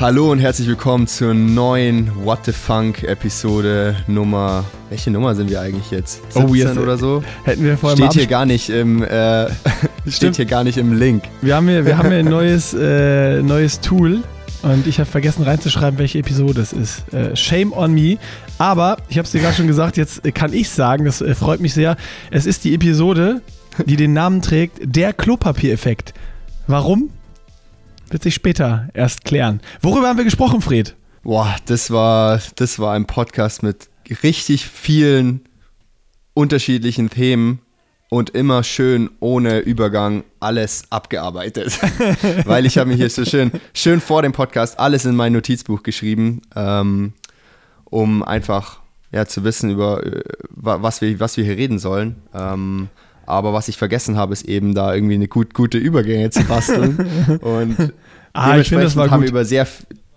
Hallo und herzlich willkommen zur neuen What the Funk Episode Nummer. Welche Nummer sind wir eigentlich jetzt? 17 Oh, jetzt- oder so? Hätten wir vorher mal Steht hier gar nicht im äh, steht hier gar nicht im Link. wir haben hier, wir haben hier ein neues, äh, neues Tool und ich habe vergessen reinzuschreiben, welche Episode es ist. Äh, shame on me. Aber ich habe es dir gerade schon gesagt, jetzt kann ich sagen, das äh, freut mich sehr. Es ist die Episode, die den Namen trägt, der Klopapiereffekt. Warum? Wird sich später erst klären. Worüber haben wir gesprochen, Fred? Boah, das war das war ein Podcast mit richtig vielen unterschiedlichen Themen und immer schön ohne Übergang alles abgearbeitet. Weil ich habe mir hier so schön, schön vor dem Podcast alles in mein Notizbuch geschrieben, ähm, um einfach ja, zu wissen, über äh, wa- was wir, was wir hier reden sollen. Ähm, aber was ich vergessen habe, ist eben da irgendwie eine gut, gute Übergänge zu basteln. Und Ah, ich finde, das war haben wir gut. über sehr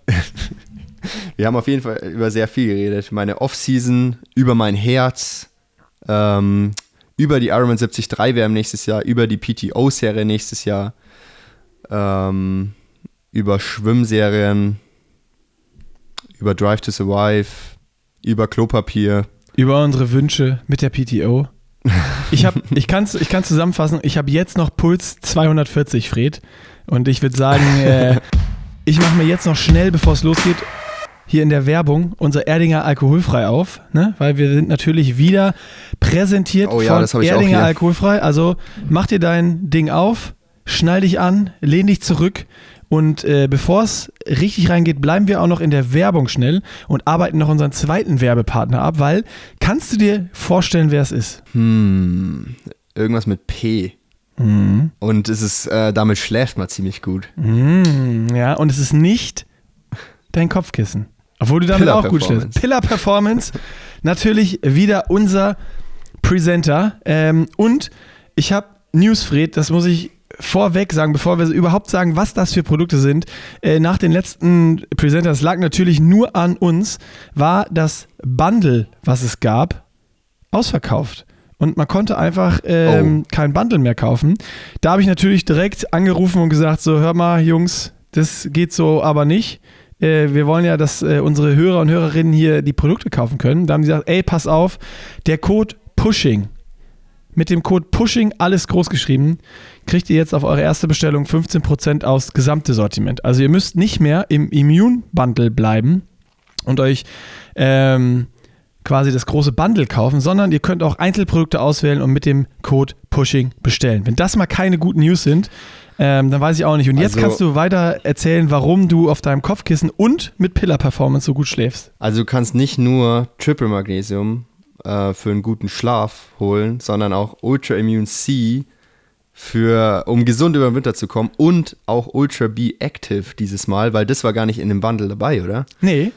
wir haben auf jeden Fall über sehr viel geredet. Meine Off-Season, über mein Herz, ähm, über die Ironman 73 WM nächstes Jahr, über die PTO-Serie nächstes Jahr, ähm, über Schwimmserien, über Drive to Survive, über Klopapier. Über unsere Wünsche mit der PTO. Ich, hab, ich kann es ich kann's zusammenfassen. Ich habe jetzt noch Puls 240, Fred. Und ich würde sagen, äh, ich mache mir jetzt noch schnell, bevor es losgeht, hier in der Werbung unser Erdinger alkoholfrei auf, ne? weil wir sind natürlich wieder präsentiert Oh ja, von Erdinger alkoholfrei. Also mach dir dein Ding auf, schnall dich an, lehn dich zurück und äh, bevor es richtig reingeht, bleiben wir auch noch in der Werbung schnell und arbeiten noch unseren zweiten Werbepartner ab, weil kannst du dir vorstellen, wer es ist? Hm, irgendwas mit P. Mhm. Und es ist, äh, damit schläft man ziemlich gut. Mm, ja, und es ist nicht dein Kopfkissen. Obwohl du damit Pillar auch gut schläfst. Pillar Performance, natürlich wieder unser Presenter. Ähm, und ich habe Newsfred, das muss ich vorweg sagen, bevor wir überhaupt sagen, was das für Produkte sind. Äh, nach den letzten Presenter, das lag natürlich nur an uns, war das Bundle, was es gab, ausverkauft. Und man konnte einfach ähm, kein Bundle mehr kaufen. Da habe ich natürlich direkt angerufen und gesagt: So, hör mal, Jungs, das geht so aber nicht. Äh, wir wollen ja, dass äh, unsere Hörer und Hörerinnen hier die Produkte kaufen können. Da haben die gesagt: Ey, pass auf, der Code Pushing. Mit dem Code Pushing, alles groß geschrieben, kriegt ihr jetzt auf eure erste Bestellung 15% aufs gesamte Sortiment. Also ihr müsst nicht mehr im Immune-Bundle bleiben und euch ähm, quasi das große Bundle kaufen, sondern ihr könnt auch Einzelprodukte auswählen und mit dem Code Pushing bestellen. Wenn das mal keine guten News sind, ähm, dann weiß ich auch nicht. Und jetzt Also- kannst du weiter erzählen, warum du auf deinem Kopfkissen und mit Pillar Performance so gut schläfst. Also du kannst nicht nur Triple Magnesium äh, für einen guten Schlaf holen, sondern auch Ultra Immune C für, um gesund über den Winter zu kommen und auch Ultra B Active dieses Mal, weil das war gar nicht in dem Bundle dabei, oder? Nee,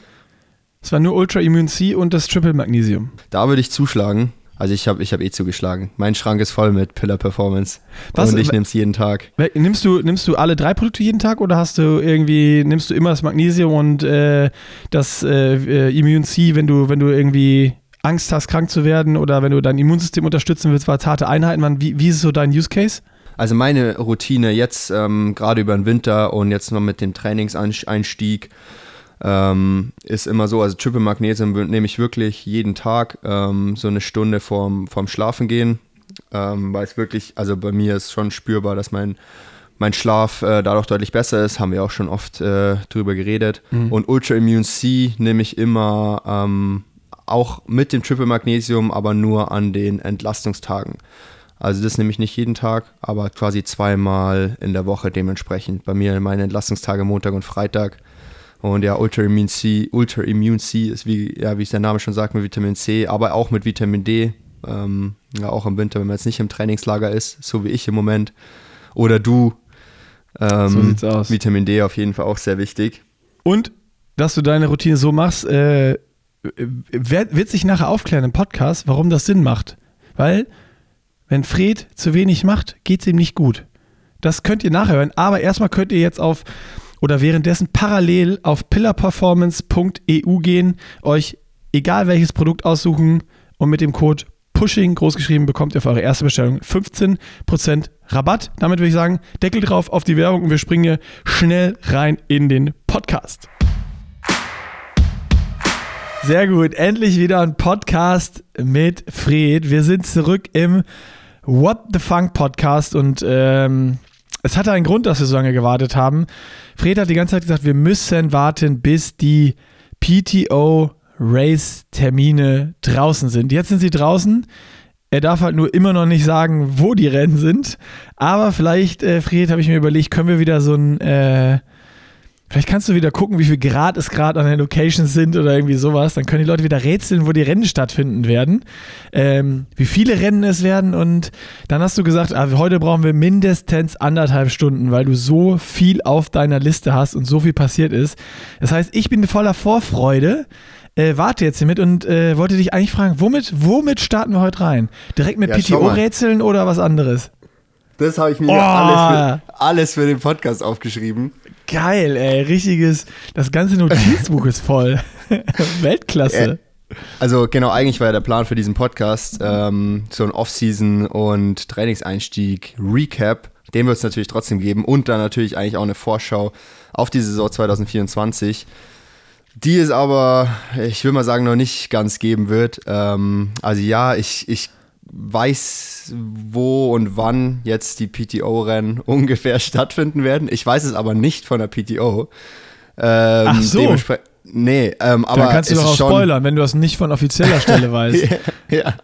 es war nur Ultra Immune C und das Triple Magnesium. Da würde ich zuschlagen. Also ich habe ich hab eh zugeschlagen. Mein Schrank ist voll mit Pillar Performance. Was- und ich nehme es jeden Tag. Nimmst du, nimmst du alle drei Produkte jeden Tag oder hast du irgendwie, nimmst du immer das Magnesium und äh, das äh, äh, Immune C, wenn du, wenn du irgendwie Angst hast, krank zu werden oder wenn du dein Immunsystem unterstützen willst, war harte Einheiten. Wie, wie ist so dein Use Case? Also meine Routine jetzt, ähm, gerade über den Winter und jetzt noch mit dem Trainingseinstieg, ähm, ist immer so, also Triple Magnesium nehme ich wirklich jeden Tag ähm, so eine Stunde vorm, vorm Schlafen gehen, ähm, weil es wirklich, also bei mir ist schon spürbar, dass mein, mein Schlaf äh, dadurch deutlich besser ist, haben wir auch schon oft äh, drüber geredet. Und Ultra Immune C nehme ich immer ähm, auch mit dem Triple Magnesium, aber nur an den Entlastungstagen. Also das nehme ich nicht jeden Tag, aber quasi zweimal in der Woche dementsprechend. Bei mir meine Entlastungstage Montag und Freitag. Und ja, Ultra Immune C, Ultra Immune C ist wie, ja, wie es der Name schon sagt, mit Vitamin C, aber auch mit Vitamin D. Ähm, ja, auch im Winter, wenn man jetzt nicht im Trainingslager ist, so wie ich im Moment. Oder du. Ähm, So sieht's aus. Vitamin D auf jeden Fall auch sehr wichtig. Und dass du deine Routine so machst, äh, wird, sich nachher aufklären im Podcast, warum das Sinn macht. Weil, wenn Fred zu wenig macht, geht es ihm nicht gut. Das könnt ihr nachher hören, aber erstmal könnt ihr jetzt auf oder währenddessen parallel auf pillarperformance.eu gehen, euch egal welches Produkt aussuchen und mit dem Code Pushing großgeschrieben bekommt ihr für eure erste Bestellung 15% Rabatt. Damit würde ich sagen, Deckel drauf auf die Werbung und wir springen hier schnell rein in den Podcast. Sehr gut, endlich wieder ein Podcast mit Fred. Wir sind zurück im What the Funk Podcast und ähm, es hatte einen Grund, dass wir so lange gewartet haben. Fred hat die ganze Zeit gesagt, wir müssen warten, bis die PTO Race-Termine draußen sind. Jetzt sind sie draußen. Er darf halt nur immer noch nicht sagen, wo die Rennen sind. Aber vielleicht, äh, Fred, habe ich mir überlegt, können wir wieder so ein äh, Vielleicht kannst du wieder gucken, wie viel Grad es gerade an den Locations sind oder irgendwie sowas. Dann können die Leute wieder rätseln, wo die Rennen stattfinden werden, ähm, wie viele Rennen es werden. Und dann hast du gesagt, ah, heute brauchen wir mindestens anderthalb Stunden, weil du so viel auf deiner Liste hast und so viel passiert ist. Das heißt, ich bin voller Vorfreude. Äh, warte jetzt hiermit und äh, wollte dich eigentlich fragen, womit, womit starten wir heute rein? Direkt mit Ja, PTO-Rätseln oder was anderes? Das habe ich mir Oh. alles, für, alles für den Podcast aufgeschrieben. Geil, ey, richtiges, das ganze Notizbuch ist voll. Weltklasse. Also genau, eigentlich war ja der Plan für diesen Podcast ähm, so ein Off-Season und Trainingseinstieg Recap. Den wird es natürlich trotzdem geben und dann natürlich eigentlich auch eine Vorschau auf die Saison 2024. Die es aber, ich will mal sagen, noch nicht ganz geben wird. Ähm, also ja, ich, ich weiß, wo und wann jetzt die PTO-Rennen ungefähr stattfinden werden. Ich weiß es aber nicht von der PTO. Ähm, Ach so. Nee, ähm, aber Dann kannst du doch auch spoilern, wenn du das nicht von offizieller Stelle weißt. ja.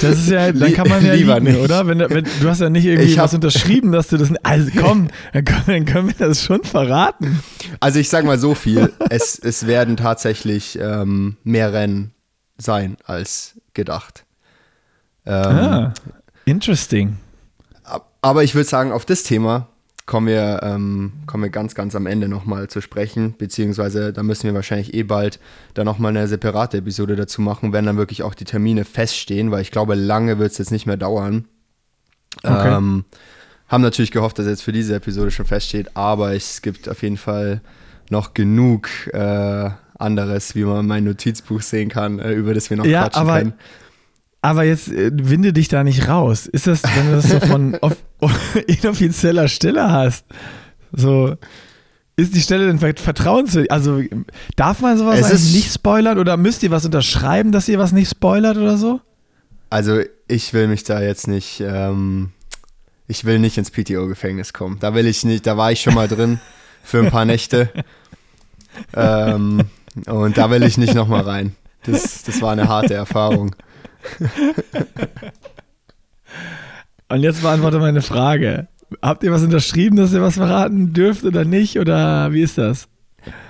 Das ist ja, dann kann man ja lieber liegen, nicht. oder? Wenn, wenn, du hast ja nicht irgendwie hab- was unterschrieben, dass du das. Also komm, dann können, dann können wir das schon verraten. Also ich sag mal so viel, es, es werden tatsächlich ähm, mehr Rennen sein als gedacht. Ähm, Ah, interesting. ab- Aber ich würde sagen, auf das Thema kommen wir, ähm, kommen wir ganz, ganz am Ende nochmal zu sprechen, beziehungsweise da müssen wir wahrscheinlich eh bald dann nochmal eine separate Episode dazu machen, wenn dann wirklich auch die Termine feststehen, weil ich glaube, lange wird es jetzt nicht mehr dauern. Okay. Ähm, haben natürlich gehofft, dass jetzt für diese Episode schon feststeht, aber es gibt auf jeden Fall noch genug äh, anderes, wie man in meinem Notizbuch sehen kann, äh, über das wir noch Ja, quatschen aber- können. Aber jetzt äh, winde dich da nicht raus. Ist das, wenn du das so von off inoffizieller Stelle hast, so. Ist die Stelle denn vert- vertrauenswürdig? Also darf man sowas Es eigentlich ist- nicht spoilern oder müsst ihr was unterschreiben, dass ihr was nicht spoilert oder so? Also ich will mich da jetzt nicht, ähm, ich will nicht ins PTO-Gefängnis kommen. Da will ich nicht, da war ich schon mal drin für ein paar Nächte. Ähm, und da will ich nicht nochmal rein. Das, das war eine harte Erfahrung. Und jetzt beantworte meine Frage. Habt ihr was unterschrieben, dass ihr was verraten dürft oder nicht? Oder wie ist das?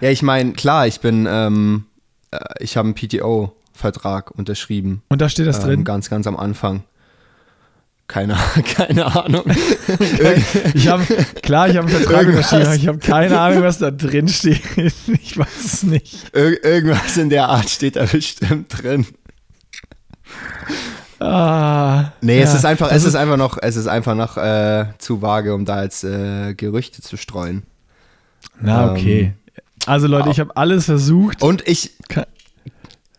Ja, ich meine, klar, ich bin, ähm, äh, ich habe einen PTO-Vertrag unterschrieben. Und da steht das ähm, drin. Ganz, ganz am Anfang. Keine, keine Ahnung. Ich habe, klar, ich habe einen Vertrag unterschrieben, ich habe keine Ahnung, was da drin steht. Ich weiß es nicht. Ir irgendwas in der Art steht da bestimmt drin. Ah, Nee, es ja. ist einfach, es ist einfach noch, es ist einfach noch äh, zu vage, um da jetzt äh, Gerüchte zu streuen. Na, okay. Also Leute, ich habe alles versucht. Und ich,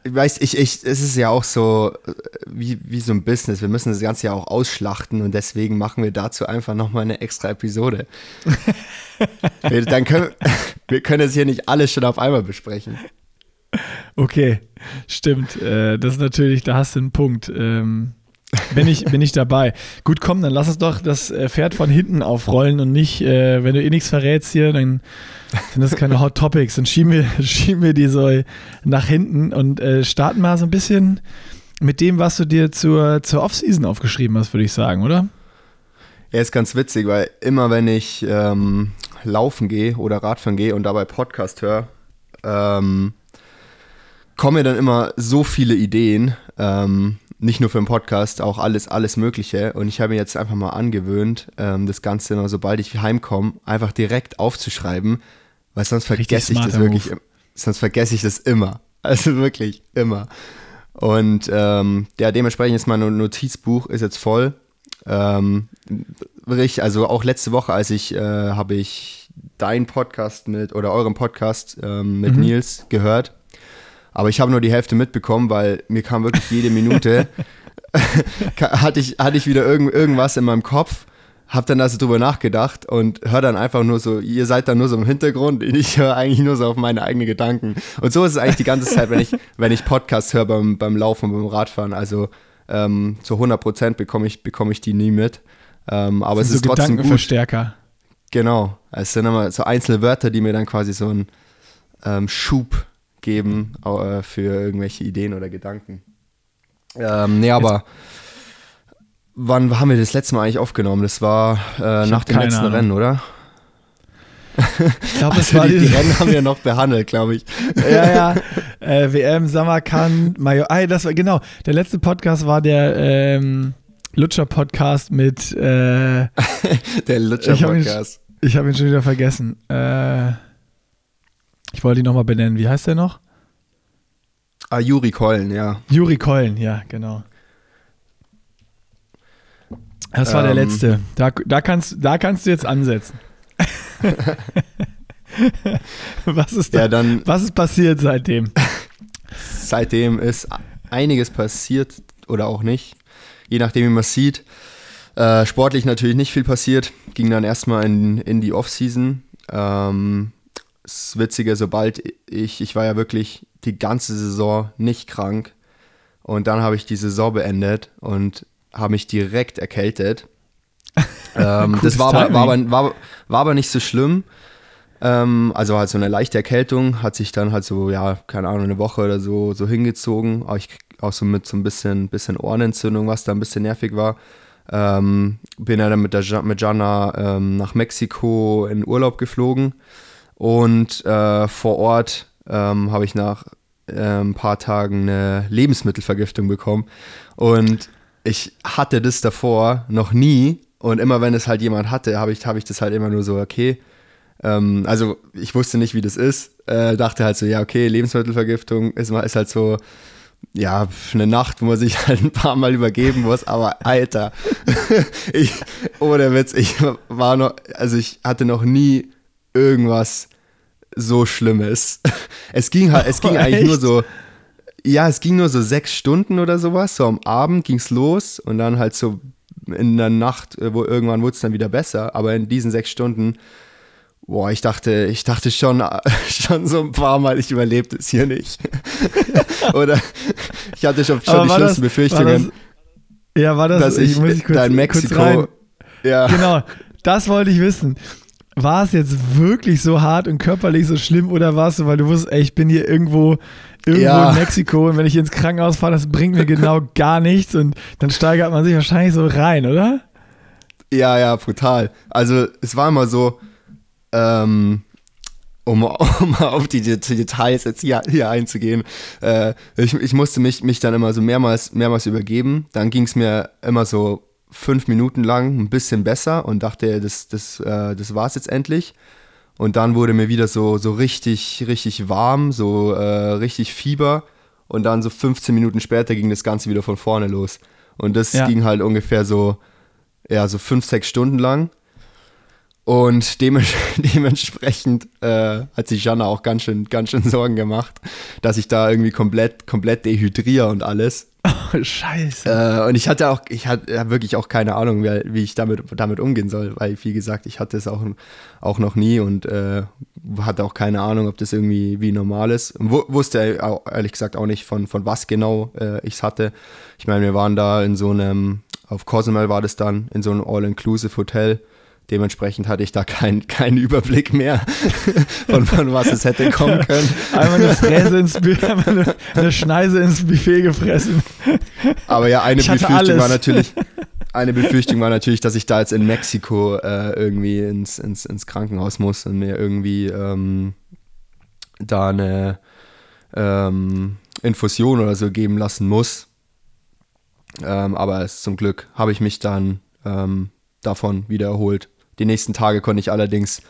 ich weiß, ich, ich, es ist ja auch so äh, wie, wie so ein Business. Wir müssen das Ganze ja auch ausschlachten und deswegen machen wir dazu einfach nochmal eine extra Episode. Wir- Dann können wir können jetzt hier nicht alles schon auf einmal besprechen. Okay, stimmt. Äh, das ist natürlich, da hast du einen Punkt. Ähm, bin, ich, bin ich dabei. Gut, komm, dann lass uns doch das äh, Pferd von hinten aufrollen und nicht, äh, wenn du eh nichts verrätst hier, dann sind das keine Hot Topics. Dann schieben wir, schieben wir die so nach hinten und äh, starten mal so ein bisschen mit dem, was du dir zur, zur Offseason aufgeschrieben hast, würde ich sagen, oder? Ja, ist ganz witzig, weil immer wenn ich ähm, laufen gehe oder Radfahren gehe und dabei Podcast höre, ähm, kommen mir dann immer so viele Ideen. Ähm, nicht nur für den Podcast, auch alles, alles Mögliche. Und ich habe mir jetzt einfach mal angewöhnt, ähm, das Ganze immer, sobald ich heimkomme, einfach direkt aufzuschreiben, weil sonst vergesse ich das wirklich, im- sonst vergesse ich das immer. Also wirklich immer. Und ähm, ja, dementsprechend ist mein Notizbuch ist jetzt voll. Ähm, also auch letzte Woche, als ich, äh, habe ich deinen Podcast mit oder euren Podcast ähm, mit Mhm. Nils gehört. Aber ich habe nur die Hälfte mitbekommen, weil mir kam wirklich jede Minute, hatte ich, hatte ich wieder irgend, irgendwas in meinem Kopf, hab dann also drüber nachgedacht und hör dann einfach nur so, ihr seid dann nur so im Hintergrund, ich höre eigentlich nur so auf meine eigenen Gedanken. Und so ist es eigentlich die ganze Zeit, wenn ich, wenn ich Podcasts höre beim, beim Laufen, beim Radfahren. Also ähm, zu 100 Prozent bekomme ich, bekomme ich die nie mit. Ähm, aber es ist so trotzdem gut. Verstärker. Genau. Es sind immer so einzelne Wörter, die mir dann quasi so einen ähm, Schub geben äh, für irgendwelche Ideen oder Gedanken. Ähm, nee, aber Jetzt Wann haben wir das letzte Mal eigentlich aufgenommen? Das war äh, nach dem letzten Ahnung. Rennen, oder? Ich glaube, das also war die, die Rennen haben wir noch behandelt, glaube ich. Ja, ja. Äh, WM, Samarkand, Major. Ah, das war genau. Der letzte Podcast war der ähm, Lutscher-Podcast mit. Äh, der Lutscher-Podcast. Ich habe ihn, hab ihn, schon wieder vergessen. Äh, ich wollte ihn nochmal benennen. Wie heißt der noch? Ah, Juri Keulen, ja. Juri Keulen, ja, genau. Das war ähm, der letzte. Da, da, kannst, da kannst du jetzt ansetzen. was, ist da, ja, dann, was ist passiert seitdem? Seitdem ist einiges passiert oder auch nicht, je nachdem, wie man es sieht. Äh, sportlich natürlich nicht viel passiert, ging dann erstmal in, in die Offseason. Ähm, das Witzige, sobald ich, ich war ja wirklich die ganze Saison nicht krank und dann habe ich die Saison beendet und habe mich direkt erkältet. ähm, das war aber, war, aber, war, war aber nicht so schlimm. Ähm, also halt so eine leichte Erkältung, hat sich dann halt so, ja, keine Ahnung, eine Woche oder so, so hingezogen. Auch, ich, auch so mit so ein bisschen, bisschen Ohrenentzündung, was da ein bisschen nervig war. Ähm, bin ja dann mit, der, mit Jana ähm, nach Mexiko in Urlaub geflogen und äh, vor Ort ähm, habe ich nach äh, ein paar Tagen eine Lebensmittelvergiftung bekommen und ich hatte das davor noch nie und immer wenn es halt jemand hatte, habe ich, hab ich das halt immer nur so, okay. Ähm, also ich wusste nicht, wie das ist. Äh, dachte halt so, ja, okay, Lebensmittelvergiftung ist, ist halt so, ja, eine Nacht, wo man sich halt ein paar Mal übergeben muss, aber Alter, ich, ohne Witz, ich war noch, also ich hatte noch nie irgendwas so Schlimmes. Es ging halt, es ging oh, eigentlich nur so, ja, es ging nur so sechs Stunden oder sowas. So am Abend ging es los und dann halt so in der Nacht, äh, wo irgendwann wurde es dann wieder besser. Aber in diesen sechs Stunden, boah, ich dachte, ich dachte schon, schon so ein paar Mal, ich überlebe es hier nicht. oder ich hatte schon, schon die schlimmsten Befürchtungen. Das, ja, war das, dass ich, ich muss ich kurz, da in Mexiko. Ja. Genau, das wollte ich wissen war es jetzt wirklich so hart und körperlich so schlimm oder war es so, weil du wusstest, ey, ich bin hier irgendwo, irgendwo ja. in Mexiko und wenn ich ins Krankenhaus fahre, das bringt mir genau gar nichts und dann steigert man sich wahrscheinlich so rein, oder? Ja, ja, brutal. Also es war immer so, ähm, um, um auf die Details jetzt hier, hier einzugehen, äh, ich, ich musste mich, mich dann immer so mehrmals, mehrmals übergeben. Dann ging es mir immer so fünf Minuten lang ein bisschen besser und dachte, das, das, äh, das war es jetzt endlich. Und dann wurde mir wieder so, so richtig, richtig warm, so äh, richtig Fieber. Und dann so 15 Minuten später ging das Ganze wieder von vorne los. Und das ja. ging halt ungefähr so, ja, so fünf, sechs Stunden lang. Und dementsprechend äh, hat sich Jana auch ganz schön, ganz schön Sorgen gemacht, dass ich da irgendwie komplett, komplett dehydriere und alles. Oh, scheiße. Äh, und ich hatte auch, ich hatte wirklich auch keine Ahnung, wie, ich damit, damit umgehen soll, weil, wie gesagt, ich hatte es auch, auch noch nie und äh, hatte auch keine Ahnung, ob das irgendwie wie normal ist. Wusste ehrlich gesagt auch nicht, von, von was genau äh, ich es hatte. Ich meine, wir waren da in so einem, auf Cozumel war das dann, in so einem All-Inclusive-Hotel Dementsprechend hatte ich da keinen kein Überblick mehr, von, von, was es hätte kommen können. Einmal eine Fräse ins eine, eine Schneise ins Buffet gefressen. Aber ja, eine Befürchtung war natürlich, eine Befürchtung war natürlich, dass ich da jetzt in Mexiko äh, irgendwie ins, ins, ins Krankenhaus muss und mir irgendwie ähm, da eine ähm, Infusion oder so geben lassen muss. Ähm, aber es, zum Glück habe ich mich dann ähm, davon wieder erholt. Die nächsten Tage konnte ich allerdings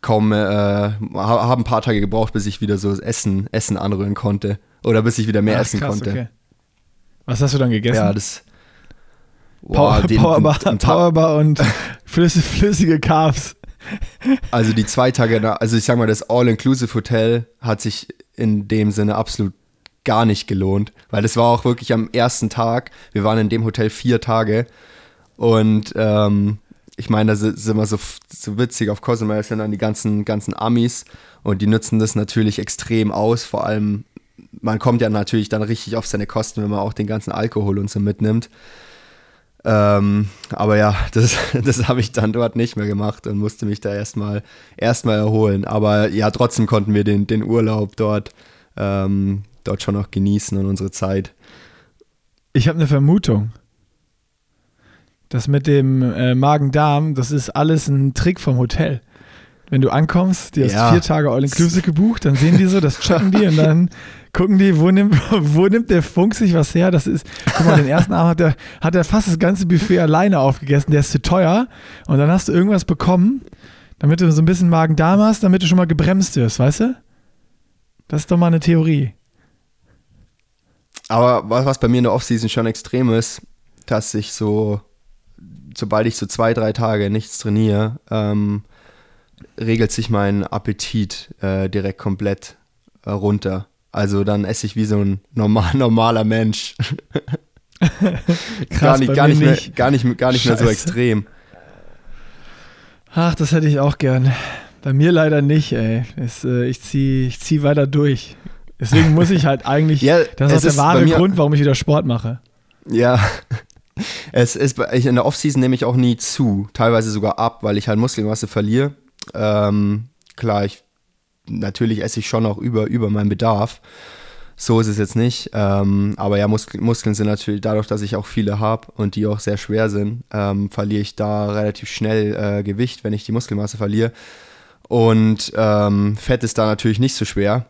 kaum, äh, habe ein paar Tage gebraucht, bis ich wieder so Essen, Essen anrühren konnte. Oder bis ich wieder mehr Ach, essen krass, konnte. Okay. Was hast du dann gegessen? Ja, das. Boah, Power, den, Powerbar, den, den Powerbar und flüssige, flüssige Carbs. Also die zwei Tage, also ich sag mal, das All-Inclusive-Hotel hat sich in dem Sinne absolut gar nicht gelohnt, weil das war auch wirklich am ersten Tag. Wir waren in dem Hotel vier Tage und ähm, ich meine, da sind immer so, so witzig auf Cozumel sind dann die ganzen, ganzen Amis und die nutzen das natürlich extrem aus. Vor allem, man kommt ja natürlich dann richtig auf seine Kosten, wenn man auch den ganzen Alkohol und so mitnimmt. Ähm, aber ja, das, das habe ich dann dort nicht mehr gemacht und musste mich da erstmal erstmal erholen. Aber ja, trotzdem konnten wir den, den Urlaub dort, ähm, dort schon noch genießen und unsere Zeit. Ich habe eine Vermutung. Das mit dem äh, Magen-Darm, das ist alles ein Trick vom Hotel. Wenn du ankommst, die hast ja. vier Tage All-Inclusive gebucht, dann sehen die so, das checken die und dann gucken die, wo nimmt, wo nimmt der Funk sich was her? Das ist, guck mal, den ersten Abend hat er, hat er fast das ganze Buffet alleine aufgegessen, der ist zu teuer. Und dann hast du irgendwas bekommen, damit du so ein bisschen Magen-Darm hast, damit du schon mal gebremst wirst, weißt du? Das ist doch mal eine Theorie. Aber was bei mir in der Offseason schon extrem ist, dass ich so, sobald ich so zwei, drei Tage nichts trainiere, ähm, regelt sich mein Appetit äh, direkt komplett äh, runter. Also dann esse ich wie so ein normal, normaler Mensch. Krass, gar, nicht, gar, nicht mehr, nicht. gar nicht, gar nicht mehr so extrem. Ach, das hätte ich auch gern. Bei mir leider nicht, ey. Es, äh, ich ziehe ich zieh weiter durch. Deswegen muss ich halt eigentlich. ja, das ist der wahre Grund, warum ich wieder Sport mache. Ja. Es ist, ich in der Offseason nehme ich auch nie zu, teilweise sogar ab, weil ich halt Muskelmasse verliere. Ähm, klar, ich natürlich esse ich schon auch über, über meinen Bedarf. So ist es jetzt nicht. Ähm, aber ja, Mus Muskeln sind natürlich dadurch, dass ich auch viele habe und die auch sehr schwer sind, ähm, verliere ich da relativ schnell äh, Gewicht, wenn ich die Muskelmasse verliere. Und ähm, Fett ist da natürlich nicht so schwer.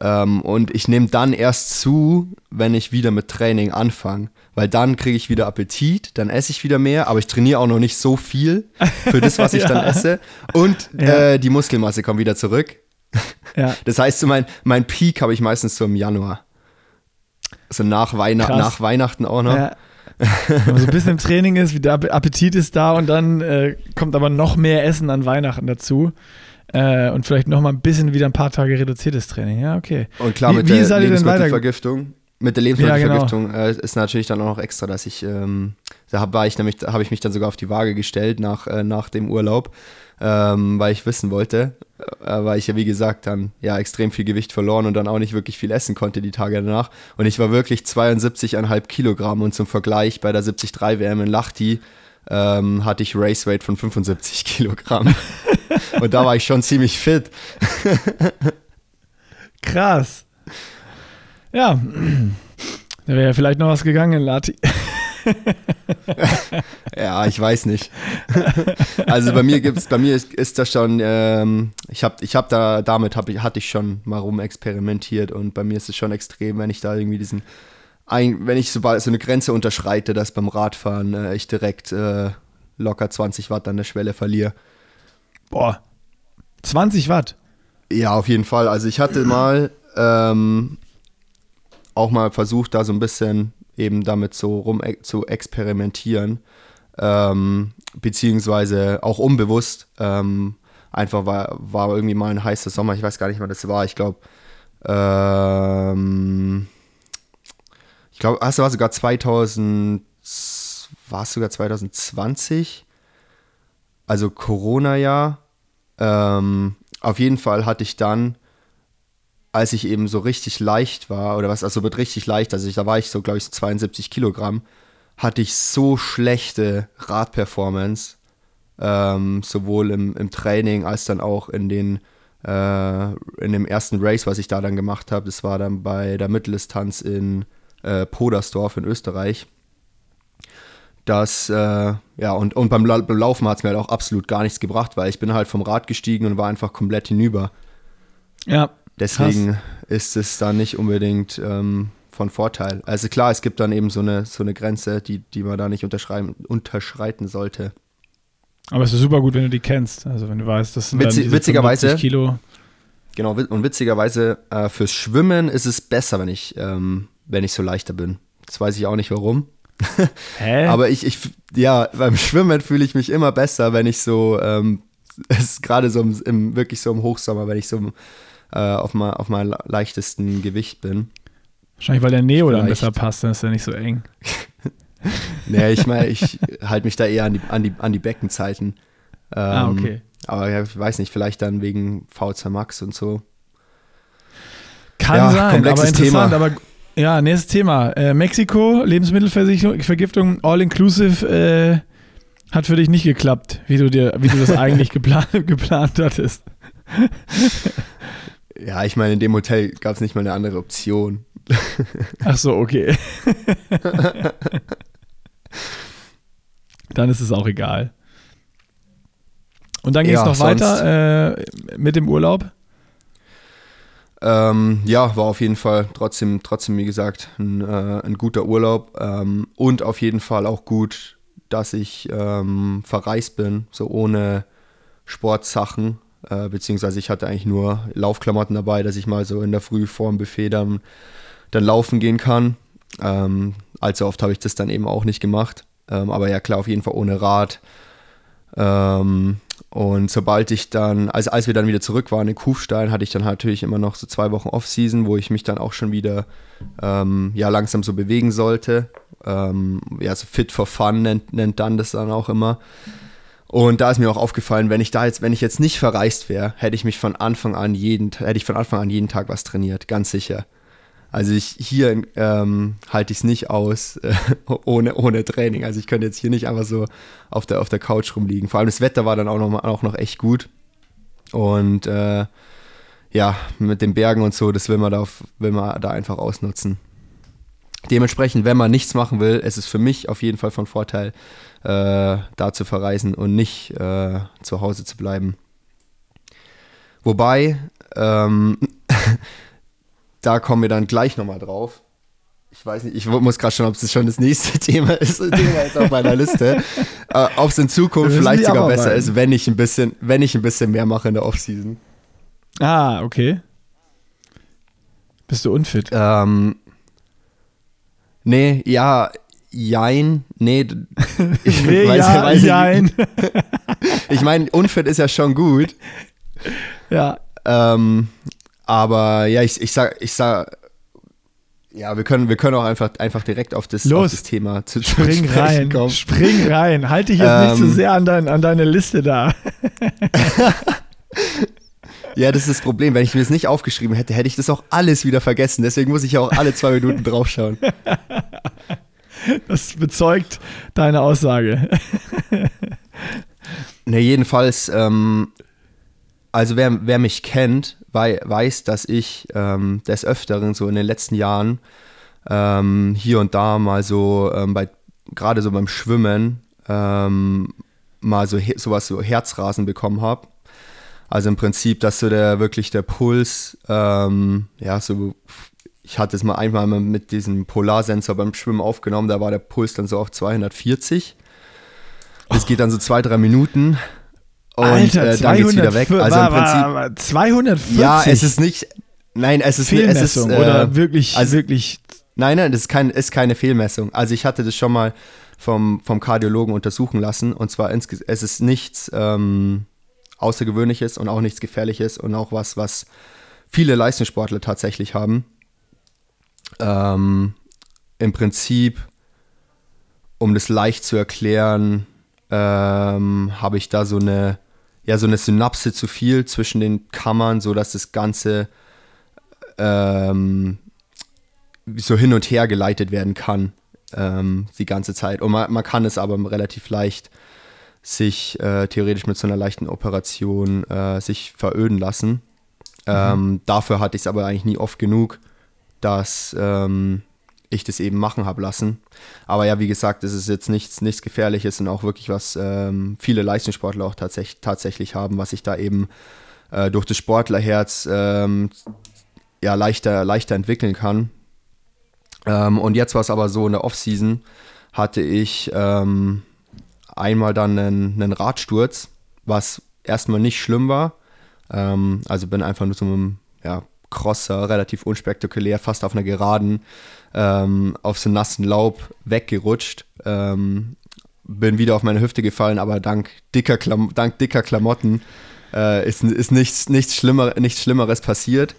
Ähm, und ich nehme dann erst zu, wenn ich wieder mit Training anfange. Weil dann kriege ich wieder Appetit, dann esse ich wieder mehr, aber ich trainiere auch noch nicht so viel für das, was ich ja. dann esse. Und ja. äh, die Muskelmasse kommt wieder zurück. Ja. Das heißt, so mein, mein Peak habe ich meistens so im Januar. So nach, Weihnacht, nach Weihnachten auch noch. Ja. Wenn man so ein bisschen im Training ist, wie der Appetit ist da und dann äh, kommt aber noch mehr Essen an Weihnachten dazu. Äh, und vielleicht noch mal ein bisschen wieder ein paar Tage reduziertes Training. Ja, okay. Und klar, wie, mit wie der Lebensmittelvergiftung, mit der Lebensmittelvergiftung ja, genau. äh, ist natürlich dann auch noch extra, dass ich, ähm, da habe ich nämlich, habe ich mich dann sogar auf die Waage gestellt nach, äh, nach dem Urlaub ähm, weil ich wissen wollte, äh, weil ich ja wie gesagt dann ja extrem viel Gewicht verloren und dann auch nicht wirklich viel essen konnte die Tage danach. Und ich war wirklich 72,5 Kilogramm und zum Vergleich bei der 73 WM in Lachti ähm, hatte ich Race Weight von 75 Kilogramm. und da war ich schon ziemlich fit. Krass. Ja, da wäre ja vielleicht noch was gegangen, Lati. ja, ich weiß nicht. also bei mir gibt's, bei mir ist, ist das schon, ähm, ich habe ich hab da, damit hab ich, hatte ich schon mal rumexperimentiert und bei mir ist es schon extrem, wenn ich da irgendwie diesen, ein, wenn ich so, so eine Grenze unterschreite, dass beim Radfahren äh, ich direkt äh, locker 20 Watt an der Schwelle verliere. Boah, 20 Watt? Ja, auf jeden Fall. Also ich hatte mal ähm, auch mal versucht, da so ein bisschen eben damit so rum e zu experimentieren, ähm, beziehungsweise auch unbewusst. Ähm, einfach war, war irgendwie mal ein heißer Sommer, ich weiß gar nicht, wann das war, ich glaube, ähm, ich glaube, es war sogar 2000, war es sogar 2020, also Corona-Jahr. Ähm, auf jeden Fall hatte ich dann als ich eben so richtig leicht war, oder was, also mit richtig leicht, also ich, da war ich so, glaube ich, so 72 Kilogramm, hatte ich so schlechte Radperformance, ähm, sowohl im, im Training als dann auch in den äh, in dem ersten Race, was ich da dann gemacht habe. Das war dann bei der Mitteldistanz in äh, Podersdorf in Österreich. Das, äh, ja, und, und beim, beim Laufen hat es mir halt auch absolut gar nichts gebracht, weil ich bin halt vom Rad gestiegen und war einfach komplett hinüber. Ja, Deswegen Krass. ist es da nicht unbedingt ähm, von Vorteil. Also klar, es gibt dann eben so eine, so eine Grenze, die, die man da nicht unterschreiten sollte. Aber es ist super gut, wenn du die kennst. Also wenn du weißt, das sind Witz, dann witzigerweise Kilo. Genau, und witzigerweise äh, fürs Schwimmen ist es besser, wenn ich, ähm, wenn ich so leichter bin. Das weiß ich auch nicht warum. Hä? Aber ich, ich, ja, beim Schwimmen fühle ich mich immer besser, wenn ich so, ähm, es ist gerade so im, im, wirklich so im Hochsommer, wenn ich so äh, auf, mal, auf meinem leichtesten Gewicht bin. Wahrscheinlich, weil der Neo Vielleicht. dann besser passt, dann ist er nicht so eng. nee, ich meine, ich halte mich da eher an die, an die, an die Beckenzeiten. ah, Ähm, okay. Aber ja, ich weiß nicht, vielleicht dann wegen VZ Max und so. Kann Ja, sein, aber komplexes interessant. Thema. Aber ja, nächstes Thema. Äh, Mexiko, Lebensmittelvergiftung, all-inclusive, äh, hat für dich nicht geklappt, wie du dir, wie du das eigentlich geplant, geplant hattest. Ja, ich meine, in dem Hotel gab es nicht mal eine andere Option. Ach so, okay. Dann ist es auch egal. Und dann ging es Ja, noch weiter äh, mit dem Urlaub. Ähm, ja, war auf jeden Fall trotzdem, trotzdem wie gesagt, ein, äh, ein guter Urlaub. Ähm, und auf jeden Fall auch gut, dass ich ähm, verreist bin, so ohne Sportsachen. Äh, beziehungsweise ich hatte eigentlich nur Laufklamotten dabei, dass ich mal so in der Früh vor dem Buffet dann, dann laufen gehen kann. Ähm, allzu oft habe ich das dann eben auch nicht gemacht. Ähm, aber ja, klar, auf jeden Fall ohne Rad. Ähm, und sobald ich dann, also als wir dann wieder zurück waren in Kufstein, hatte ich dann natürlich immer noch so zwei Wochen Off-Season, wo ich mich dann auch schon wieder ähm, ja, langsam so bewegen sollte. Ähm, ja, so fit for fun nennt, nennt dann das dann auch immer. Und da ist mir auch aufgefallen, wenn ich da jetzt, wenn ich jetzt nicht verreist wäre, hätte ich mich von Anfang an jeden, hätte ich von Anfang an jeden Tag was trainiert, ganz sicher. Also ich hier ähm, halte ich es nicht aus äh, ohne, ohne Training. Also ich könnte jetzt hier nicht einfach so auf der, auf der Couch rumliegen. Vor allem das Wetter war dann auch noch, auch noch echt gut. Und äh, ja, mit den Bergen und so, das will man da, auf, will man da einfach ausnutzen. Dementsprechend, wenn man nichts machen will, ist es für mich auf jeden Fall von Vorteil, äh, da zu verreisen und nicht äh, zu Hause zu bleiben. Wobei, ähm, da kommen wir dann gleich nochmal drauf. Ich weiß nicht, ich muss gerade schauen, ob es schon das nächste Thema ist. Das Thema ist auf meiner Liste. Äh, ob es in Zukunft vielleicht sogar besser ist, wenn ich ein bisschen, wenn ich ein bisschen mehr mache in der Offseason. Ah, okay. Bist du unfit? Ähm, nee, ja, jein, nee. Ich Nee, weiß- ja, weiß jein. Ich meine, unfit ist ja schon gut. ja. Ähm, aber ja, ich, ich sag, ich sag, ja, wir können, wir können auch einfach, einfach direkt auf das, Los. auf das Thema zu Spring rein. kommen. Spring rein. Halte dich jetzt nicht Ähm. so sehr an, dein, an deine Liste da. Ja, das ist das Problem. Wenn ich mir das nicht aufgeschrieben hätte, hätte ich das auch alles wieder vergessen. Deswegen muss ich ja auch alle zwei Minuten draufschauen. Das bezeugt deine Aussage. Ne, jedenfalls, ähm, also wer, wer mich kennt, wei weiß, dass ich ähm, des Öfteren so in den letzten Jahren ähm, hier und da mal so ähm, bei gerade so beim Schwimmen ähm, mal so sowas so Herzrasen bekommen habe. Also im Prinzip, dass so der wirklich der Puls, ähm, ja, so, ich hatte es mal einmal mal mit diesem Polarsensor beim Schwimmen aufgenommen, da war der Puls dann so auf 240. Das geht dann so zwei, drei Minuten. Und Alter, äh, dann geht's wieder weg. 204 Also im Prinzip. war- war 240. Ja, es ist nicht. Nein, es ist es ist, Fehlmessung äh, oder wirklich, also- wirklich. Nein, nein, das ist, kein, ist keine Fehlmessung. Also ich hatte das schon mal vom, vom Kardiologen untersuchen lassen. Und zwar es ist nichts ähm, Außergewöhnliches und auch nichts Gefährliches und auch was, was viele Leistungssportler tatsächlich haben. Ähm, Im Prinzip, um das leicht zu erklären, ähm, habe ich da so eine, ja, so eine Synapse zu viel zwischen den Kammern, sodass das Ganze ähm, so hin und her geleitet werden kann ähm, die ganze Zeit. Und man, man kann es aber relativ leicht sich äh, theoretisch mit so einer leichten Operation äh, sich veröden lassen. Ähm, dafür hatte ich es aber eigentlich nie oft genug, dass ähm, ich das eben machen habe lassen. Aber ja, wie gesagt, es ist jetzt nichts, nichts Gefährliches und auch wirklich was ähm, viele Leistungssportler auch tatsächlich, tatsächlich haben, was sich da eben äh, durch das Sportlerherz ähm, ja, leichter, leichter entwickeln kann. Ähm, und jetzt war es aber so, in der Offseason hatte ich ähm, einmal dann einen, einen Radsturz, was erstmal nicht schlimm war. Ähm, also bin einfach nur einem ja, Crosser, relativ unspektakulär, fast auf einer Geraden, ähm, auf so nassen Laub weggerutscht. Ähm, bin wieder auf meine Hüfte gefallen, aber dank dicker, Klam dank dicker Klamotten äh, ist, ist nichts, nichts, Schlimmer, nichts Schlimmeres passiert.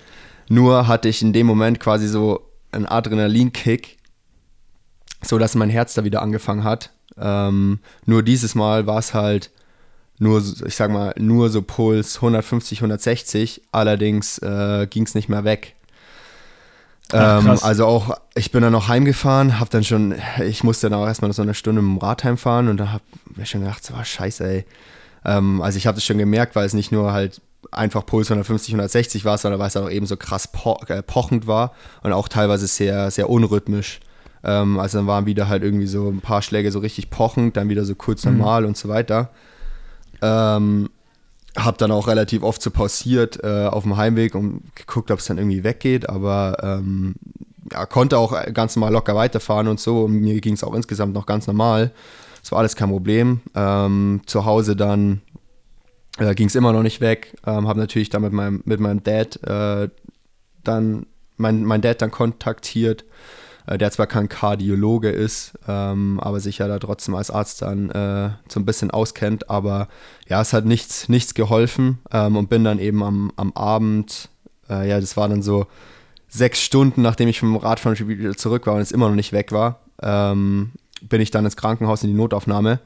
Nur hatte ich in dem Moment quasi so einen Adrenalinkick. so dass mein Herz da wieder angefangen hat. Ähm, nur dieses Mal war es halt nur, ich sag mal, nur so Puls 150, 160. Allerdings äh, ging es nicht mehr weg. Ach, ähm, also auch, ich bin dann noch heimgefahren, hab dann schon, ich musste dann auch erstmal so eine Stunde mit dem Rad heimfahren und da hab mir schon gedacht, so, oh, scheiße, ey. Ähm, also ich habe das schon gemerkt, weil es nicht nur halt einfach Puls 150, 160 war, sondern weil es auch eben so krass po äh, pochend war und auch teilweise sehr, sehr unrhythmisch. Ähm, also dann waren wieder halt irgendwie so ein paar Schläge so richtig pochend, dann wieder so kurz mhm. normal mhm. und so weiter. Ähm, hab dann auch relativ oft so pausiert äh, auf dem Heimweg und geguckt, ob es dann irgendwie weggeht, aber ähm, ja, konnte auch ganz normal locker weiterfahren und so. Und mir ging es auch insgesamt noch ganz normal. Das war alles kein Problem. Ähm, zu Hause dann äh, ging es immer noch nicht weg. Ähm, habe natürlich dann mit meinem, mit meinem Dad äh, dann, mein, mein Dad dann kontaktiert der zwar kein Kardiologe ist, ähm, aber sich ja da trotzdem als Arzt dann äh, so ein bisschen auskennt. Aber ja, es hat nichts, nichts geholfen ähm, und bin dann eben am, am Abend, äh, ja, das war dann so sechs Stunden, nachdem ich vom Radfahren wieder zurück war und es immer noch nicht weg war, ähm, bin ich dann ins Krankenhaus in die Notaufnahme.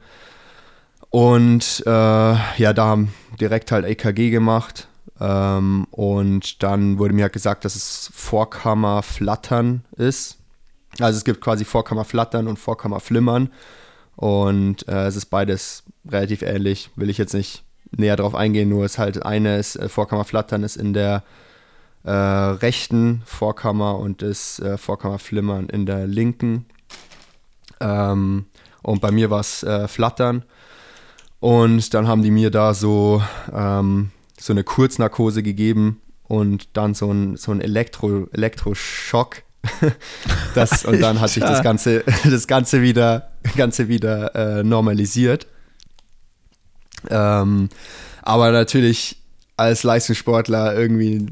Und äh, ja, da haben direkt halt EKG gemacht. Ähm, und dann wurde mir halt gesagt, dass es Vorkammerflattern ist. Also es gibt quasi Vorkammerflattern und Vorkammerflimmern und äh, es ist beides relativ ähnlich. Will ich jetzt nicht näher drauf eingehen, nur ist halt eine ist äh, Vorkammerflattern ist in der äh, rechten Vorkammer und das äh, Vorkammerflimmern in der linken. Ähm, und bei mir war es äh, Flattern. Und dann haben die mir da so, ähm, so eine Kurznarkose gegeben und dann so ein, so ein Elektro, Elektroschock das, und dann hat sich das Ganze, das Ganze wieder, Ganze wieder äh, normalisiert. Ähm, aber natürlich als Leistungssportler irgendwie,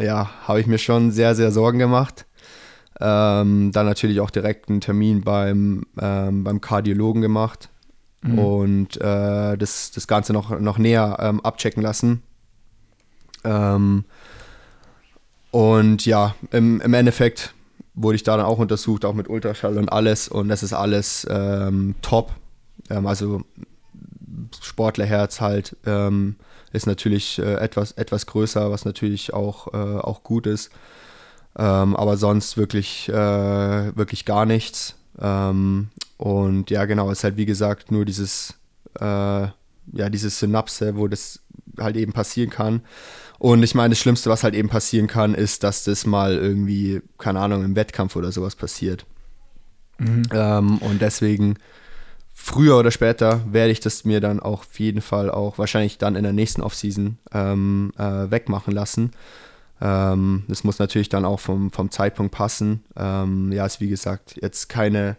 ja, habe ich mir schon sehr, sehr Sorgen gemacht. Ähm, dann natürlich auch direkt einen Termin beim, ähm, beim Kardiologen gemacht mhm. und äh, das, das Ganze noch, noch näher ähm, abchecken lassen. Ähm, und ja, im, im Endeffekt wurde ich da dann auch untersucht, auch mit Ultraschall und alles. Und das ist alles ähm, top. Ähm, also Sportlerherz halt ähm, ist natürlich äh, etwas, etwas größer, was natürlich auch, äh, auch gut ist. Ähm, aber sonst wirklich, äh, wirklich gar nichts. Ähm, und ja, genau, es ist halt wie gesagt nur dieses, äh, ja, diese Synapse, wo das halt eben passieren kann. Und ich meine, das Schlimmste, was halt eben passieren kann, ist, dass das mal irgendwie, keine Ahnung, im Wettkampf oder sowas passiert. Mhm. Ähm, und deswegen, früher oder später, werde ich das mir dann auch auf jeden Fall auch wahrscheinlich dann in der nächsten Offseason ähm, äh, wegmachen lassen. Ähm, das muss natürlich dann auch vom, vom Zeitpunkt passen. Ähm, ja, ist wie gesagt jetzt keine,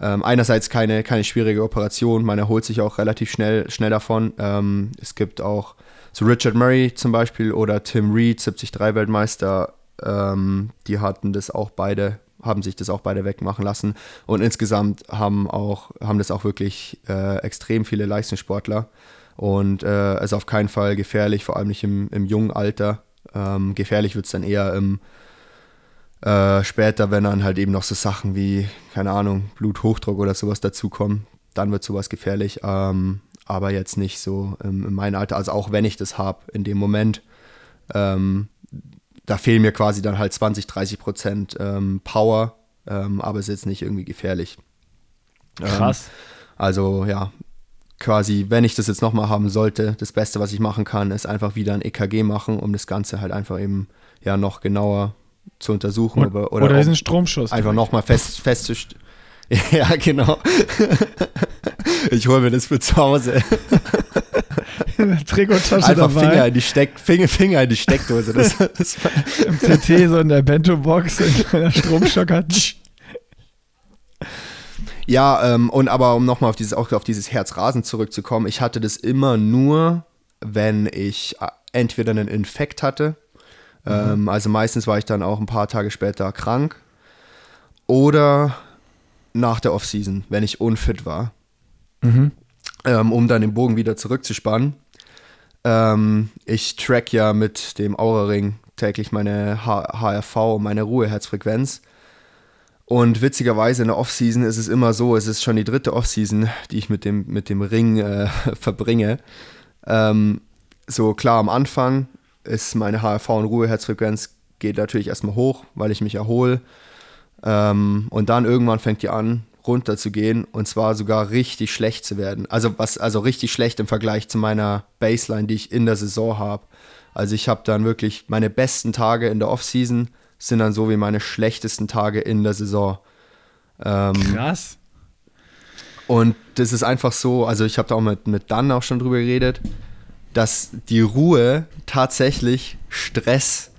ähm, einerseits keine, keine schwierige Operation, man erholt sich auch relativ schnell, schnell davon. Ähm, es gibt auch so Richard Murray zum Beispiel oder Tim Reed, 73-Weltmeister, ähm, die hatten das auch beide, haben sich das auch beide wegmachen lassen. Und insgesamt haben auch, haben das auch wirklich äh, extrem viele Leistungssportler. Und äh, es ist auf keinen Fall gefährlich, vor allem nicht im, im jungen Alter. Ähm, gefährlich wird es dann eher im äh, später, wenn dann halt eben noch so Sachen wie, keine Ahnung, Bluthochdruck oder sowas dazukommen, dann wird sowas gefährlich. Ähm, aber jetzt nicht so ähm, in meinem Alter. Also auch wenn ich das habe in dem Moment, ähm, da fehlen mir quasi dann halt 20, 30 Prozent ähm, Power, ähm, aber es ist jetzt nicht irgendwie gefährlich. Ähm, Krass. also ja, quasi, wenn ich das jetzt nochmal haben sollte, das Beste, was ich machen kann, ist einfach wieder ein EKG machen, um das Ganze halt einfach eben ja noch genauer zu untersuchen. Oder, oder, oder diesen Stromschuss. Einfach nochmal fest, festzustellen. Ja, genau. Ich hole mir das für zu Hause. Trikottasche Einfach dabei. Finger in die Steck, Finger, Finger in die Steckdose. Das, das Im CT so in der Bento-Box, in der Stromschocker. Ja, ähm, und aber um nochmal auf dieses, auch auf dieses Herzrasen zurückzukommen, ich hatte das immer nur, wenn ich äh, entweder einen Infekt hatte, mhm. ähm, also meistens war ich dann auch ein paar Tage später krank, oder nach der Offseason, wenn ich unfit war mhm. ähm, um dann den Bogen wieder zurückzuspannen. Ähm, ich track ja mit dem Aura-Ring täglich meine H HRV, meine Ruheherzfrequenz. Und witzigerweise in der Offseason ist es immer so, es ist schon die dritte Offseason, die ich mit dem, mit dem Ring äh, verbringe. Ähm, so klar, am Anfang ist meine HRV- und Ruheherzfrequenz geht natürlich erstmal hoch, weil ich mich erhole. Ähm, und dann irgendwann fängt die an, runter zu gehen und zwar sogar richtig schlecht zu werden. Also was, also richtig schlecht im Vergleich zu meiner Baseline, die ich in der Saison habe. Also ich habe dann wirklich meine besten Tage in der Offseason sind dann so wie meine schlechtesten Tage in der Saison. Ähm, Krass. Und das ist einfach so, also ich habe da auch mit, mit Dan auch schon drüber geredet, dass die Ruhe tatsächlich Stress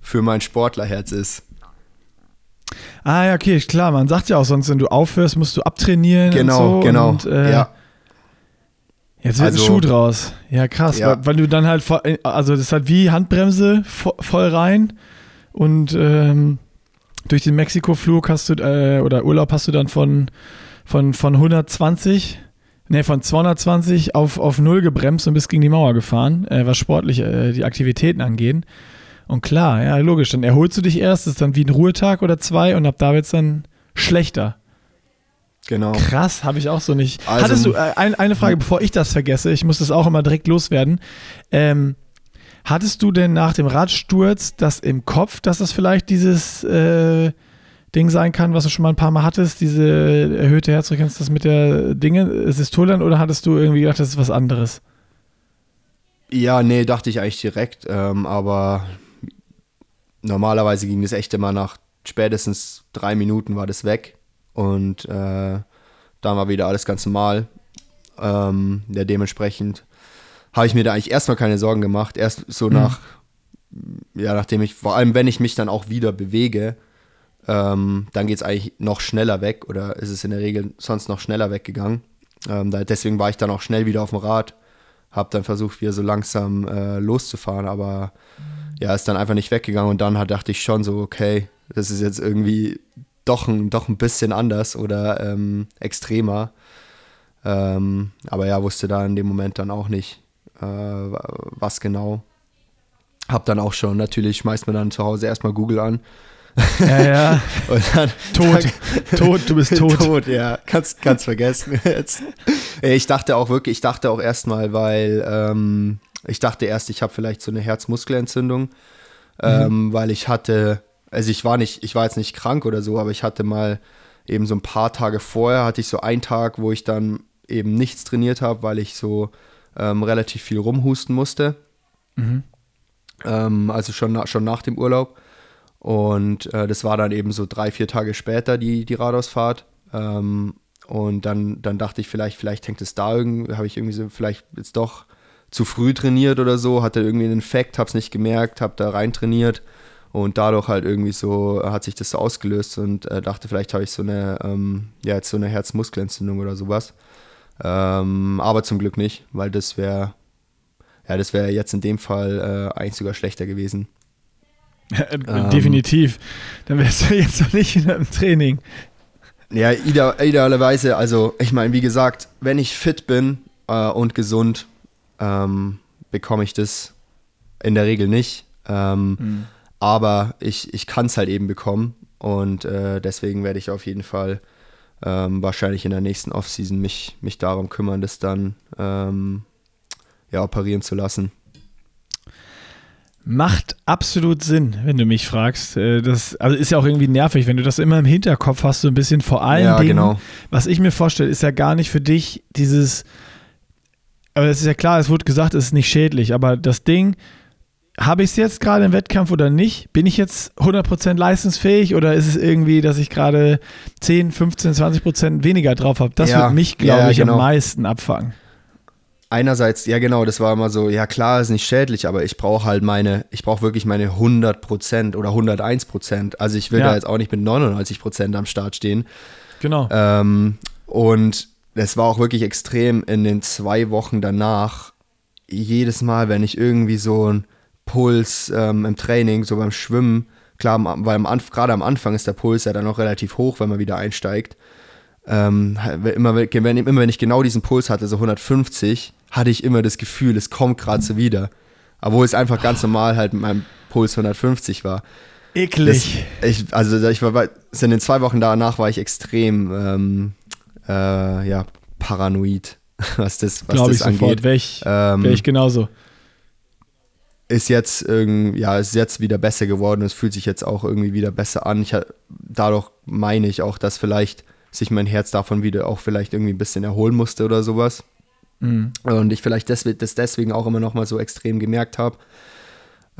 für mein Sportlerherz ist. Ah ja, okay, klar. Man sagt ja auch sonst, wenn du aufhörst, musst du abtrainieren. Genau, und so. genau. Und, äh, ja. Jetzt wird also, ein Schuh draus. Ja, krass. Ja. Weil, weil, du dann halt, also das ist halt wie Handbremse voll rein und ähm, durch den Mexiko-Flug hast du, äh, oder Urlaub hast du dann von, von, von 120, ne, von 220 auf, auf 0 gebremst und bist gegen die Mauer gefahren, äh, was sportlich äh, die Aktivitäten angehen. Und klar, ja, logisch, dann erholst du dich erst, ist dann wie ein Ruhetag oder zwei und ab da wird es dann schlechter. Genau. Krass, habe ich auch so nicht. Also, Hattest du, äh, ein, eine Frage, bevor ich das vergesse, ich muss das auch immer direkt loswerden. Ähm, hattest du denn nach dem Radsturz das im Kopf, dass das vielleicht dieses äh, Ding sein kann, was du schon mal ein paar Mal hattest, diese erhöhte Herzfrequenz, das mit der Dinge, Systole, oder hattest du irgendwie gedacht, das ist was anderes? Ja, nee, dachte ich eigentlich direkt, ähm, aber normalerweise ging das echt immer nach spätestens drei Minuten war das weg und äh, dann war wieder alles ganz normal. Ähm, ja, dementsprechend habe ich mir da eigentlich erstmal keine Sorgen gemacht. Erst so mhm. nach, ja, nachdem ich, vor allem wenn ich mich dann auch wieder bewege, ähm, dann geht es eigentlich noch schneller weg oder ist es in der Regel sonst noch schneller weggegangen. Ähm, da, deswegen war ich dann auch schnell wieder auf dem Rad, habe dann versucht, wieder so langsam äh, loszufahren, aber ja, ist dann einfach nicht weggegangen und dann hat, dachte ich schon so, okay, das ist jetzt irgendwie doch ein, doch ein bisschen anders oder ähm, extremer. Ähm, aber ja, wusste da in dem Moment dann auch nicht, äh, was genau. Hab dann auch schon, natürlich schmeißt man dann zu Hause erstmal Google an. Ja, ja. dann, tot, dann, tot, du bist tot. tot, ja, kannst, kannst vergessen jetzt. Ich dachte auch wirklich, ich dachte auch erstmal, weil ähm, ich dachte erst, ich habe vielleicht so eine Herzmuskelentzündung, mhm. ähm, weil ich hatte, also ich war nicht, ich war jetzt nicht krank oder so, aber ich hatte mal eben so ein paar Tage vorher, hatte ich so einen Tag, wo ich dann eben nichts trainiert habe, weil ich so ähm, relativ viel rumhusten musste. Mhm. Ähm, also schon, na, schon nach dem Urlaub. Und äh, das war dann eben so drei, vier Tage später, die, die Radausfahrt. Ähm, und dann, dann dachte ich, vielleicht, vielleicht hängt es da irgendwie, habe ich irgendwie so vielleicht jetzt doch zu früh trainiert oder so, hatte irgendwie einen Infekt, hab's nicht gemerkt, hab da rein trainiert und dadurch halt irgendwie so hat sich das so ausgelöst und äh, dachte, vielleicht habe ich so eine, ähm, ja, jetzt so eine Herzmuskelentzündung oder sowas. Ähm, aber zum Glück nicht, weil das wäre, ja, das wäre jetzt in dem Fall äh, eigentlich sogar schlechter gewesen. ähm, Definitiv. Dann wärst du jetzt noch nicht in einem Training. Ja, idealerweise, also ich meine, wie gesagt, wenn ich fit bin äh, und gesund, ähm, bekomme ich das in der Regel nicht. Ähm, mhm. Aber ich, ich kann es halt eben bekommen und äh, deswegen werde ich auf jeden Fall ähm, wahrscheinlich in der nächsten Offseason mich, mich darum kümmern, das dann ähm, ja, operieren zu lassen. Macht absolut Sinn, wenn du mich fragst. Äh, das also ist ja auch irgendwie nervig, wenn du das immer im Hinterkopf hast, so ein bisschen vor allen ja, Dingen. Genau. Was ich mir vorstelle, ist ja gar nicht für dich dieses aber es ist ja klar, es wurde gesagt, es ist nicht schädlich, aber das Ding, habe ich es jetzt gerade im Wettkampf oder nicht? Bin ich jetzt 100% leistungsfähig oder ist es irgendwie, dass ich gerade 10, 15, 20% weniger drauf habe? Das ja, wird mich, glaube ja, ich, genau. am meisten abfangen. Einerseits, ja genau, das war immer so, ja klar, ist nicht schädlich, aber ich brauche halt meine, ich brauche wirklich meine 100% oder 101%. Also ich will ja. da jetzt auch nicht mit 99% am Start stehen. Genau. Ähm, und es war auch wirklich extrem in den zwei Wochen danach. Jedes Mal, wenn ich irgendwie so einen Puls ähm, im Training, so beim Schwimmen, klar, weil gerade am Anfang ist der Puls ja dann noch relativ hoch, wenn man wieder einsteigt. Ähm, immer, wenn, immer wenn ich genau diesen Puls hatte, so 150, hatte ich immer das Gefühl, es kommt gerade so wieder. Obwohl es einfach ganz normal halt mit meinem Puls 150 war. Eklig. Das, ich, also ich war bei, in den zwei Wochen danach war ich extrem ähm, äh, ja, paranoid, was das, was Glaube das ich angeht. sofort. Wäre ich, Ähm, wär ich genauso. ist jetzt irgend, ja, ist jetzt wieder besser geworden. Es fühlt sich jetzt auch irgendwie wieder besser an. Ich, dadurch meine ich auch, dass vielleicht sich mein Herz davon wieder auch vielleicht irgendwie ein bisschen erholen musste oder sowas. Mhm. Und ich vielleicht deswegen, das deswegen auch immer noch mal so extrem gemerkt habe.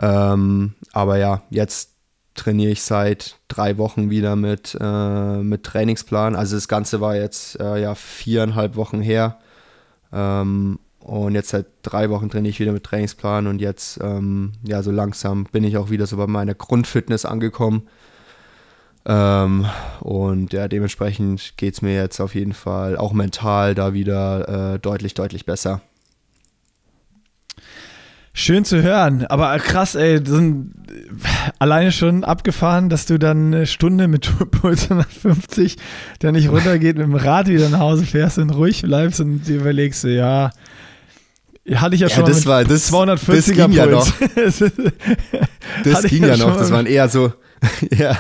Ähm, aber ja, jetzt trainiere ich seit drei Wochen wieder mit, äh, mit Trainingsplan. Also das Ganze war jetzt äh, ja viereinhalb Wochen her. Ähm, und jetzt seit drei Wochen trainiere ich wieder mit Trainingsplan und jetzt, ähm, ja, so langsam bin ich auch wieder so bei meiner Grundfitness angekommen. Ähm, und ja, dementsprechend geht es mir jetzt auf jeden Fall auch mental da wieder äh, deutlich, deutlich besser. Schön zu hören, aber krass, ey, sind alleine schon abgefahren, dass du dann eine Stunde mit Puls 150 der nicht runtergeht, mit dem Rad wieder nach Hause fährst und ruhig bleibst und dir überlegst, ja, hatte ich ja Ja, schon mal das mit war- das- 240er das ging ja Puls. Das ging ja noch, das waren eher so, ja,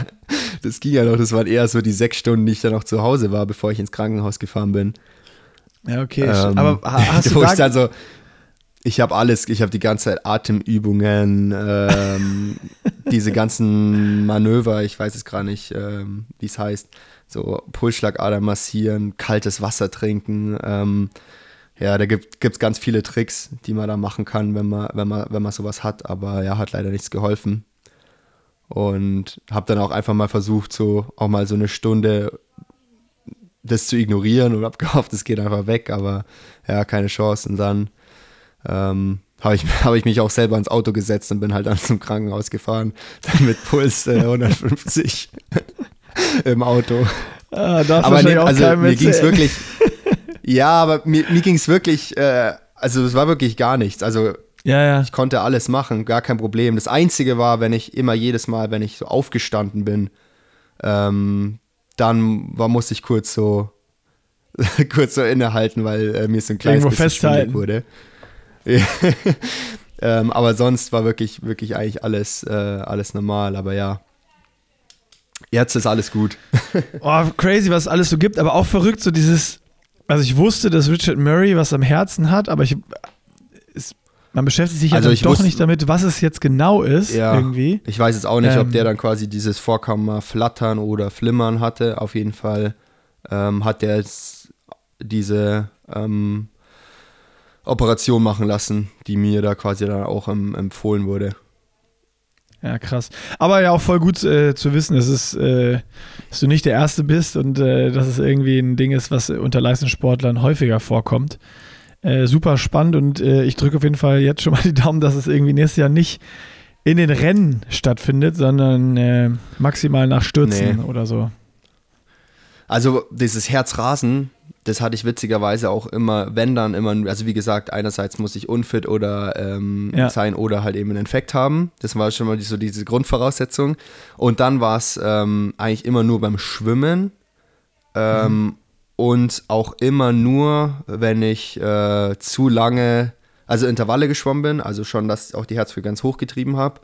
das ging ja noch, das waren eher so die sechs Stunden, die ich dann noch zu Hause war, bevor ich ins Krankenhaus gefahren bin. ja, okay, Ähm, aber ha- hast du da, ich dann so, ich habe alles, ich habe die ganze Zeit Atemübungen, ähm, diese ganzen Manöver, ich weiß es gerade nicht, ähm, wie es heißt, so Pulsschlagader massieren, kaltes Wasser trinken, ähm, ja, da gibt es ganz viele Tricks, die man da machen kann, wenn man, wenn man, wenn man sowas hat, aber ja, hat leider nichts geholfen. Und habe dann auch einfach mal versucht, so auch mal so eine Stunde das zu ignorieren und habe gehofft, es geht einfach weg, aber ja, keine Chance. Und dann ähm, habe ich, hab ich mich auch selber ins Auto gesetzt und bin halt dann zum Krankenhaus gefahren mit Puls äh, 150 im Auto. ah, da hast Aber nee, also mir ging es wirklich, ja, aber mir, mir ging es wirklich, äh, also es war wirklich gar nichts. Also Ja, ja. ich konnte alles machen, gar kein Problem. Das Einzige war, wenn ich immer jedes Mal, wenn ich so aufgestanden bin, ähm, dann war, musste ich kurz so kurz so innehalten, weil äh, mir so ein kleines Irgendwo bisschen festhalten. wurde. ähm, aber sonst war wirklich, wirklich eigentlich alles, äh, alles normal. Aber ja, jetzt ist alles gut. Oh, crazy, was es alles so gibt, aber auch verrückt, so dieses. Also, ich wusste, dass Richard Murray was am Herzen hat, aber ich. Es, man beschäftigt sich ja Also ich doch wusste- nicht damit, was es jetzt genau ist, Ja. irgendwie. Ich weiß jetzt auch nicht, Ähm. ob der dann quasi dieses Vorkommen flattern oder flimmern hatte. Auf jeden Fall ähm, hat der jetzt diese ähm, Operation machen lassen, die mir da quasi dann auch ähm, empfohlen wurde. Ja, krass. Aber ja, auch voll gut äh, zu wissen, dass, es, äh, dass du nicht der Erste bist und äh, dass es irgendwie ein Ding ist, was unter Leistungssportlern häufiger vorkommt. Äh, super spannend und äh, ich drücke auf jeden Fall jetzt schon mal die Daumen, dass es irgendwie nächstes Jahr nicht in den Rennen stattfindet, sondern äh, maximal nach Stürzen Nee. oder so. Also dieses Herzrasen, das hatte ich witzigerweise auch immer, wenn dann immer, also wie gesagt, einerseits muss ich unfit oder ähm, Ja. sein oder halt eben einen Infekt haben. Das war schon mal so diese Grundvoraussetzung. Und dann war es ähm, eigentlich immer nur beim Schwimmen ähm, und auch immer nur, wenn ich äh, zu lange, also Intervalle geschwommen bin, also schon, dass ich auch die Herzfrequenz hochgetrieben habe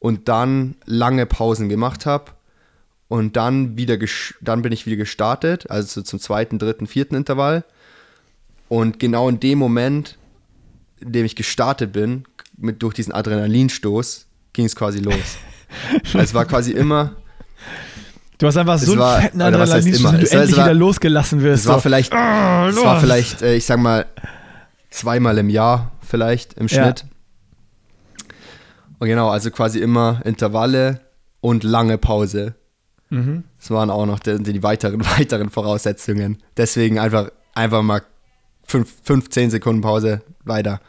und dann lange Pausen gemacht habe und dann wieder dann bin ich wieder gestartet, also so zum zweiten, dritten, vierten Intervall. Und genau in dem Moment, in dem ich gestartet bin, mit durch diesen Adrenalinstoß, ging es quasi los. also es war quasi immer, Du hast einfach so einen war- fetten Adrenalinstoß, wenn du Es war- endlich war- wieder losgelassen wirst. es war so. vielleicht, Ah, es war vielleicht, äh, ich sag mal, zweimal im Jahr vielleicht im Ja. Schnitt. Und genau, also quasi immer Intervalle und lange Pause. Mhm. Das waren auch noch die, die weiteren, weiteren Voraussetzungen. Deswegen einfach, einfach mal 15 Sekunden Pause weiter.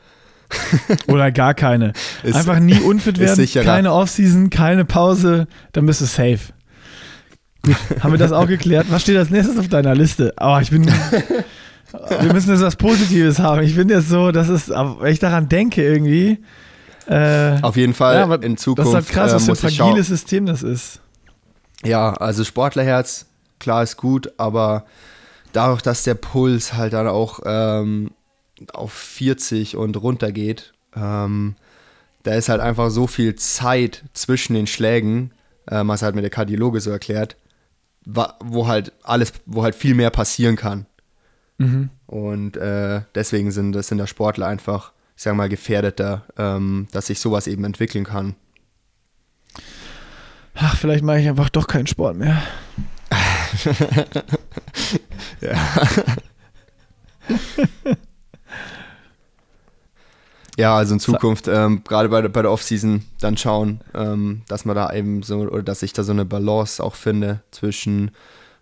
Oder gar keine. Ist- Einfach nie unfit werden, sicherer. keine Offseason, keine Pause, dann bist du safe. Gut, haben wir das auch geklärt? Was steht als nächstes auf deiner Liste? Oh, ich bin. wir müssen jetzt was Positives haben. Ich bin jetzt so, das ist, wenn ich daran denke irgendwie. Äh, Auf jeden Fall ja, in das Zukunft ist halt krass, äh, was für ein fragiles. System das ist. Ja, also Sportlerherz, klar ist gut, aber dadurch, dass der Puls halt dann auch ähm, auf 40 und runter geht, ähm, da ist halt einfach so viel Zeit zwischen den Schlägen. ähm, was halt mir der Kardiologe so erklärt, wo halt alles, wo halt viel mehr passieren kann. Mhm. Und äh, deswegen sind, das sind da Sportler einfach, ich sag mal, gefährdeter, ähm, dass sich sowas eben entwickeln kann. Ach, vielleicht mache ich einfach doch keinen Sport mehr. ja. ja, also in Zukunft, ähm, gerade bei, bei der Offseason, dann schauen, ähm, dass man da eben so, oder dass ich da so eine Balance auch finde zwischen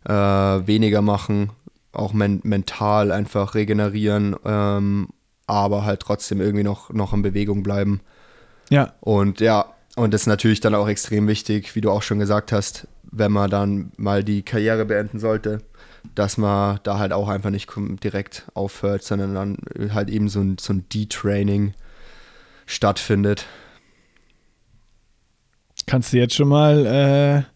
äh, weniger machen, auch men mental einfach regenerieren, ähm, aber halt trotzdem irgendwie noch, noch in Bewegung bleiben. Ja. Und ja, und das ist natürlich dann auch extrem wichtig, wie du auch schon gesagt hast, wenn man dann mal die Karriere beenden sollte, dass man da halt auch einfach nicht direkt aufhört, sondern dann halt eben so ein, so ein D-Training stattfindet. Kannst du jetzt schon mal äh,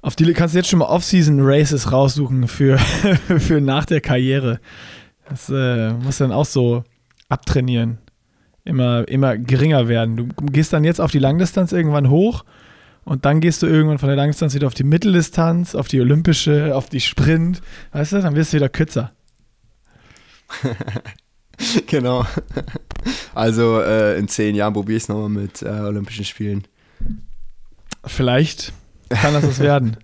auf die kannst du jetzt schon mal Off-Season Races raussuchen für, für nach der Karriere. Das äh, musst dann auch so abtrainieren. Immer, immer geringer werden. Du gehst dann jetzt auf die Langdistanz irgendwann hoch und dann gehst du irgendwann von der Langdistanz wieder auf die Mitteldistanz, auf die olympische, auf die Sprint. Weißt du, dann wirst du wieder kürzer. genau. Also äh, in zehn Jahren probiere ich es nochmal mit äh, Olympischen Spielen. Vielleicht kann das was werden.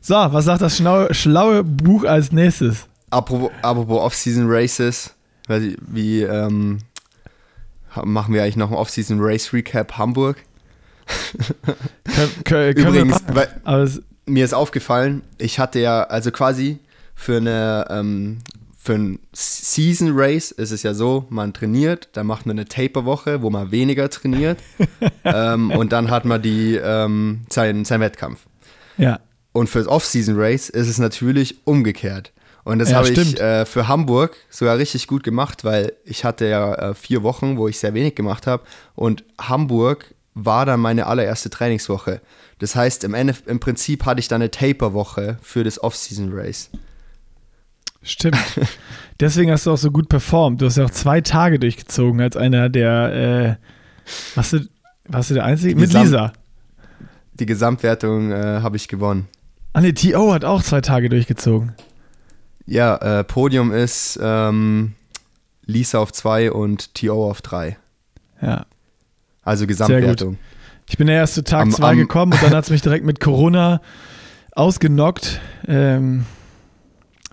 So, was sagt das schlaue, schlaue Buch als nächstes? Apropos, apropos Off-Season Races, wie, wie ähm, machen wir eigentlich noch ein Off-Season Race Recap Hamburg? können, können, Übrigens, weil, mir ist aufgefallen, ich hatte ja, also quasi für eine ähm, für ein Season Race ist es ja so, man trainiert, dann macht man eine Taper-Woche, wo man weniger trainiert ähm, und dann hat man die, ähm, sein, sein Wettkampf. Ja. Und fürs Off-Season Race ist es natürlich umgekehrt. Und das ja, habe ich äh, für Hamburg sogar richtig gut gemacht, weil ich hatte ja äh, vier Wochen, wo ich sehr wenig gemacht habe. Und Hamburg war dann meine allererste Trainingswoche. Das heißt, im, Ende, im Prinzip hatte ich dann eine Taper-Woche für das Off-Season Race. Stimmt. Deswegen hast du auch so gut performt. Du hast ja auch zwei Tage durchgezogen als einer der, äh, warst, du, warst du der Einzige? Mit Lisa. Die Gesamtwertung äh, habe ich gewonnen. Ah ne, T.O. hat auch zwei Tage durchgezogen. Ja, äh, Podium ist ähm, Lisa auf zwei und T.O. auf drei. Ja. Also Gesamtwertung. Ich bin der erste Tag am, zwei am gekommen und dann hat es mich direkt mit Corona ausgenockt. Ähm,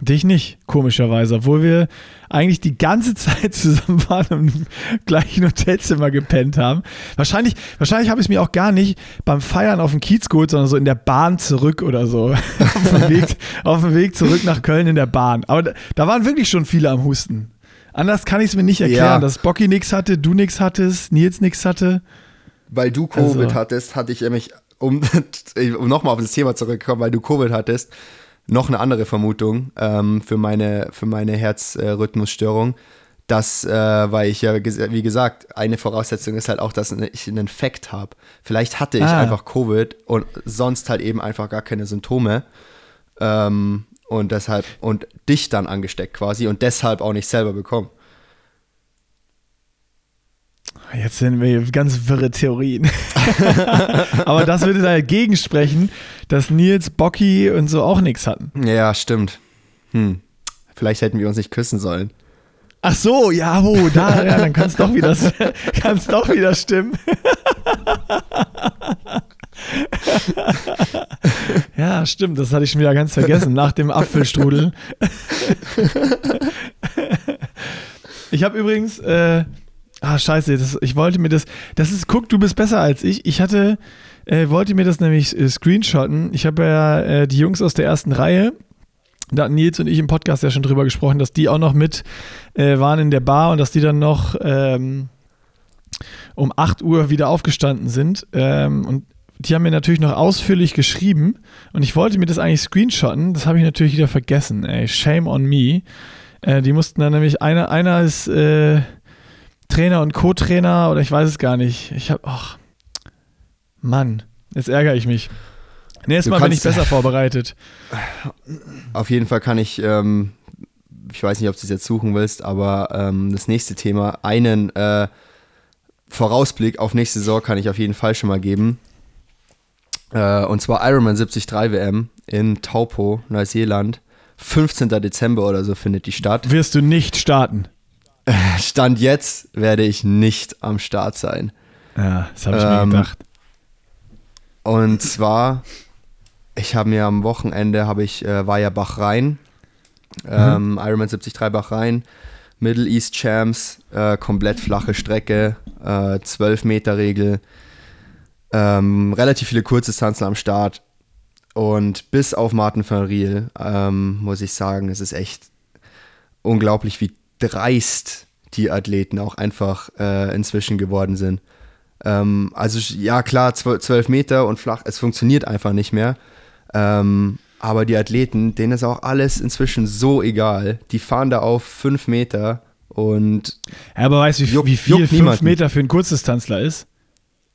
Dich nicht, komischerweise, obwohl wir eigentlich die ganze Zeit zusammen waren und im gleichen Hotelzimmer gepennt haben. Wahrscheinlich, wahrscheinlich habe ich es mir auch gar nicht beim Feiern auf dem Kiez geholt, sondern so in der Bahn zurück oder so. auf, dem Weg, auf dem Weg zurück nach Köln in der Bahn. Aber da, da waren wirklich schon viele am Husten. Anders kann ich es mir nicht erklären, ja. dass Bocky nichts hatte, du nichts hattest, Nils nichts hatte. Weil du Covid also. hattest, hatte ich nämlich, um, um nochmal auf das Thema zurückzukommen, weil du Covid hattest, noch eine andere Vermutung ähm, für meine, für meine Herzrhythmusstörung. Das, äh, weil ich ja, wie gesagt, eine Voraussetzung ist halt auch, dass ich einen Infekt habe. Vielleicht hatte ich ah. einfach Covid und sonst halt eben einfach gar keine Symptome. Ähm, und deshalb, und dich dann angesteckt quasi und deshalb auch nicht selber bekommen. Jetzt sind wir ganz wirre Theorien. Aber das würde dagegen sprechen, dass Nils, Bocky und so auch nichts hatten. Ja, stimmt. Hm. Vielleicht hätten wir uns nicht küssen sollen. Ach so, ja, oh, da, ja, dann kann es doch wieder, kann's doch wieder stimmen. ja, stimmt, das hatte ich schon wieder ganz vergessen, nach dem Apfelstrudel. ich habe übrigens, äh, Ah, scheiße, das, ich wollte mir das. Das ist, guck, du bist besser als ich. Ich hatte, äh, wollte mir das nämlich äh, screenshotten. Ich habe ja äh, die Jungs aus der ersten Reihe. Da hatten Nils und ich im Podcast ja schon drüber gesprochen, dass die auch noch mit äh, waren in der Bar und dass die dann noch ähm, um 8 Uhr wieder aufgestanden sind. Ähm, und die haben mir natürlich noch ausführlich geschrieben und ich wollte mir das eigentlich screenshotten. Das habe ich natürlich wieder vergessen. Ey, shame on me. Äh, die mussten dann nämlich, einer, einer ist äh, Trainer und Co-Trainer oder ich weiß es gar nicht. Ich habe, ach, Mann, jetzt ärgere ich mich. Nächstes Mal bin ich besser vorbereitet. Auf jeden Fall kann ich, ähm, ich weiß nicht, ob du es jetzt suchen willst, aber ähm, das nächste Thema, einen äh, Vorausblick auf nächste Saison kann ich auf jeden Fall schon mal geben. Äh, und zwar Ironman 73 WM in Taupo, Neuseeland. 15. Dezember oder so findet die statt. Wirst du nicht starten? Stand jetzt werde ich nicht am Start sein. Ja, das habe ich ähm, mir gedacht. Und zwar, ich habe mir am Wochenende, habe ich, äh, war ja Bachrhein, ähm, mhm. Ironman 73 Bachrhein, Middle East Champs, äh, komplett flache Strecke, äh, 12 Meter Regel, ähm, relativ viele Kurzdistanzen am Start. Und bis auf Martin van Riel, ähm, muss ich sagen, es ist echt unglaublich, wie dreist die Athleten auch einfach äh, inzwischen geworden sind. Ähm, also ja, klar, zwölf Meter und flach, es funktioniert einfach nicht mehr. Ähm, aber die Athleten, denen ist auch alles inzwischen so egal. Die fahren da auf fünf Meter und. Ja, aber weißt du, wie, juck, wie viel fünf Meter für einen Kurzdistanzler ist?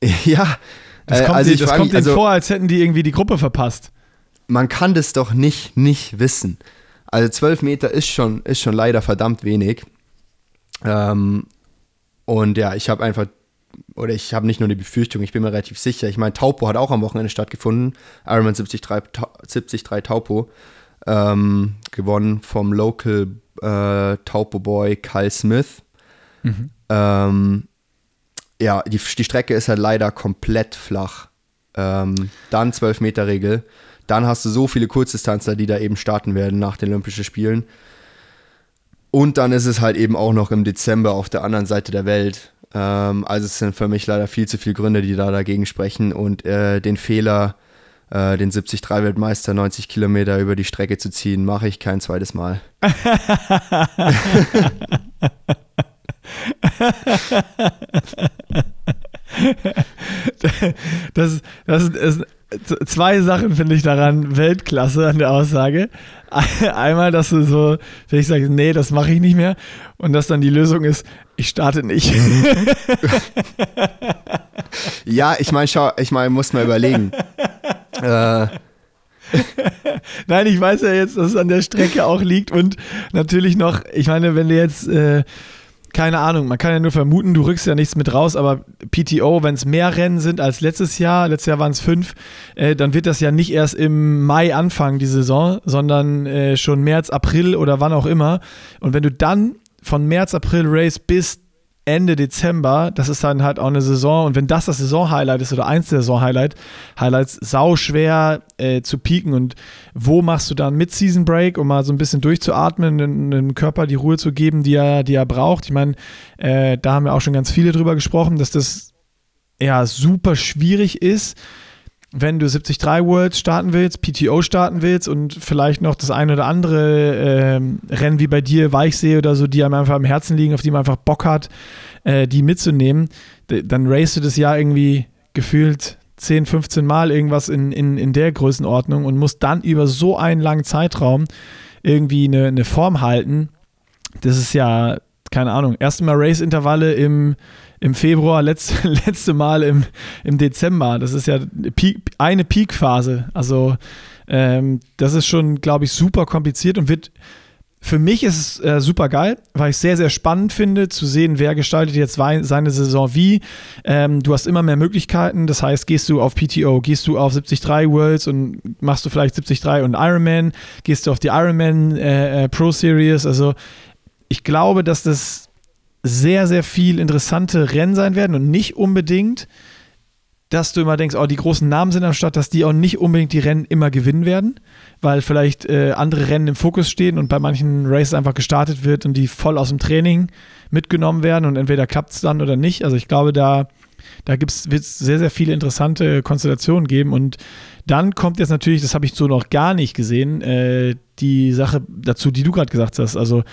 ja. Das kommt, also die, das kommt denen also, vor, als hätten die irgendwie die Gruppe verpasst. Man kann das doch nicht nicht wissen. Also zwölf Meter ist schon, ist schon leider verdammt wenig. Ähm, und ja, ich habe einfach, oder ich habe nicht nur die Befürchtung, ich bin mir relativ sicher. Ich meine, Taupo hat auch am Wochenende stattgefunden. Ironman 73, 73 Taupo. Ähm, gewonnen vom Local äh, Taupo Boy Kyle Smith. Mhm. Ähm, ja, die, die Strecke ist halt leider komplett flach. Ähm, dann 12 Meter Regel. Dann hast du so viele Kurzdistanzler, die da eben starten werden nach den Olympischen Spielen. Und dann ist es halt eben auch noch im Dezember auf der anderen Seite der Welt. Ähm, also es sind für mich leider viel zu viele Gründe, die da dagegen sprechen. Und äh, den Fehler, äh, den 73-Weltmeister 90 Kilometer über die Strecke zu ziehen, mache ich kein zweites Mal. das, das, ist, zwei Sachen finde ich daran Weltklasse an der Aussage. Einmal, dass du so, wenn ich sage, nee, das mache ich nicht mehr. Und dass dann die Lösung ist, ich starte nicht. ja, ich meine, schau, ich meine, muss mal überlegen. äh. Nein, ich weiß ja jetzt, dass es an der Strecke auch liegt und natürlich noch, ich meine, wenn du jetzt äh, keine Ahnung, man kann ja nur vermuten, du rückst ja nichts mit raus, aber PTO, wenn es mehr Rennen sind als letztes Jahr, letztes Jahr waren es fünf, äh, dann wird das ja nicht erst im Mai anfangen, die Saison, sondern äh, schon März, April oder wann auch immer. Und wenn du dann von März, April Race bis Ende Dezember, das ist dann halt auch eine Saison. Und wenn das das Saison-Highlight ist oder eins der Saison-Highlights, Highlights, sau schwer äh, zu pieken. Und wo machst du dann mit Season Break, um mal so ein bisschen durchzuatmen, dem Körper die Ruhe zu geben, die er, die er braucht. Ich meine, äh, da haben wir auch schon ganz viele drüber gesprochen, dass das ja super schwierig ist, wenn du 73 Worlds starten willst, PTO starten willst und vielleicht noch das eine oder andere äh, Rennen wie bei dir, Weichsee oder so, die einem einfach am Herzen liegen, auf die man einfach Bock hat, äh, die mitzunehmen, dann racest du das Jahr irgendwie gefühlt 10, 15 Mal irgendwas in, in, in der Größenordnung und musst dann über so einen langen Zeitraum irgendwie eine, eine Form halten. Das ist ja, keine Ahnung, erstmal Race-Intervalle im im Februar, letzte, letzte Mal im, im Dezember. Das ist ja eine Peak-Phase. Also ähm, das ist schon, glaube ich, super kompliziert und wird für mich ist es äh, super geil, weil ich es sehr, sehr spannend finde, zu sehen, wer gestaltet jetzt seine Saison wie. Ähm, du hast immer mehr Möglichkeiten. Das heißt, gehst du auf PTO, gehst du auf 73 Worlds und machst du vielleicht 73 und Ironman, gehst du auf die Ironman äh, äh, Pro Series. Also ich glaube, dass das sehr, sehr viel interessante Rennen sein werden und nicht unbedingt, dass du immer denkst, oh, die großen Namen sind am Start, dass die auch nicht unbedingt die Rennen immer gewinnen werden, weil vielleicht äh, andere Rennen im Fokus stehen und bei manchen Races einfach gestartet wird und die voll aus dem Training mitgenommen werden und entweder klappt es dann oder nicht. Also ich glaube, da, da wird es sehr, sehr viele interessante Konstellationen geben und dann kommt jetzt natürlich, das habe ich so noch gar nicht gesehen, äh, die Sache dazu, die du gerade gesagt hast. Also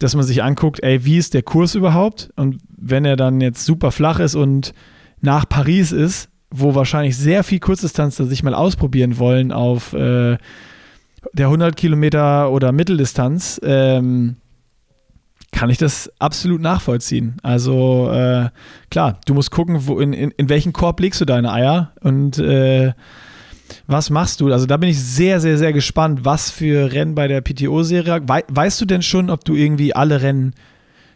dass man sich anguckt, ey, wie ist der Kurs überhaupt? Und wenn er dann jetzt super flach ist und nach Paris ist, wo wahrscheinlich sehr viel Kurzdistanzler sich mal ausprobieren wollen auf äh, der 100 Kilometer oder Mitteldistanz, ähm, kann ich das absolut nachvollziehen. Also äh, klar, du musst gucken, wo, in, in, in welchen Korb legst du deine Eier und äh, was machst du? Also da bin ich sehr, sehr, sehr gespannt, was für Rennen bei der PTO-Serie. We weißt du denn schon, ob du irgendwie alle Rennen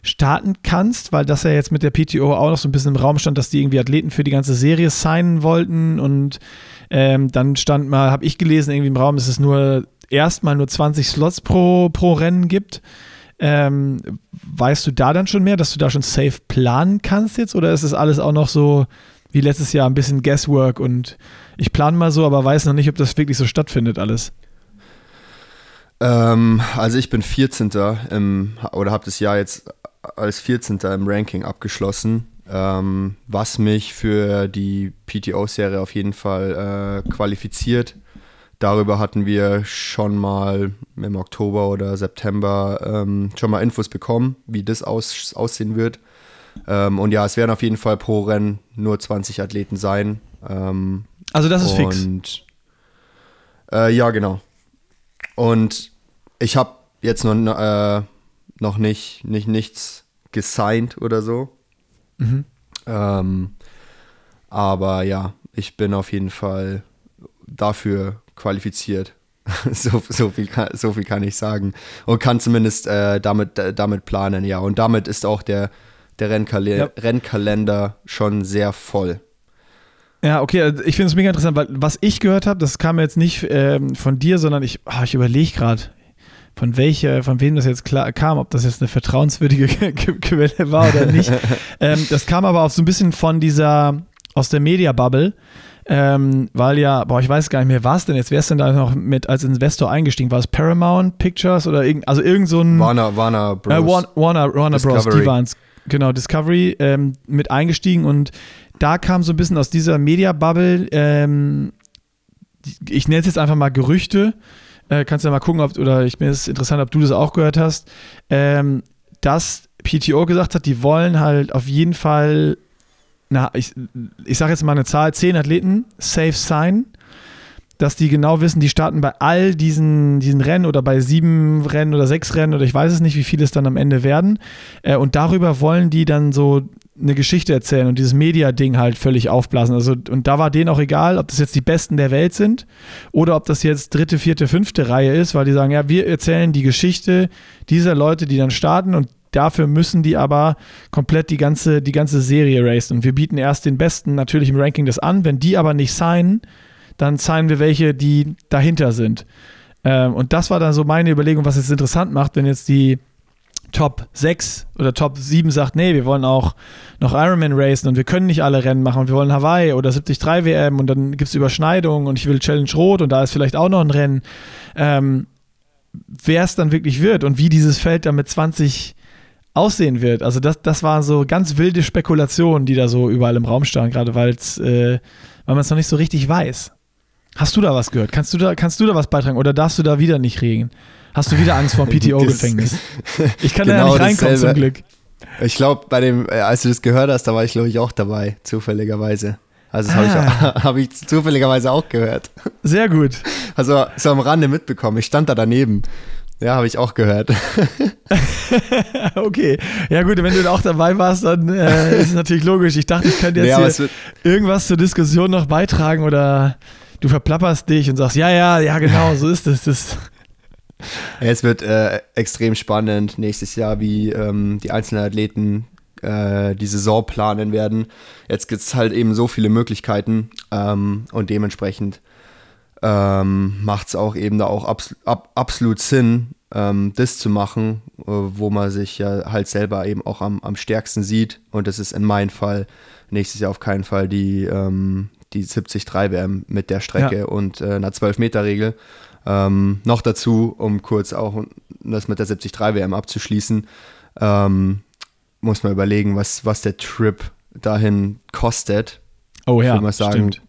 starten kannst, weil das ja jetzt mit der PTO auch noch so ein bisschen im Raum stand, dass die irgendwie Athleten für die ganze Serie signen wollten und ähm, dann stand mal, habe ich gelesen, irgendwie im Raum, dass es nur erstmal nur 20 Slots pro, pro Rennen gibt. Ähm, weißt du da dann schon mehr, dass du da schon safe planen kannst jetzt oder ist es alles auch noch so wie letztes Jahr ein bisschen Guesswork und ich plane mal so, aber weiß noch nicht, ob das wirklich so stattfindet alles? Ähm, also ich bin 14. Im, oder habe das Jahr jetzt als 14. im Ranking abgeschlossen, ähm, was mich für die PTO-Serie auf jeden Fall äh, qualifiziert. Darüber hatten wir schon mal im Oktober oder September ähm, schon mal Infos bekommen, wie das aus, aussehen wird. Ähm, und ja, es werden auf jeden Fall pro Rennen nur 20 Athleten sein. Ähm, also das ist und, fix. Äh, ja, genau. Und ich habe jetzt noch, äh, noch nicht, nicht nichts gesigned oder so. Mhm. Ähm, aber ja, ich bin auf jeden Fall dafür qualifiziert. so, so, viel kann, so viel kann ich sagen. Und kann zumindest äh, damit, damit planen, ja. Und damit ist auch der, der Rennkale ja. Rennkalender schon sehr voll. Ja, okay, also ich finde es mega interessant, weil was ich gehört habe, das kam jetzt nicht ähm, von dir, sondern ich, oh, ich überlege gerade, von welcher, von wem das jetzt klar, kam, ob das jetzt eine vertrauenswürdige Quelle war oder nicht. ähm, das kam aber auch so ein bisschen von dieser, aus der Media-Bubble. Ähm, weil ja, boah, ich weiß gar nicht mehr, was denn jetzt? Wer ist denn da noch mit als Investor eingestiegen? War es Paramount Pictures oder irgend, also irgend so ein. Warner, Warner Bros. Äh, Warner, Warner, Warner Bros. Die waren es. Genau, Discovery ähm, mit eingestiegen und da kam so ein bisschen aus dieser Media-Bubble, ähm, ich nenne es jetzt einfach mal Gerüchte, äh, kannst du ja mal gucken, ob, oder ich mir ist interessant, ob du das auch gehört hast, ähm, dass PTO gesagt hat, die wollen halt auf jeden Fall, na, ich, ich sage jetzt mal eine Zahl, zehn Athleten safe sein, dass die genau wissen, die starten bei all diesen, diesen Rennen oder bei sieben Rennen oder sechs Rennen oder ich weiß es nicht, wie viele es dann am Ende werden. Äh, und darüber wollen die dann so eine Geschichte erzählen und dieses Media-Ding halt völlig aufblasen. Also, und da war denen auch egal, ob das jetzt die Besten der Welt sind oder ob das jetzt dritte, vierte, fünfte Reihe ist, weil die sagen, ja, wir erzählen die Geschichte dieser Leute, die dann starten und dafür müssen die aber komplett die ganze, die ganze Serie racen. Und wir bieten erst den Besten natürlich im Ranking das an. Wenn die aber nicht signen, dann signen wir welche, die dahinter sind. Ähm, und das war dann so meine Überlegung, was es interessant macht, wenn jetzt die Top 6 oder Top 7 sagt, nee, wir wollen auch noch Ironman racen und wir können nicht alle Rennen machen und wir wollen Hawaii oder 73 WM und dann gibt es Überschneidungen und ich will Challenge Rot und da ist vielleicht auch noch ein Rennen. Ähm, Wer es dann wirklich wird und wie dieses Feld dann mit 20 aussehen wird. Also das, das waren so ganz wilde Spekulationen, die da so überall im Raum standen, gerade weil äh, man es noch nicht so richtig weiß. Hast du da was gehört? Kannst du da, kannst du da was beitragen oder darfst du da wieder nicht reden? Hast du wieder Angst vor PTO-Gefängnis? Ich kann genau da ja nicht reinkommen dasselbe. zum Glück. Ich glaube, bei dem, äh, als du das gehört hast, da war ich, glaube ich, auch dabei, zufälligerweise. Also das ah. habe ich, hab ich zufälligerweise auch gehört. Sehr gut. Also so am Rande mitbekommen. Ich stand da daneben. Ja, habe ich auch gehört. okay. Ja gut, wenn du auch dabei warst, dann äh, ist es natürlich logisch. Ich dachte, ich könnte jetzt nee, irgendwas zur Diskussion noch beitragen oder du verplapperst dich und sagst, ja, ja, ja, genau, so ist es. Das es wird äh, extrem spannend nächstes Jahr, wie ähm, die einzelnen Athleten äh, die Saison planen werden. Jetzt gibt es halt eben so viele Möglichkeiten ähm, und dementsprechend ähm, macht es auch eben da auch abs ab absolut Sinn, ähm, das zu machen, äh, wo man sich ja halt selber eben auch am, am stärksten sieht. Und das ist in meinem Fall nächstes Jahr auf keinen Fall die, ähm, die 73 WM mit der Strecke ja. und äh, einer 12-Meter-Regel. Ähm, noch dazu, um kurz auch das mit der 73 WM abzuschließen, ähm, muss man überlegen, was, was der Trip dahin kostet. Oh ja, ich mal sagen, stimmt.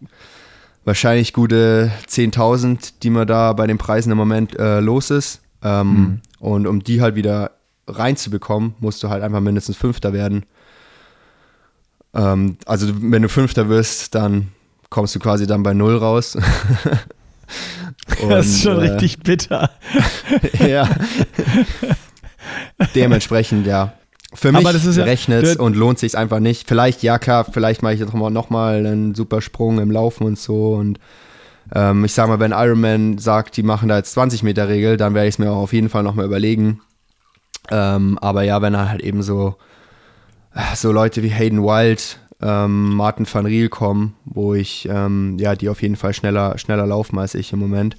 Wahrscheinlich gute 10.000, die man da bei den Preisen im Moment äh, los ist. Ähm, mhm. Und um die halt wieder reinzubekommen, musst du halt einfach mindestens Fünfter werden. Ähm, also wenn du Fünfter wirst, dann kommst du quasi dann bei Null raus. Und, das ist schon äh, richtig bitter. ja. Dementsprechend, ja. Für mich ja, rechnet es und lohnt sich einfach nicht. Vielleicht, ja klar, vielleicht mache ich jetzt nochmal einen super Sprung im Laufen und so. Und ähm, ich sage mal, wenn Ironman sagt, die machen da jetzt 20 Meter Regel, dann werde ich es mir auch auf jeden Fall nochmal überlegen. Ähm, aber ja, wenn er halt eben so, so Leute wie Hayden Wild, ähm, Martin van Riel kommen, wo ich, ähm, ja, die auf jeden Fall schneller, schneller laufen als ich im Moment.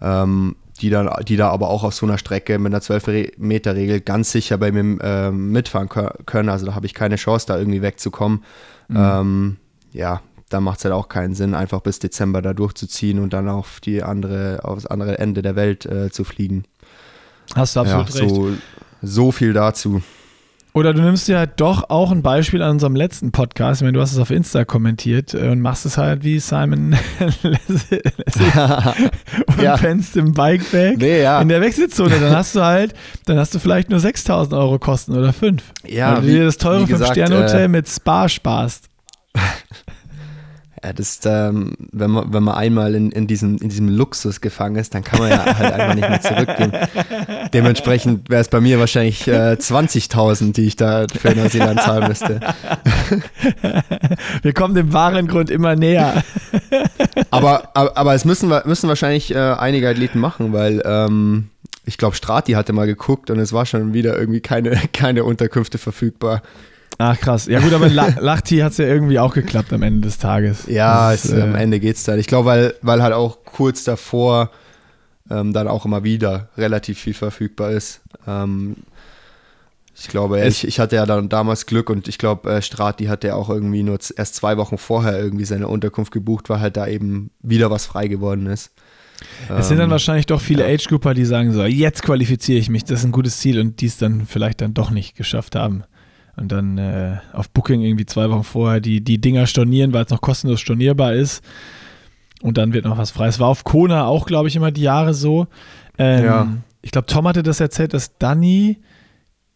Ähm, die, dann, die da aber auch auf so einer Strecke mit einer 12-Meter-Regel ganz sicher bei mir äh, mitfahren können. Also da habe ich keine Chance, da irgendwie wegzukommen. Mhm. Ähm, ja, da macht es halt auch keinen Sinn, einfach bis Dezember da durchzuziehen und dann auf die andere, aufs andere Ende der Welt äh, zu fliegen. Hast du absolut ja, recht. So, so viel dazu. Oder du nimmst dir halt doch auch ein Beispiel an unserem letzten Podcast. Ich meine, du hast es auf Insta kommentiert äh, und machst es halt wie Simon und ja. pennst im Bikebag nee, ja. in der Wechselzone. Dann hast du halt, dann hast du vielleicht nur 6000 Euro Kosten oder 5. Ja, Weil du dir das teure 5-Sterne-Hotel äh, mit Spa sparst. Ja, das, ähm, wenn, man, wenn man einmal in, in, diesem, in diesem Luxus gefangen ist, dann kann man ja halt einfach nicht mehr zurückgehen. Dementsprechend wäre es bei mir wahrscheinlich äh, 20.000, die ich da für Neuseeland zahlen müsste. Wir kommen dem wahren Grund immer näher. aber, aber, aber es müssen, müssen wahrscheinlich äh, einige Athleten machen, weil ähm, ich glaube, Strati hatte mal geguckt und es war schon wieder irgendwie keine, keine Unterkünfte verfügbar. Ach krass. Ja gut, aber Lachti hat es ja irgendwie auch geklappt am Ende des Tages. Ja, ist, äh, am Ende geht es dann. Ich glaube, weil, weil halt auch kurz davor ähm, dann auch immer wieder relativ viel verfügbar ist. Ähm, ich glaube, ich, ich hatte ja dann damals Glück und ich glaube, äh, Strati hatte ja auch irgendwie nur erst zwei Wochen vorher irgendwie seine Unterkunft gebucht, weil halt da eben wieder was frei geworden ist. Es sind dann ähm, wahrscheinlich doch viele ja. Age-Grupper, die sagen so, jetzt qualifiziere ich mich, das ist ein gutes Ziel und die es dann vielleicht dann doch nicht geschafft haben und dann äh, auf Booking irgendwie zwei Wochen vorher die, die Dinger stornieren, weil es noch kostenlos stornierbar ist. Und dann wird noch was frei. Es war auf Kona auch, glaube ich, immer die Jahre so. Ähm, ja. Ich glaube, Tom hatte das erzählt, dass Danny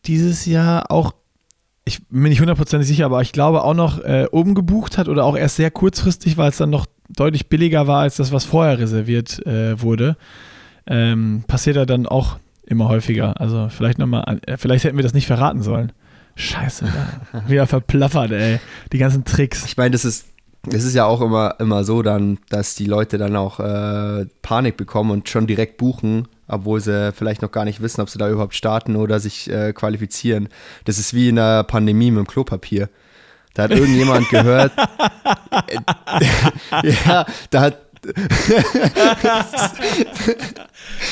dieses Jahr auch, ich bin nicht hundertprozentig sicher, aber ich glaube auch noch äh, oben gebucht hat oder auch erst sehr kurzfristig, weil es dann noch deutlich billiger war als das, was vorher reserviert äh, wurde. Ähm, passiert er dann auch immer häufiger. Also vielleicht nochmal, äh, vielleicht hätten wir das nicht verraten sollen. Scheiße, wieder verplaffert, ey. Die ganzen Tricks. Ich meine, das ist, das ist ja auch immer, immer so dann, dass die Leute dann auch äh, Panik bekommen und schon direkt buchen, obwohl sie vielleicht noch gar nicht wissen, ob sie da überhaupt starten oder sich äh, qualifizieren. Das ist wie in der Pandemie mit dem Klopapier. Da hat irgendjemand gehört, ja, da hat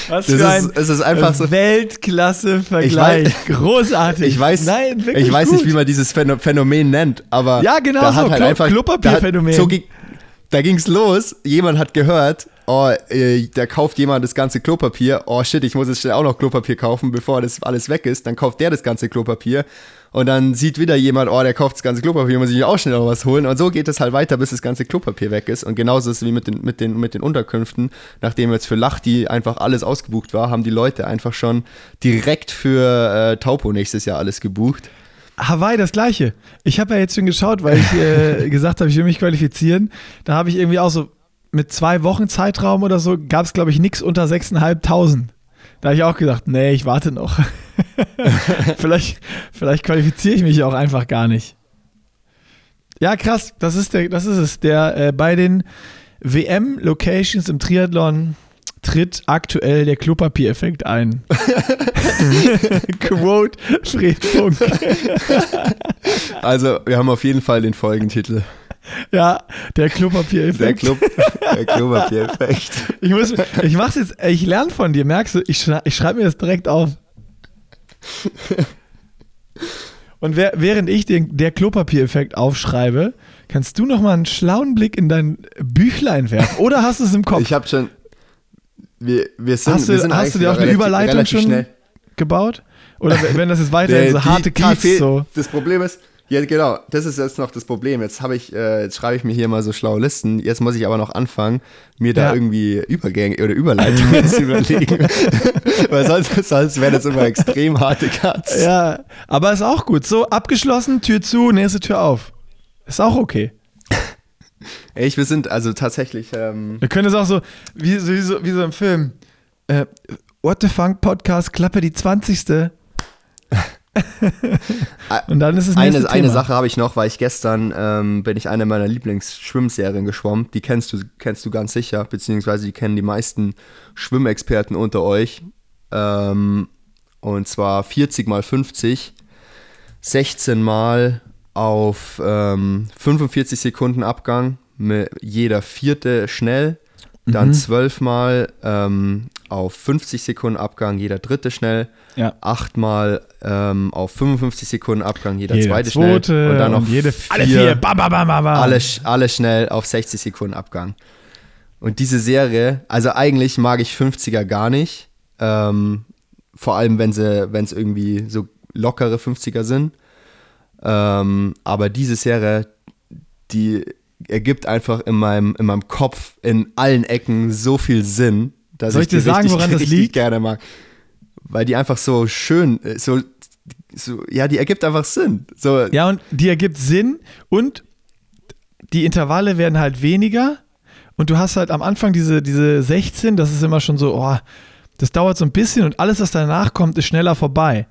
Was das für ein ist, es ist einfach so, Weltklasse-Vergleich. Großartig. Ich weiß, Nein, ich weiß nicht, wie man dieses Phänomen nennt, aber ja, genau da so, hat halt Klo einfach Klopapier-Phänomen. So, da ging es los, jemand hat gehört, oh, äh, da kauft jemand das ganze Klopapier, oh shit, ich muss jetzt schnell auch noch Klopapier kaufen, bevor das alles weg ist, dann kauft der das ganze Klopapier und dann sieht wieder jemand, oh, der kauft das ganze Klopapier, muss ich auch schnell noch was holen. Und so geht es halt weiter, bis das ganze Klopapier weg ist. Und genauso ist es wie mit den, mit den, mit den Unterkünften. Nachdem jetzt für Lachti einfach alles ausgebucht war, haben die Leute einfach schon direkt für äh, Taupo nächstes Jahr alles gebucht. Hawaii das gleiche. Ich habe ja jetzt schon geschaut, weil ich äh, gesagt habe, ich will mich qualifizieren. Da habe ich irgendwie auch so mit zwei Wochen Zeitraum oder so, gab es glaube ich nichts unter 6.500. Da habe ich auch gedacht, nee, ich warte noch. vielleicht, vielleicht qualifiziere ich mich auch einfach gar nicht. Ja, krass, das ist, der, das ist es. Der äh, bei den WM-Locations im Triathlon tritt aktuell der Klopapiereffekt ein. Quote Fred Funk. also, wir haben auf jeden Fall den Folgentitel. Ja, der Klopapiereffekt. Der, Klo der Klopapiereffekt. Ich, muss, ich mach's jetzt, ich lerne von dir, merkst du, ich, schrei, ich schreibe mir das direkt auf. Und wer, während ich den der Klopapiereffekt aufschreibe, kannst du noch mal einen schlauen Blick in dein Büchlein werfen. Oder hast du es im Kopf? Ich habe schon. Wir, wir sind, hast du, wir sind hast du dir auch eine Überleitung schon schnell. gebaut? Oder wenn das jetzt weiterhin so harte Cuts so. Das Problem ist, ja, genau. Das ist jetzt noch das Problem. Jetzt habe ich, äh, jetzt schreibe ich mir hier mal so schlaue Listen. Jetzt muss ich aber noch anfangen, mir da irgendwie Übergänge oder Überleitungen zu überlegen. Weil sonst, sonst wären das immer extrem harte Cuts. Ja, aber ist auch gut. So, abgeschlossen, Tür zu, nächste Tür auf. Ist auch okay. Echt, wir sind also tatsächlich. Ähm wir können es auch so wie, wie, so, wie so im Film. Äh, What the Funk Podcast, Klappe die 20. Und dann ist es eine, Thema. eine Sache habe ich noch, weil ich gestern ähm, bin ich eine meiner Lieblingsschwimmserien geschwommen. Die kennst du, kennst du ganz sicher, beziehungsweise die kennen die meisten Schwimmexperten unter euch. Ähm, Und zwar 40 mal 50, 16 mal auf ähm, 45 Sekunden Abgang, mit jeder vierte schnell, dann Mhm. 12 mal ähm, auf 50 Sekunden Abgang, jeder dritte schnell, Ja. 8 mal ähm, auf 55 Sekunden Abgang, jeder Jeder zweite, zweite schnell und dann noch jede, vier, alle vier. Bam, bam, bam, bam, alle, alle schnell auf 60 Sekunden Abgang. Und diese Serie, also eigentlich mag ich 50er gar nicht. Ähm, vor allem, wenn sie, wenn es irgendwie so lockere 50er sind. Ähm, aber diese Serie, die ergibt einfach in meinem, in meinem Kopf in allen Ecken so viel Sinn, dass Soll ich ich dir sagen, richtig, woran das liegt? gerne mag. Weil die einfach so schön, äh, so, so, ja, die ergibt einfach Sinn. So, Ja, und die ergibt Sinn und die Intervalle werden halt weniger und du hast halt am Anfang diese, diese 16, das ist immer schon so, oh, das dauert so ein bisschen und alles, was danach kommt, ist schneller vorbei.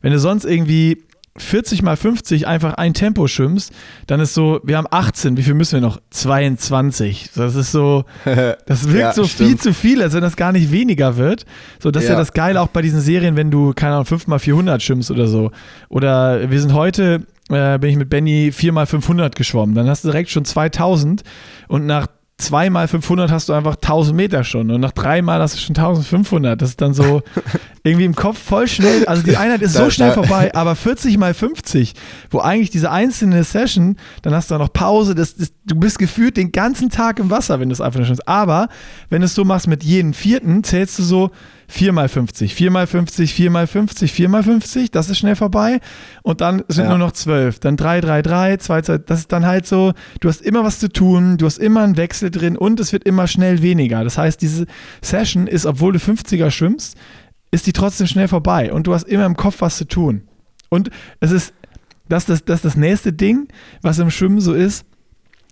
Wenn du sonst irgendwie 40 mal 50 einfach ein Tempo schwimmst, dann ist so, wir haben 18, wie viel müssen wir noch? 22. Das ist so, das wirkt Ja, so viel stimmt. zu viel, als wenn das gar nicht weniger wird. So, das ist ja Ja. das Geile auch bei diesen Serien, wenn du, keine Ahnung, 5 mal 400 schwimmst oder so. Oder wir sind heute, äh, bin ich mit Benny 4 mal 500 geschwommen. Dann hast du direkt schon 2000 und nach 2 mal 500 hast du einfach 1000 Meter schon und nach 3 mal hast du schon 1500. Das ist dann so irgendwie im Kopf voll schnell. Also die Einheit ist so schnell da- vorbei, aber 40 mal 50, wo eigentlich diese einzelne Session, dann hast du auch noch Pause, das, das, du bist gefühlt den ganzen Tag im Wasser, wenn du es einfach nur schwimmst. Aber wenn du es so machst mit jedem vierten, zählst du so 4 mal 50, 4 mal 50, 4 mal 50, 4 mal 50, das ist schnell vorbei. Und dann sind Ja. nur noch 12. Dann 3, 3, 3, 2, 2, das ist dann halt so, du hast immer was zu tun, du hast immer einen Wechsel drin und es wird immer schnell weniger. Das heißt, diese Session ist, obwohl du 50er schwimmst, ist die trotzdem schnell vorbei und du hast immer im Kopf was zu tun. Und es ist das, das, das, das nächste Ding, was im Schwimmen so ist.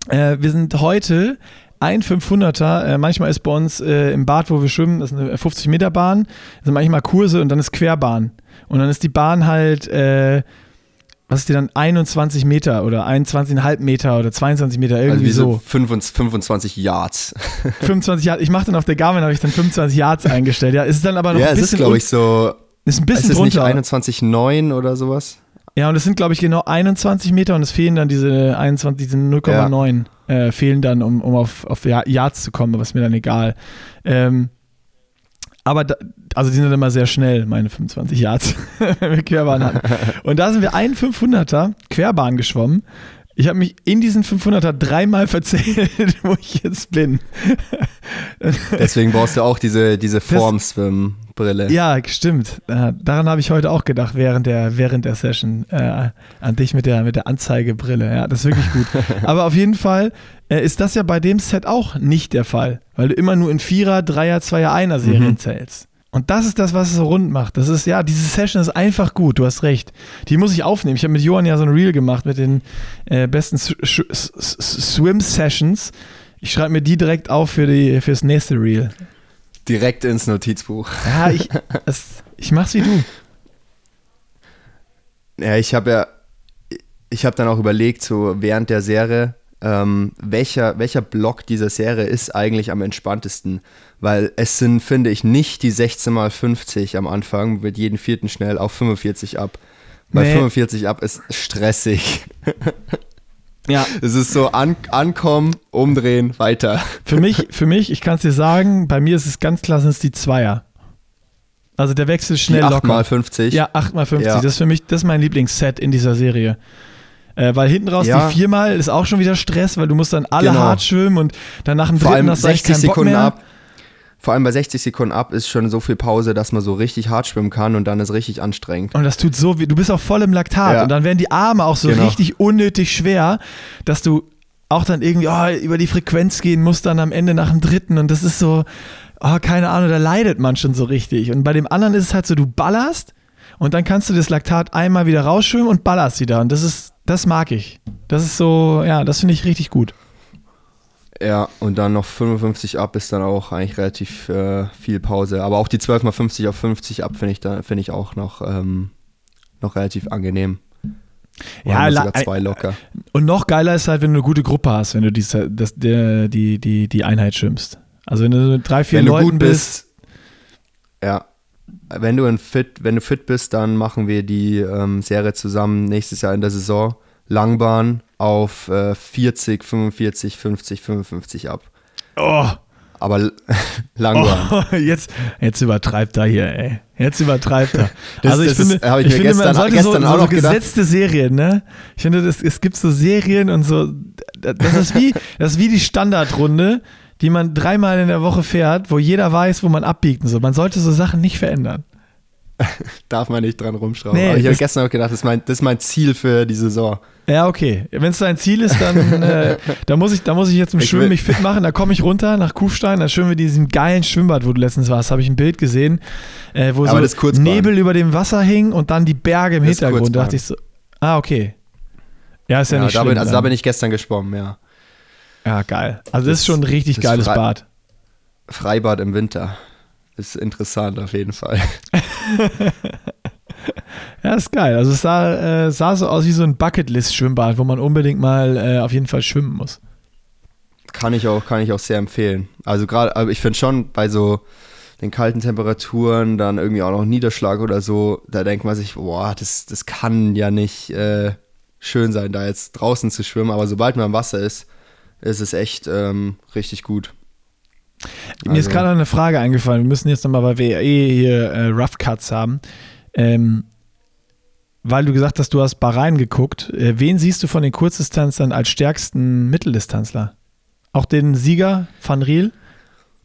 Äh, wir sind heute ein 500er, äh, manchmal ist bei uns äh, im Bad, wo wir schwimmen, das ist eine 50 Meter Bahn, das sind manchmal Kurse und dann ist Querbahn. Und dann ist die Bahn halt, äh, was ist die dann, 21 Meter oder 21,5 Meter oder 22 Meter, also irgendwie wie so so. 25, 25 Yards. 25 Yards, ich mache dann auf der Garmin, habe ich dann 25 Yards eingestellt. Ja, es ist dann aber noch Ja, ein es bisschen, ist, glaube ich, so. ist ein Ist bisschen es nicht drunter. 21,9 oder sowas? Ja, und es sind, glaube ich, genau 21 Meter und es fehlen dann diese 21, diese 0,9 äh, fehlen dann, um, um auf, auf Ja- Yards zu kommen, aber ist mir dann egal. Ähm, aber, da, also die sind immer sehr schnell, meine 25 Yards, wenn wir Querbahn hatten. Und da sind wir einen 500er Querbahn geschwommen. Ich habe mich in diesen 500er dreimal verzählt, wo ich jetzt bin. Deswegen brauchst du auch diese, diese Formswim-Brille. Ja, stimmt. Äh, daran habe ich heute auch gedacht, während der, während der Session. Äh, an dich mit der, mit der Anzeigebrille. Ja, das ist wirklich gut. Aber auf jeden Fall äh, ist das ja bei dem Set auch nicht der Fall, weil du immer nur in Vierer, Dreier, Zweier, Einer Serien Mhm. zählst. Und das ist das, was es so rund macht. Das ist, ja, diese Session ist einfach gut, du hast recht. Die muss ich aufnehmen. Ich habe mit Johann ja so ein Reel gemacht mit den äh, besten Swim-Sessions. Ich schreibe mir die direkt auf für, die, fürs nächste Reel. Direkt ins Notizbuch. Ja, ich, es, ich mach's wie du. Ja, ich habe ja, ich habe dann auch überlegt, so während der Serie, ähm, welcher, welcher Block dieser Serie ist eigentlich am entspanntesten. Weil es sind, finde ich, nicht die 16 mal 50 am Anfang, mit jedem vierten schnell auf 45 ab. Weil Nee. 45 ab ist stressig. Ja, Es ist so an, ankommen, umdrehen, weiter. für mich, für mich, ich kann es dir sagen, bei mir ist es ganz klar, sind es die Zweier. Also der Wechsel schnell die 8 locker. mal 50. Ja, 8x50. Ja. Das ist für mich, das ist mein Lieblingsset in dieser Serie. Äh, weil hinten raus Ja. die viermal ist auch schon wieder Stress, weil du musst dann alle Genau. hart schwimmen und dann nach dem Vor dritten hast du echt 60 keinen Bock Sekunden mehr. ab. Vor allem bei 60 Sekunden ab ist schon so viel Pause, dass man so richtig hart schwimmen kann und dann ist richtig anstrengend. Und das tut so weh. Du bist auch voll im Laktat Ja. und dann werden die Arme auch so Genau. richtig unnötig schwer, dass du auch dann irgendwie oh, über die Frequenz gehen musst dann am Ende nach dem dritten und das ist so, oh, keine Ahnung, da leidet man schon so richtig. Und bei dem anderen ist es halt so, du ballerst und dann kannst du das Laktat einmal wieder rausschwimmen und ballerst wieder und das ist, das mag ich. Das ist so, ja, das finde ich richtig gut. Ja, und dann noch 55 ab ist dann auch eigentlich relativ äh, viel Pause. Aber auch die 12 mal 50 auf 50 ab finde ich, da- finde ich auch noch, ähm, noch relativ angenehm. Oder Ja, zwei locker. Und noch geiler ist halt, wenn du eine gute Gruppe hast, wenn du die, das, die, die, die, Einheit schwimmst. Also wenn du drei, vier Wenn du Leuten gut bist, bist, ja, wenn du, fit, wenn du fit bist, dann machen wir die ähm, Serie zusammen nächstes Jahr in der Saison. Langbahn auf äh, 40, 45, 50, 55 ab. Oh, Aber Langbahn. oh jetzt, jetzt übertreibt er hier, ey. Jetzt übertreibt er. Das- also ich das ist- finde, hab ich ich finde man gestern- sollte so, gestern so, auch so noch gedacht. gesetzte Serien, ne? Ich finde, das, es gibt so Serien und so, das ist wie, das ist wie die Standardrunde, die man dreimal in der Woche fährt, wo jeder weiß, wo man abbiegt und so. Man sollte so Sachen nicht verändern. Darf man nicht dran rumschrauben. Nee, Aber ich habe gestern auch gedacht, das ist, mein, das ist mein Ziel für die Saison. Ja, okay. Wenn es dein Ziel ist, dann äh, da, muss ich, da muss ich jetzt im Ich Schwimmen will- mich fit machen. Da komme ich runter nach Kufstein, da schwimmen wir diesem geilen Schwimmbad, wo du letztens warst. Habe ich ein Bild gesehen, äh, wo Aber so. Nebel über dem Wasser hing und dann die Berge im Das Hintergrund. Da dachte ich so, ah, okay. Ja, ist ja, Ja, nicht da schlimm. bin, also da dann. bin ich gestern geschwommen, ja. Ja, geil. Also das, Das- ist schon ein richtig geiles frei- Bad. Freibad im Winter. Ist interessant auf jeden Fall. Ja, ist geil. Also es sah, äh, sah so aus wie so ein Bucketlist-Schwimmbad, wo man unbedingt mal äh, auf jeden Fall schwimmen muss. Kann ich auch, kann ich auch sehr empfehlen. Also gerade, aber ich finde schon bei so den kalten Temperaturen, dann irgendwie auch noch Niederschlag oder so, da denkt man sich, boah, das, das kann ja nicht äh, schön sein, da jetzt draußen zu schwimmen. Aber sobald man im Wasser ist, ist es echt ähm, richtig gut. Mir ist Also- gerade eine Frage eingefallen. Wir müssen jetzt nochmal, weil wir eh hier äh, Rough Cuts haben, ähm, weil du gesagt hast, du hast Bahrain geguckt. Äh, wen siehst du von den Kurzdistanzlern als stärksten Mitteldistanzler? Auch den Sieger Van Riel?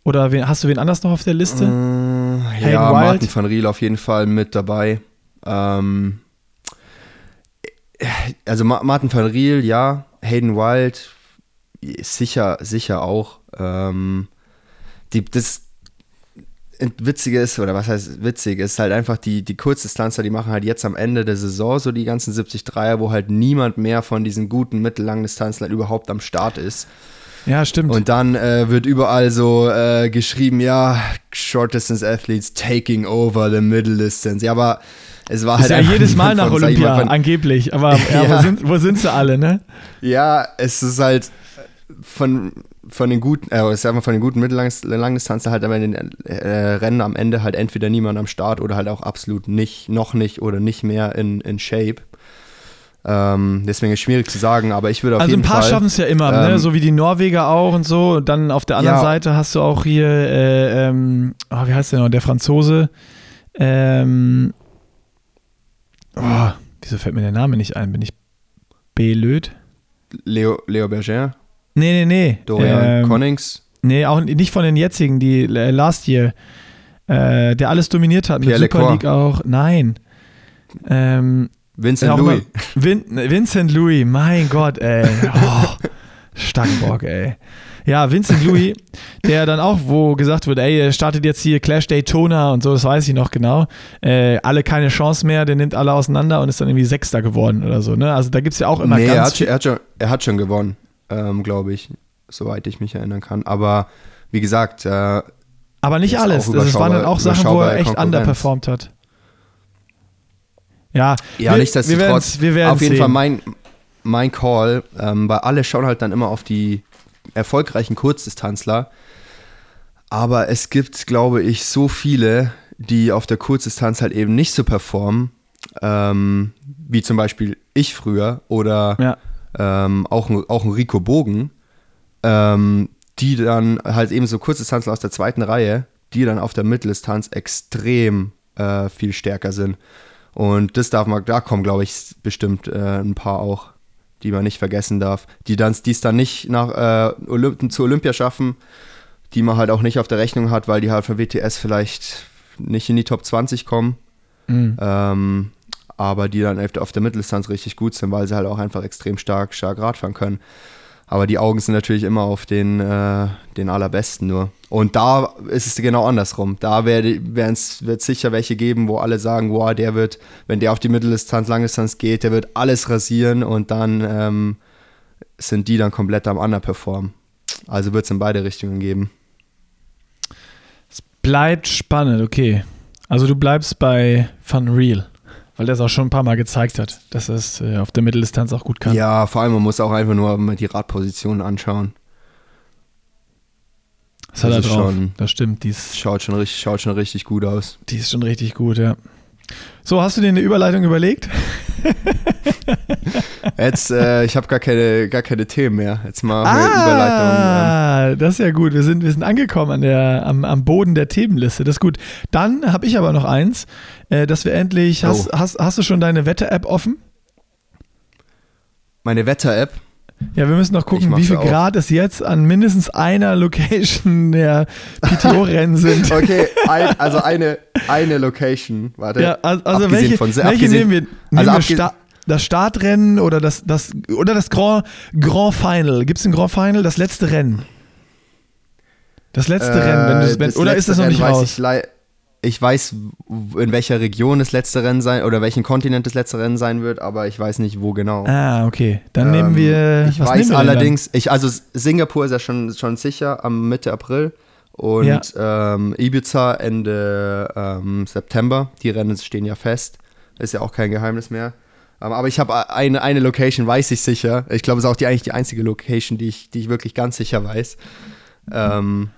Oder wen, hast du wen anders noch auf der Liste? Mm, Hayden ja, Wild? Martin van Riel auf jeden Fall mit dabei. Ähm, also Ma Martin van Riel, ja. Hayden Wild, sicher, sicher auch. Ähm, die, das Witzige ist, oder was heißt witzig, ist halt einfach die, die Kurzdistanzler, die machen halt jetzt am Ende der Saison so die ganzen 73er, wo halt niemand mehr von diesen guten Mittellangdistanzlern überhaupt am Start ist. Ja, stimmt. Und dann äh, wird überall so äh, geschrieben, ja, Short Distance Athletes taking over the Middle Distance. Ja, aber es war ist halt ja jedes Mal nach von, Olympia, von, angeblich. Aber ja, Wo, Ja. sind, wo sind sie alle, ne? Ja, es ist halt von, von den guten, äh, ich sag mal, von den guten Mittellangdistanzler halt aber in den äh, Rennen am Ende halt entweder niemand am Start oder halt auch absolut nicht, noch nicht oder nicht mehr in, in Shape. Ähm, deswegen ist schwierig zu sagen, aber ich würde auf Also ein jeden paar Fall. schaffen es ja immer, ne? ähm, so wie die Norweger auch und so. Und dann auf der anderen Ja. Seite hast du auch hier, äh, ähm, oh, wie heißt der noch, der Franzose. Ähm, oh, wieso fällt mir der Name nicht ein? Bin ich Belöd? Leo, Leo Berger, Nee, nee, nee. Dorian Ähm, Connings, Nee, auch nicht von den jetzigen, die äh, Last Year, äh, der alles dominiert hat mit Pierre Super Leclerc. League auch. Nein. Ähm, Vincent Louis. Vin Vincent Louis, mein Gott, ey. Oh, Stangenbock, ey. Ja, Vincent Louis, der dann auch, wo gesagt wird, ey, er startet jetzt hier Clash Daytona und so, das weiß ich noch genau. Äh, alle keine Chance mehr, der nimmt alle auseinander und ist dann irgendwie Sechster geworden oder so, ne? Also da gibt es ja auch immer nee, er ganz hat, schon- er, hat schon, er hat schon gewonnen, ähm, glaube ich, soweit ich mich erinnern kann. Aber wie gesagt, äh, Aber nicht alles. Also es waren dann auch Sachen, wo er echt Konkurrenz. underperformt hat. Ja, ja, wir, nichtsdestotrotz, wir wir auf jeden sehen. Fall mein, mein Call, ähm, weil alle schauen halt dann immer auf die erfolgreichen Kurzdistanzler. Aber es gibt, glaube ich, so viele, die auf der Kurzdistanz halt eben nicht so performen, ähm, wie zum Beispiel ich früher oder Ja. Ähm, auch, ein- auch ein Rico Bogen, ähm, die dann halt eben so Kurzdistanzler aus der zweiten Reihe, die dann auf der Mitteldistanz extrem äh, viel stärker sind. Und das darf man, da kommen, glaube ich, bestimmt äh, ein paar auch, die man nicht vergessen darf, die dann, die es dann nicht nach äh, Olymp zu Olympia schaffen, die man halt auch nicht auf der Rechnung hat, weil die halt von WTS vielleicht nicht in die Top 20 kommen. Mhm. Ähm, aber die dann auf der- Mitteldistanz richtig gut sind, weil sie halt auch einfach extrem stark, stark Radfahren können. Aber die Augen sind natürlich immer auf den, äh, den allerbesten nur. Und da ist es genau andersrum. Da wird es sicher welche geben, wo alle sagen, wow, der wird, wenn der auf die Mitteldistanz, Langdistanz geht, der wird alles rasieren und dann ähm, sind die dann komplett am Underperformen. Also wird es in beide Richtungen geben. Bleibt spannend, okay. Also du bleibst bei Van Real, weil der es auch schon ein paar Mal gezeigt hat, dass er es äh, auf der Mitteldistanz auch gut kann. Ja, vor allem man muss auch einfach nur mal die Radpositionen anschauen. Das hat er drauf. schon- das stimmt. Die ist, Schaut schon, richtig, schaut schon richtig gut aus. die ist schon richtig gut, ja. So, hast du dir eine Überleitung überlegt? Jetzt, äh, ich habe gar keine, gar keine Themen mehr. Jetzt mal eine Überleitung. Ah, das ist ja gut. Wir sind, wir sind angekommen an der, am, am Boden der Themenliste. Das ist gut. Dann habe ich aber noch eins, äh, dass wir endlich. Hast, Oh. hast, hast du schon deine Wetter-App offen? meine Wetter-App. Ja, wir müssen noch gucken, wie viel auch. Grad es jetzt an mindestens einer Location der PTO-Rennen sind. Okay, ein, also eine, eine Location. Warte. Ja, also, also Abgesehen welche, von- welche abgesehen- nehmen wir? Nehmen also wir das Startrennen oder das, das, oder das Grand, Grand Final? Gibt es ein Grand Final? Das letzte Rennen? Das letzte Rennen, wenn du, Äh, wenn, das oder ist das noch nicht Rennen raus? Ich, ich weiß, in welcher Region das letzte Rennen sein oder welchen Kontinent das letzte Rennen sein wird, aber ich weiß nicht, wo genau. Ah, okay. Dann Ähm, nehmen wir. Ich was weiß wir allerdings, ich, also Singapur ist ja schon, schon sicher am Mitte April und Ja. ähm, Ibiza Ende ähm, September. Die Rennen stehen ja fest. Ist ja auch kein Geheimnis mehr. Aber ich habe eine, eine Location, weiß ich sicher. Ich glaube, es ist auch die, eigentlich die einzige Location, die ich, die ich wirklich ganz sicher weiß. Ähm?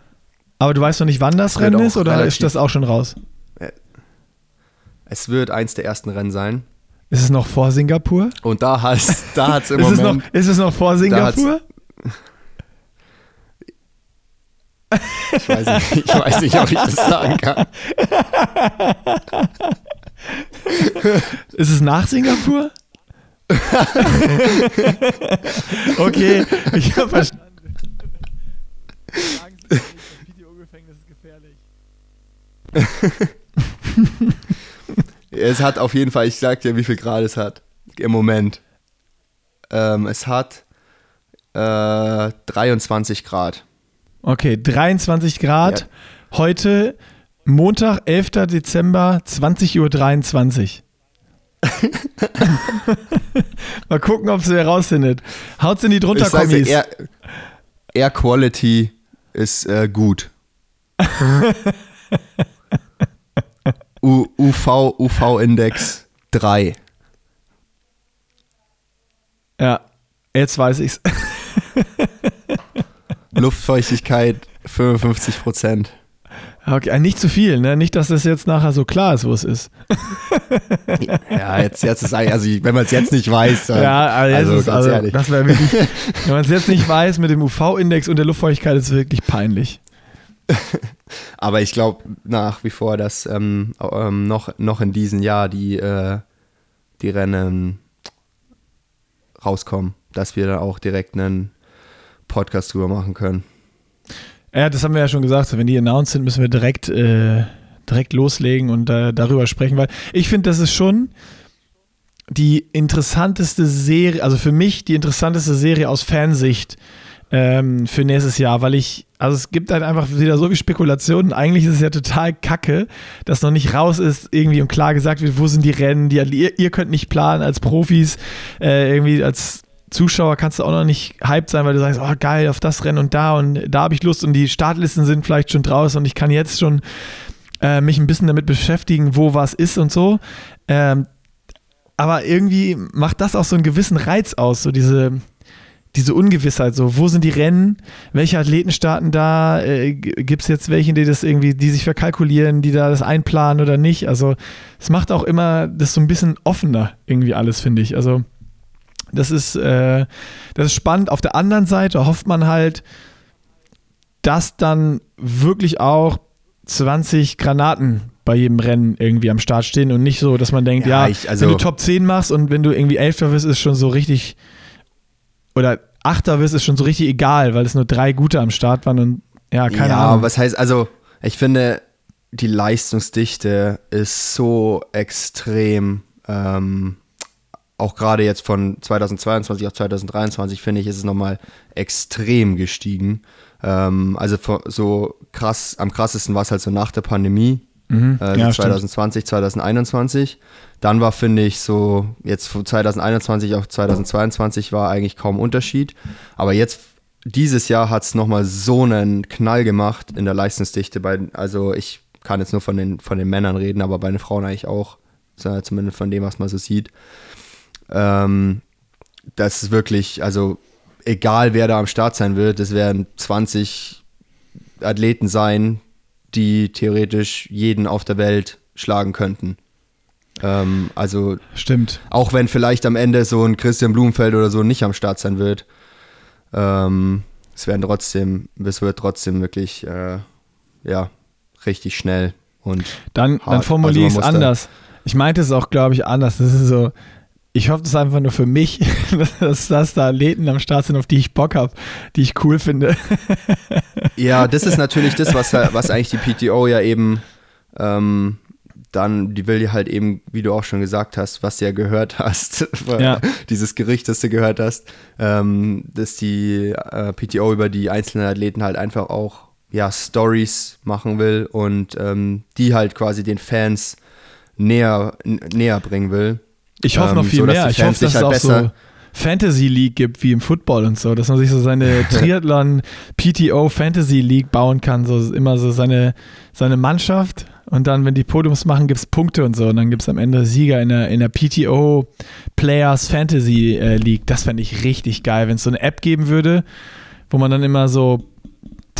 Aber du weißt noch nicht, wann das Rennen ist oder ist das auch schon raus? es wird eins der ersten Rennen sein. Ist es noch vor Singapur? Und da hat es da hat's im Ist es, noch, Moment. ist es noch vor Singapur? Ich weiß, nicht, ich weiß nicht, ob ich das sagen kann. Ist es nach Singapur? okay, ich habe verstanden. Es hat auf jeden Fall, ich sag dir, wie viel Grad es hat. Im Moment. Ähm, es hat äh, 23 Grad. Okay, 23 Grad. Heute Montag, 11. Dezember, 20.23 Uhr. Mal gucken, ob sie herausfindet. Haut's in die dir, Drunterkommis. Air, Air Quality ist äh, gut. U, UV, UV-Index 3. Ja, jetzt weiß ich's. Luftfeuchtigkeit 55 Prozent. Okay, äh, nicht zu viel, ne? Nicht, dass das jetzt nachher so klar ist, wo es ist. Ja, jetzt, jetzt ist eigentlich, also wenn man es jetzt nicht weiß, dann, Ja, aber also ist, also, ehrlich. das wäre wirklich, wenn man es jetzt nicht weiß mit dem UV-Index und der Luftfeuchtigkeit, ist es wirklich peinlich. Aber ich glaube nach wie vor, dass ähm, ähm, noch, noch in diesem Jahr die, äh, die Rennen rauskommen, dass wir dann auch direkt einen Podcast drüber machen können. Ja, das haben wir ja schon gesagt. Wenn die announced sind, müssen wir direkt, äh, direkt loslegen und äh, darüber sprechen, weil ich finde, das ist schon die interessanteste Serie, also für mich die interessanteste Serie aus Fansicht ähm, für nächstes Jahr, weil ich, also es gibt halt einfach wieder so viel Spekulationen. Eigentlich ist es ja total kacke, dass noch nicht raus ist, irgendwie und klar gesagt wird, wo sind die Rennen, die, ihr, ihr könnt nicht planen als Profis, äh, irgendwie als Zuschauer kannst du auch noch nicht hyped sein, weil du sagst, oh geil, auf das Rennen und da und da habe ich Lust und die Startlisten sind vielleicht schon draußen und ich kann jetzt schon äh, mich ein bisschen damit beschäftigen, wo was ist und so. Ähm, aber irgendwie macht das auch so einen gewissen Reiz aus, so diese, diese Ungewissheit, so wo sind die Rennen, welche Athleten starten da, äh, gibt es jetzt welche, die das irgendwie, die sich verkalkulieren, die da das einplanen oder nicht. Also es macht auch immer das so ein bisschen offener, irgendwie alles, finde ich. Also das ist, äh, das ist spannend. Auf der anderen Seite hofft man halt, dass dann wirklich auch 20 Granaten bei jedem Rennen irgendwie am Start stehen und nicht so, dass man denkt, ja, Ja, ich- also- wenn du Top 10 machst und wenn du irgendwie Elfter wirst, ist schon so richtig oder Achter wirst, ist schon so richtig egal, weil es nur drei gute am Start waren und ja, keine ja, Ahnung. was heißt, also ich finde, die Leistungsdichte ist so extrem, ähm, auch gerade jetzt von 2022 auf 2023, finde ich, ist es nochmal extrem gestiegen. Ähm, also so krass, am krassesten war es halt so nach der Pandemie, Mhm. äh, Ja, so stimmt. 2020, 2021. Dann war, finde ich, so jetzt von 2021 auf 2022 war eigentlich kaum Unterschied. Aber jetzt, dieses Jahr hat es nochmal so einen Knall gemacht in der Leistungsdichte. Bei, also ich kann jetzt nur von den, von den Männern reden, aber bei den Frauen eigentlich auch. So, Zumindest von dem, was man so sieht. Ähm, das ist wirklich, also egal wer da am Start sein wird, es werden 20 Athleten sein, die theoretisch jeden auf der Welt schlagen könnten. Ähm, also Stimmt. auch wenn vielleicht am Ende so ein Christian Blumenfeld oder so nicht am Start sein wird, ähm, es werden trotzdem, es wird trotzdem wirklich, äh, ja, richtig schnell und Dann, dann formuliere ich Also es muss da- anders. Ich meinte es auch, glaube ich, anders. Das ist so, ich hoffe, das ist einfach nur für mich, dass, dass da Athleten am Start sind, auf die ich Bock habe, die ich cool finde. Ja, das ist natürlich das, was, was eigentlich die PTO ja eben ähm, dann, die will ja halt eben, wie du auch schon gesagt hast, was du ja gehört hast, Ja. dieses Gericht, das du gehört hast, ähm, dass die äh, PTO über die einzelnen Athleten halt einfach auch ja, Stories machen will und ähm, die halt quasi den Fans näher, näher bringen will. Ich hoffe Ähm, noch viel so, dass mehr. Ich hoffe, dass sich es auch halt so Fantasy League gibt, wie im Football und so, dass man sich so seine Triathlon PTO Fantasy League bauen kann, so immer so seine, seine Mannschaft und dann, wenn die Podiums machen, gibt es Punkte und so und dann gibt es am Ende Sieger in der, in der PTO Players Fantasy äh, League. Das fände ich richtig geil, wenn es so eine App geben würde, wo man dann immer so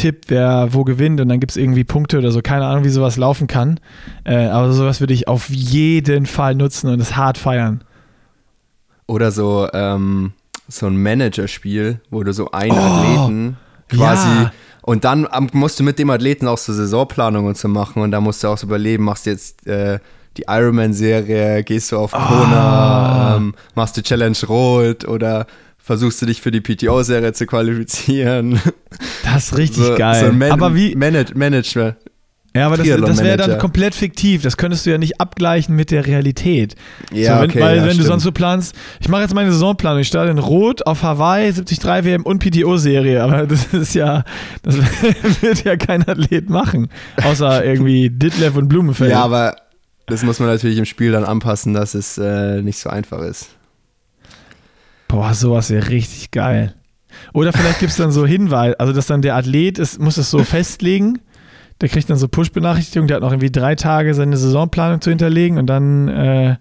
tippt, wer wo gewinnt und dann gibt es irgendwie Punkte oder so. Keine Ahnung, wie sowas laufen kann. Äh, aber sowas würde ich auf jeden Fall nutzen und es hart feiern. Oder so, ähm, so ein Managerspiel, wo du so einen Oh, Athleten quasi ja. und dann musst du mit dem Athleten auch so Saisonplanung und so machen und da musst du auch so überleben, machst du jetzt äh, die Ironman-Serie, gehst du auf. Kona, ähm, machst du Challenge Rot oder versuchst du dich für die PTO-Serie zu qualifizieren. Das ist richtig so, geil. So Man aber wie, Manage Management. ja, aber das, das wäre dann komplett fiktiv. Das könntest du ja nicht abgleichen mit der Realität. Ja, so, wenn, okay, weil ja, wenn du stimmt. sonst so planst, ich mache jetzt meine Saisonplanung, ich starte in Rot auf Hawaii, 73 WM und PTO-Serie, aber das ist ja, das wird ja kein Athlet machen, außer irgendwie Ditlev und Blumenfeld. Ja, aber das muss man natürlich im Spiel dann anpassen, dass es äh, nicht so einfach ist. Boah, sowas wäre richtig geil. Oder vielleicht gibt es dann so Hinweise, also dass dann der Athlet ist, muss es so festlegen. Der kriegt dann so Push-Benachrichtigungen, der hat noch irgendwie drei Tage seine Saisonplanung zu hinterlegen und dann, äh,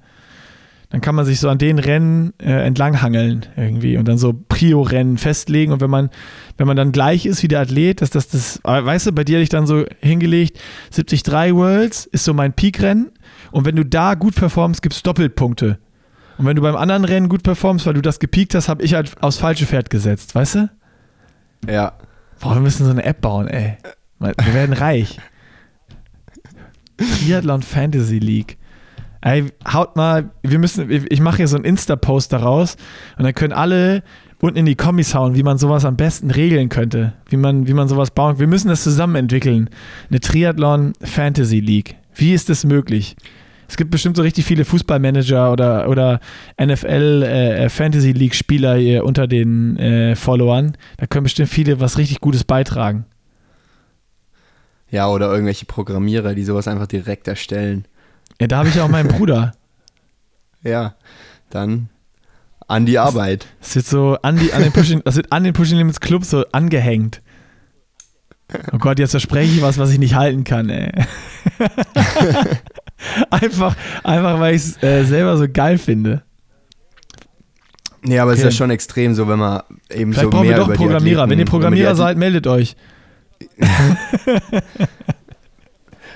dann kann man sich so an den Rennen äh, entlanghangeln irgendwie und dann so Prio-Rennen festlegen. Und wenn man, wenn man dann gleich ist wie der Athlet, dass das das, aber weißt du, bei dir hätte ich dann so hingelegt, 73 Worlds ist so mein Peak-Rennen und wenn du da gut performst, gibt es Doppelpunkte. Und wenn du beim anderen Rennen gut performst, weil du das gepiekt hast, habe ich halt aufs falsche Pferd gesetzt, weißt du? Ja. Boah, wir müssen so eine App bauen, ey. Wir werden reich. Triathlon Fantasy League. Ey, haut mal, wir müssen, ich mache hier so einen Insta-Post daraus und dann können alle unten in die Kommis hauen, wie man sowas am besten regeln könnte, wie man, wie man sowas bauen. Wir müssen das zusammen entwickeln. Eine Triathlon Fantasy League. Wie ist das möglich? Es gibt bestimmt so richtig viele Fußballmanager oder, oder NFL äh, Fantasy League Spieler hier unter den äh, Followern. Da können bestimmt viele was richtig Gutes beitragen. Ja, oder irgendwelche Programmierer, die sowas einfach direkt erstellen. Ja, da habe ich auch meinen Bruder. Ja, dann an die Arbeit. Das wird so an, die, an den Pushing, das wird an den Pushing Limits Club so angehängt. Oh Gott, jetzt verspreche ich was, was ich nicht halten kann, ey. einfach, einfach, weil ich es äh, selber so geil finde. Nee, aber es Okay. ist ja schon extrem so, wenn man eben Vielleicht so brauchen mehr wir doch Programmierer. Wenn ihr Programmierer seid, meldet euch.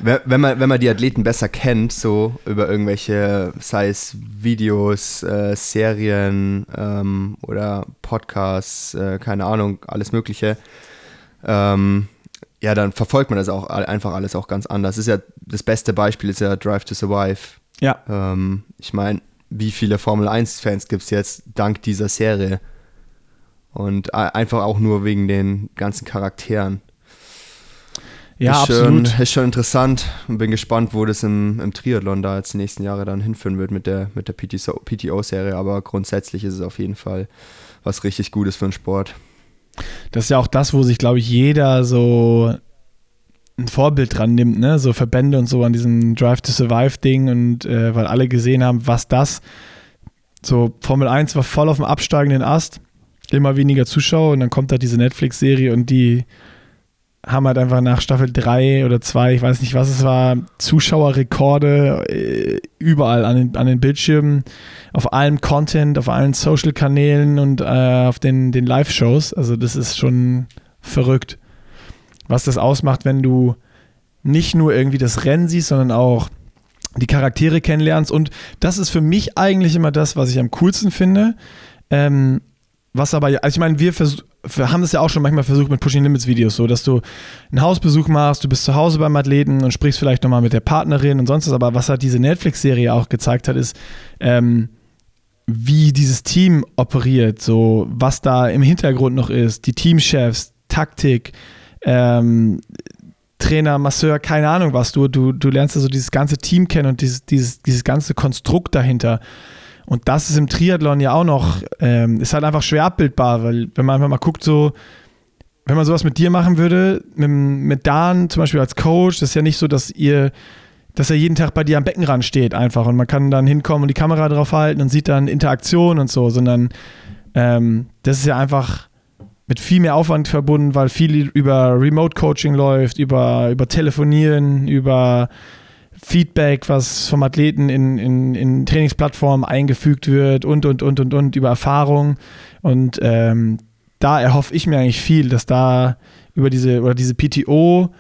wenn man, wenn man die Athleten besser kennt, so über irgendwelche, sei es Videos, äh, Serien ähm, oder Podcasts, äh, keine Ahnung, alles Mögliche, ähm, ja, dann verfolgt man das auch einfach alles auch ganz anders. Das ist ja das beste Beispiel ist ja Drive to Survive. Ja. Ähm, ich meine, wie viele Formel 1-Fans gibt es jetzt dank dieser Serie? Und einfach auch nur wegen den ganzen Charakteren. Ja, ist absolut. Schon, ist schon interessant und bin gespannt, wo das im, im Triathlon da jetzt die nächsten Jahre dann hinführen wird mit der, mit der PTO PTO-Serie. Aber grundsätzlich ist es auf jeden Fall was richtig Gutes für den Sport. Das ist ja auch das, wo sich, glaube ich, jeder so ein Vorbild dran nimmt, ne? So Verbände und so an diesem Drive to Survive-Ding und äh, weil alle gesehen haben, was das. So, Formel 1 war voll auf dem absteigenden Ast, immer weniger Zuschauer und dann kommt da diese Netflix-Serie und die haben halt einfach nach Staffel 3 oder 2, ich weiß nicht, was es war, Zuschauerrekorde äh, überall an den, an den Bildschirmen, auf allem Content, auf allen Social-Kanälen und äh, auf den, den Live-Shows. Also das ist schon verrückt. was das ausmacht, wenn du nicht nur irgendwie das Rennen siehst, sondern auch die Charaktere kennenlernst. Und das ist für mich eigentlich immer das, was ich am coolsten finde. Ähm, was aber, also ich meine, wir, wir haben das ja auch schon manchmal versucht mit Pushing Limits Videos, so dass du einen Hausbesuch machst, du bist zu Hause beim Athleten und sprichst vielleicht nochmal mit der Partnerin und sonst was. Aber was halt diese Netflix-Serie auch gezeigt hat, ist, ähm, wie dieses Team operiert, so was da im Hintergrund noch ist, die Teamchefs, Taktik, ähm, Trainer, Masseur, keine Ahnung was. Du, du, du lernst also dieses ganze Team kennen und dieses, dieses, dieses ganze Konstrukt dahinter. Und das ist im Triathlon ja auch noch, ähm, ist halt einfach schwer abbildbar, weil wenn man einfach mal guckt, so, wenn man sowas mit dir machen würde, mit, mit Dan zum Beispiel als Coach, das ist ja nicht so, dass ihr, dass er jeden Tag bei dir am Beckenrand steht einfach und man kann dann hinkommen und die Kamera drauf halten und sieht dann Interaktion und so, sondern ähm, das ist ja einfach mit viel mehr Aufwand verbunden, weil viel über Remote Coaching läuft, über, über Telefonieren, über Feedback, was vom Athleten in, in, in Trainingsplattformen eingefügt wird und, und, und, und, und, über Erfahrung. Und ähm, da erhoffe ich mir eigentlich viel, dass da über diese, oder diese PTO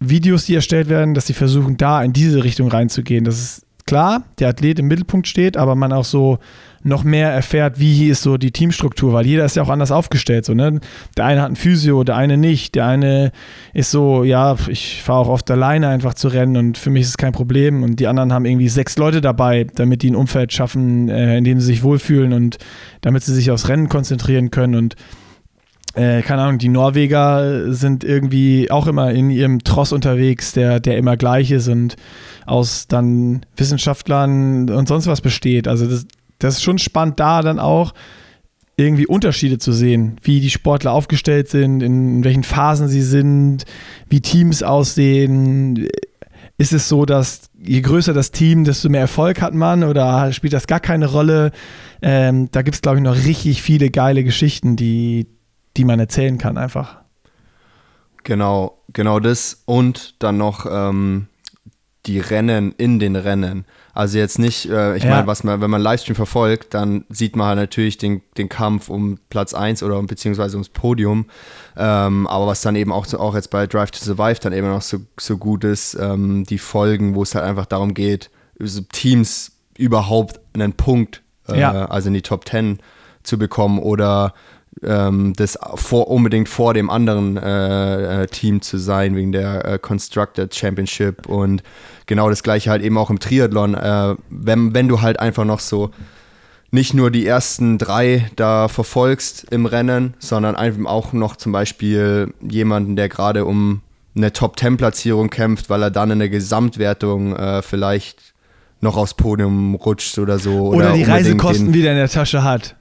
Videos, die erstellt werden, dass sie versuchen, da in diese Richtung reinzugehen. Das ist klar, der Athlet im Mittelpunkt steht, aber man auch so noch mehr erfährt, wie ist so die Teamstruktur, weil jeder ist ja auch anders aufgestellt. So, ne? Der eine hat ein Physio, der eine nicht. Der eine ist so, ja, ich fahre auch oft alleine einfach zu rennen und für mich ist es kein Problem. Und die anderen haben irgendwie sechs Leute dabei, damit die ein Umfeld schaffen, äh, in dem sie sich wohlfühlen und damit sie sich aufs Rennen konzentrieren können. Und äh, keine Ahnung, die Norweger sind irgendwie auch immer in ihrem Tross unterwegs, der, der immer gleich ist und aus dann Wissenschaftlern und sonst was besteht. Also das, das ist schon spannend, da dann auch irgendwie Unterschiede zu sehen, wie die Sportler aufgestellt sind, in welchen Phasen sie sind, wie Teams aussehen. Ist es so, dass je größer das Team, desto mehr Erfolg hat man oder spielt das gar keine Rolle? Ähm, da gibt es, glaube ich, noch richtig viele geile Geschichten, die, die man erzählen kann, einfach. Genau, genau das und dann noch ähm, die Rennen in den Rennen. Also jetzt nicht, äh, ich ja. meine, was man, wenn man Livestream verfolgt, dann sieht man halt natürlich den, den Kampf um Platz 1 oder beziehungsweise ums Podium. Ähm, aber was dann eben auch, auch jetzt bei Drive to Survive dann eben noch so, so gut ist, ähm, die Folgen, wo es halt einfach darum geht, so Teams überhaupt einen Punkt, äh, ja. also in die Top 10 zu bekommen oder ähm, das vor, unbedingt vor dem anderen äh, äh, Team zu sein, wegen der äh, Constructed Championship und genau das gleiche halt eben auch im Triathlon. Äh, wenn, wenn du halt einfach noch so nicht nur die ersten drei da verfolgst im Rennen, sondern einfach auch noch zum Beispiel jemanden, der gerade um eine Top-10-Platzierung kämpft, weil er dann in der Gesamtwertung äh, vielleicht noch aufs Podium rutscht oder so. Oder, oder die Reisekosten wieder in der Tasche hat.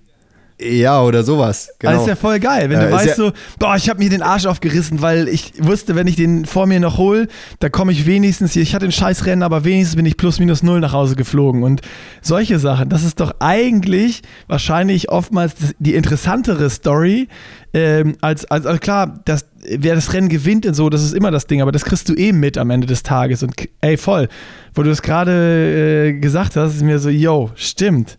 Ja, oder sowas. Genau. Das ist ja voll geil, wenn du äh, weißt ja so, boah, ich habe mir den Arsch aufgerissen, weil ich wusste, wenn ich den vor mir noch hole, da komme ich wenigstens hier, ich hatte ein scheiß Rennen, aber wenigstens bin ich plus minus null nach Hause geflogen und solche Sachen, das ist doch eigentlich wahrscheinlich oftmals die interessantere Story, ähm, als, als, also klar, das, wer das Rennen gewinnt und so, das ist immer das Ding, aber das kriegst du eben mit am Ende des Tages und ey, voll, wo du es gerade äh, gesagt hast, ist mir so, yo, stimmt,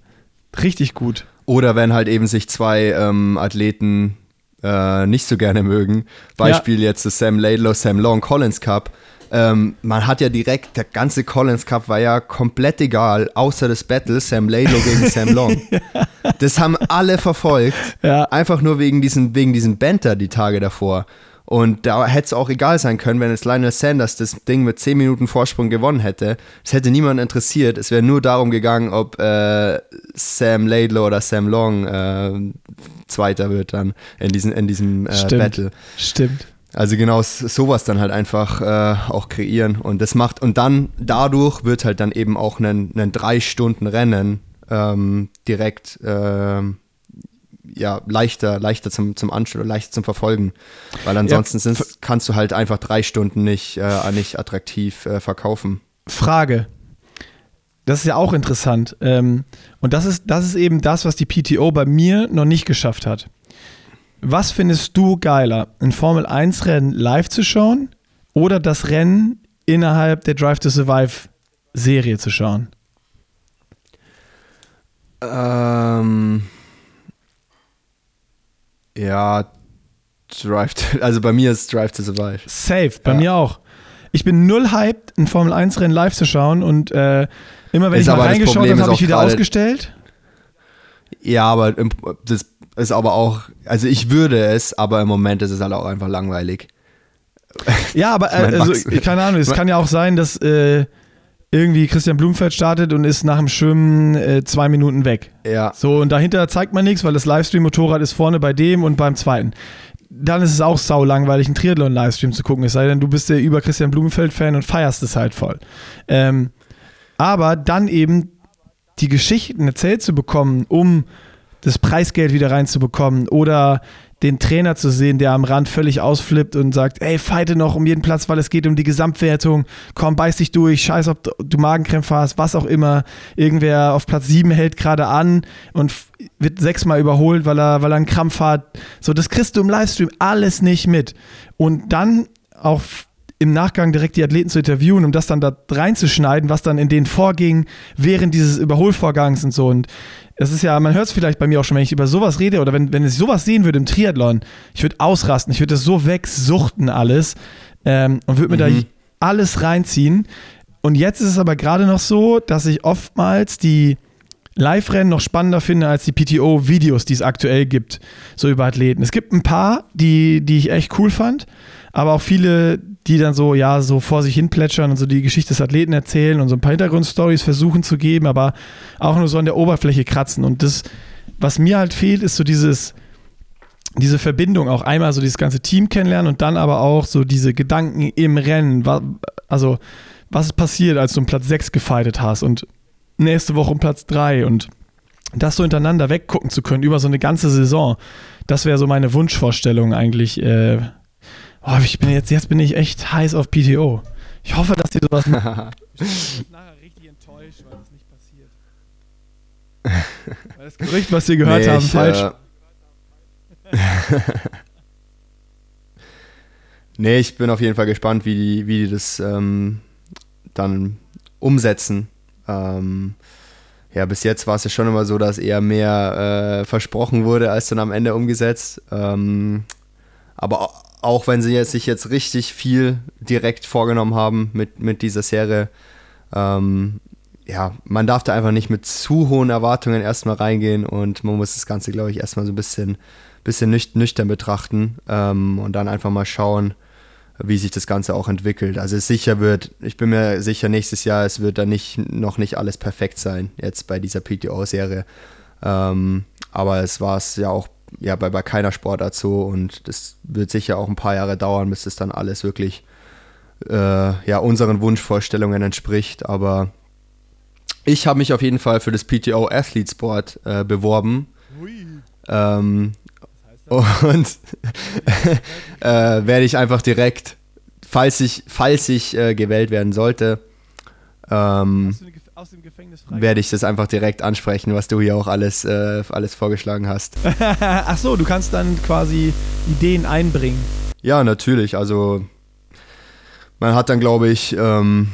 richtig gut. Oder wenn halt eben sich zwei ähm, Athleten äh, nicht so gerne mögen. Beispiel ja. jetzt das Sam Laidlow, Sam Long Collins Cup. Ähm, man hat ja direkt, der ganze Collins Cup war ja komplett egal, außer das Battle Sam Laidlow gegen Sam Long. Das haben alle verfolgt. Ja. Einfach nur wegen diesem, wegen diesem Banter die Tage davor. Und da hätte es auch egal sein können, wenn jetzt Lionel Sanders das Ding mit 10 Minuten Vorsprung gewonnen hätte. Es hätte niemand interessiert. Es wäre nur darum gegangen, ob äh, Sam Laidlow oder Sam Long äh, Zweiter wird dann in, diesen, in diesem äh, Stimmt. Battle. Stimmt. Also genau sowas dann halt einfach äh, auch kreieren. Und das macht, und dann dadurch wird halt dann eben auch ein, ein drei Stunden Rennen ähm, direkt ähm, ja, leichter, leichter zum, zum Anschauen, leichter zum Verfolgen. Weil ansonsten ja, kannst du halt einfach drei Stunden nicht, äh, nicht attraktiv äh, verkaufen. Frage. Das ist ja auch interessant. Ähm, und das ist, das ist eben das, was die PTO bei mir noch nicht geschafft hat. Was findest du geiler, ein Formel 1 Rennen live zu schauen oder das Rennen innerhalb der Drive to Survive Serie zu schauen? Ähm ja, Drive, to, also bei mir ist Drive to Survive. Safe, bei ja. mir auch. Ich bin null hyped, ein Formel 1 Rennen live zu schauen und äh, immer wenn ist ich mal reingeschaut habe, habe ich wieder ausgestellt. Ja, aber das ist aber auch, also ich würde es, aber im Moment ist es halt auch einfach langweilig. Ja, aber äh, also, keine Ahnung, es kann ja auch sein, dass äh, irgendwie Christian Blumfeld startet und ist nach dem Schwimmen äh, zwei Minuten weg. Ja. So, und dahinter zeigt man nichts, weil das Livestream-Motorrad ist vorne bei dem und beim zweiten. Dann ist es auch sau langweilig, einen Triathlon-Livestream zu gucken, es sei denn, du bist der über Christian Blumenfeld-Fan und feierst es halt voll. Ähm, aber dann eben die Geschichten erzählt zu bekommen, um das Preisgeld wieder reinzubekommen oder den Trainer zu sehen, der am Rand völlig ausflippt und sagt, ey, fighte noch um jeden Platz, weil es geht um die Gesamtwertung, komm, beiß dich durch, scheiß, ob du Magenkrämpfe hast, was auch immer. Irgendwer auf Platz 7 hält gerade an und wird sechsmal überholt, weil er, weil er einen Krampf hat. So, das kriegst du im Livestream alles nicht mit. Und dann auch im Nachgang direkt die Athleten zu interviewen, um das dann da reinzuschneiden, was dann in denen vorging, während dieses Überholvorgangs und so. Und das ist ja, man hört es vielleicht bei mir auch schon, wenn ich über sowas rede oder wenn, wenn ich sowas sehen würde im Triathlon, ich würde ausrasten, ich würde das so wegsuchten alles ähm, und würde mir mhm. da alles reinziehen. Und jetzt ist es aber gerade noch so, dass ich oftmals die Live-Rennen noch spannender finde als die PTO-Videos, die es aktuell gibt, so über Athleten. Es gibt ein paar, die, die ich echt cool fand, aber auch viele, die dann so, ja, so vor sich hin plätschern und so die Geschichte des Athleten erzählen und so ein paar Hintergrundstories versuchen zu geben, aber auch nur so an der Oberfläche kratzen. Und das, was mir halt fehlt, ist so dieses, diese Verbindung, auch einmal so dieses ganze Team kennenlernen und dann aber auch so diese Gedanken im Rennen. Also, was ist passiert, als du um Platz 6 gefightet hast und nächste Woche um Platz 3 und das so hintereinander weggucken zu können über so eine ganze Saison, das wäre so meine Wunschvorstellung eigentlich, äh, Oh, ich bin jetzt, jetzt bin ich echt heiß auf PTO. Ich hoffe, dass die sowas machen. ich bin nachher richtig enttäuscht, weil das nicht passiert. weil das Gerücht, was wir gehört nee, haben, ich, falsch. Äh nee, ich bin auf jeden Fall gespannt, wie die, wie die das ähm, dann umsetzen. Ähm, ja, bis jetzt war es ja schon immer so, dass eher mehr äh, versprochen wurde, als dann am Ende umgesetzt. Ähm, aber auch wenn sie jetzt sich jetzt richtig viel direkt vorgenommen haben mit, mit dieser Serie, ähm, ja, man darf da einfach nicht mit zu hohen Erwartungen erstmal reingehen und man muss das Ganze, glaube ich, erstmal so ein bisschen, bisschen nüchtern betrachten ähm, und dann einfach mal schauen, wie sich das Ganze auch entwickelt. Also es sicher wird, ich bin mir sicher, nächstes Jahr, es wird da nicht, noch nicht alles perfekt sein, jetzt bei dieser PTO-Serie. Ähm, aber es war es ja auch ja bei, bei keiner Sportart so und das wird sicher auch ein paar Jahre dauern, bis das dann alles wirklich äh, ja, unseren Wunschvorstellungen entspricht. Aber ich habe mich auf jeden Fall für das PTO Athlete Sport äh, beworben. Ähm, und äh, werde ich einfach direkt, falls ich, falls ich äh, gewählt werden sollte, ähm, aus dem Gefängnis frei. Werde ich das einfach direkt ansprechen, was du hier auch alles, äh, alles vorgeschlagen hast. Ach so, du kannst dann quasi Ideen einbringen. Ja, natürlich. Also man hat dann, glaube ich, ähm,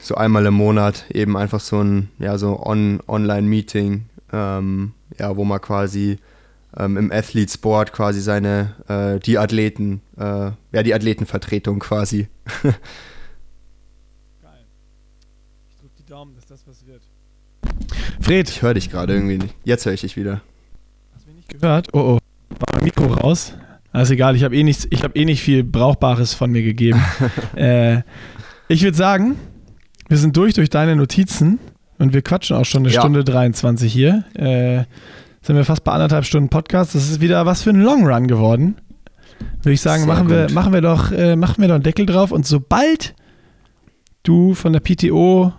so einmal im Monat eben einfach so ein ja, so On Online-Meeting, ähm, ja, wo man quasi ähm, im Athlete Sport quasi seine, äh, die Athleten, äh, ja, die Athletenvertretung quasi Daumen, dass das was wird. Fred. Ich höre dich gerade irgendwie nicht. Jetzt höre ich dich wieder. Hast du mich nicht gehört? Oh oh. War mein Mikro raus? Also egal, ich habe eh, nicht, hab eh nicht viel Brauchbares von mir gegeben. äh, ich würde sagen, wir sind durch durch deine Notizen und wir quatschen auch schon eine ja. Stunde 23 hier. Äh, sind wir fast bei anderthalb Stunden Podcast. Das ist wieder was für ein Long Run geworden. Würde ich sagen, machen wir, machen wir, doch, äh, machen wir doch einen Deckel drauf und sobald du von der PTO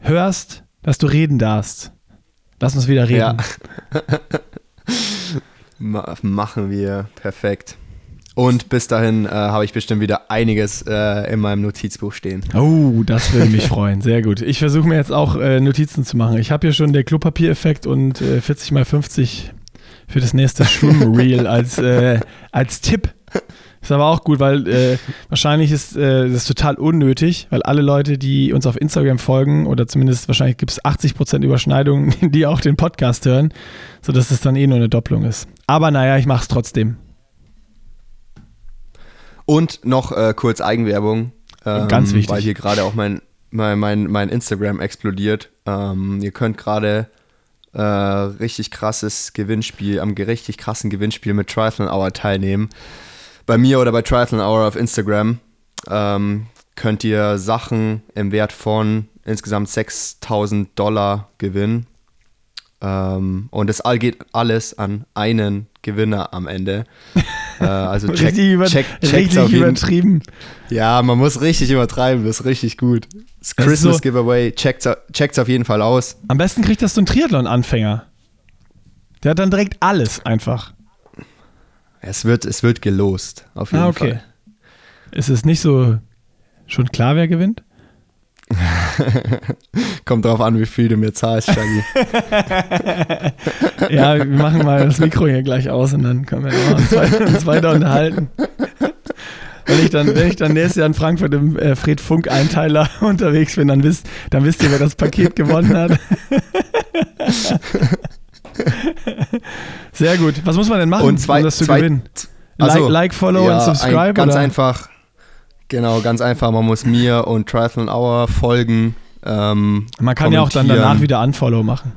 hörst, dass du reden darfst. Lass uns wieder reden. Ja. Machen wir. Perfekt. Und bis dahin äh, habe ich bestimmt wieder einiges äh, in meinem Notizbuch stehen. Oh, das würde mich freuen. Sehr gut. Ich versuche mir jetzt auch äh, Notizen zu machen. Ich habe hier schon der Klopapiereffekt und 40 mal 50 für das nächste Schwimmreel als, äh, als Tipp ist aber auch gut, weil äh, wahrscheinlich ist äh, das total unnötig, weil alle Leute, die uns auf Instagram folgen, oder zumindest wahrscheinlich gibt es 80% Überschneidungen, die auch den Podcast hören, sodass es dann eh nur eine Doppelung ist. Aber naja, ich mache es trotzdem. Und noch äh, kurz Eigenwerbung. Ähm, Ganz wichtig. Weil hier gerade auch mein, mein, mein, mein Instagram explodiert. Ähm, ihr könnt gerade äh, richtig krasses Gewinnspiel, am richtig krassen Gewinnspiel mit Triathlon Hour teilnehmen. Bei mir oder bei Triathlon Hour auf Instagram ähm, könnt ihr Sachen im Wert von insgesamt 6000 Dollar gewinnen. Ähm, und es all geht alles an einen Gewinner am Ende. Äh, also check, richtig über, check, richtig übertrieben. Ja, man muss richtig übertreiben, das ist richtig gut. Das Das ist Christmas so- Giveaway, checkt's, checkt's auf jeden Fall aus. Am besten kriegt das so ein Triathlon-Anfänger. Der hat dann direkt alles einfach. Es wird, es wird gelost, auf jeden Ah, okay. Fall. Ist es nicht so schon klar, wer gewinnt? Kommt drauf an, wie viel du mir zahlst, Shaggy. Ja, wir machen mal das Mikro hier gleich aus und dann können wir uns weiter, uns weiter unterhalten. Wenn ich, dann, wenn ich dann nächstes Jahr in Frankfurt im äh, Fred Funk Einteiler unterwegs bin, dann wisst, dann wisst ihr, wer das Paket gewonnen hat. Sehr gut. Was muss man denn machen, Und zwei- um das zu zwei- gewinnen? Also, like, like, follow ja, und subscribe? Ein, ganz oder? einfach. Genau, ganz einfach. Man muss mir und Triathlon Hour folgen. Ähm, Man kann ja auch dann danach wieder Unfollow machen.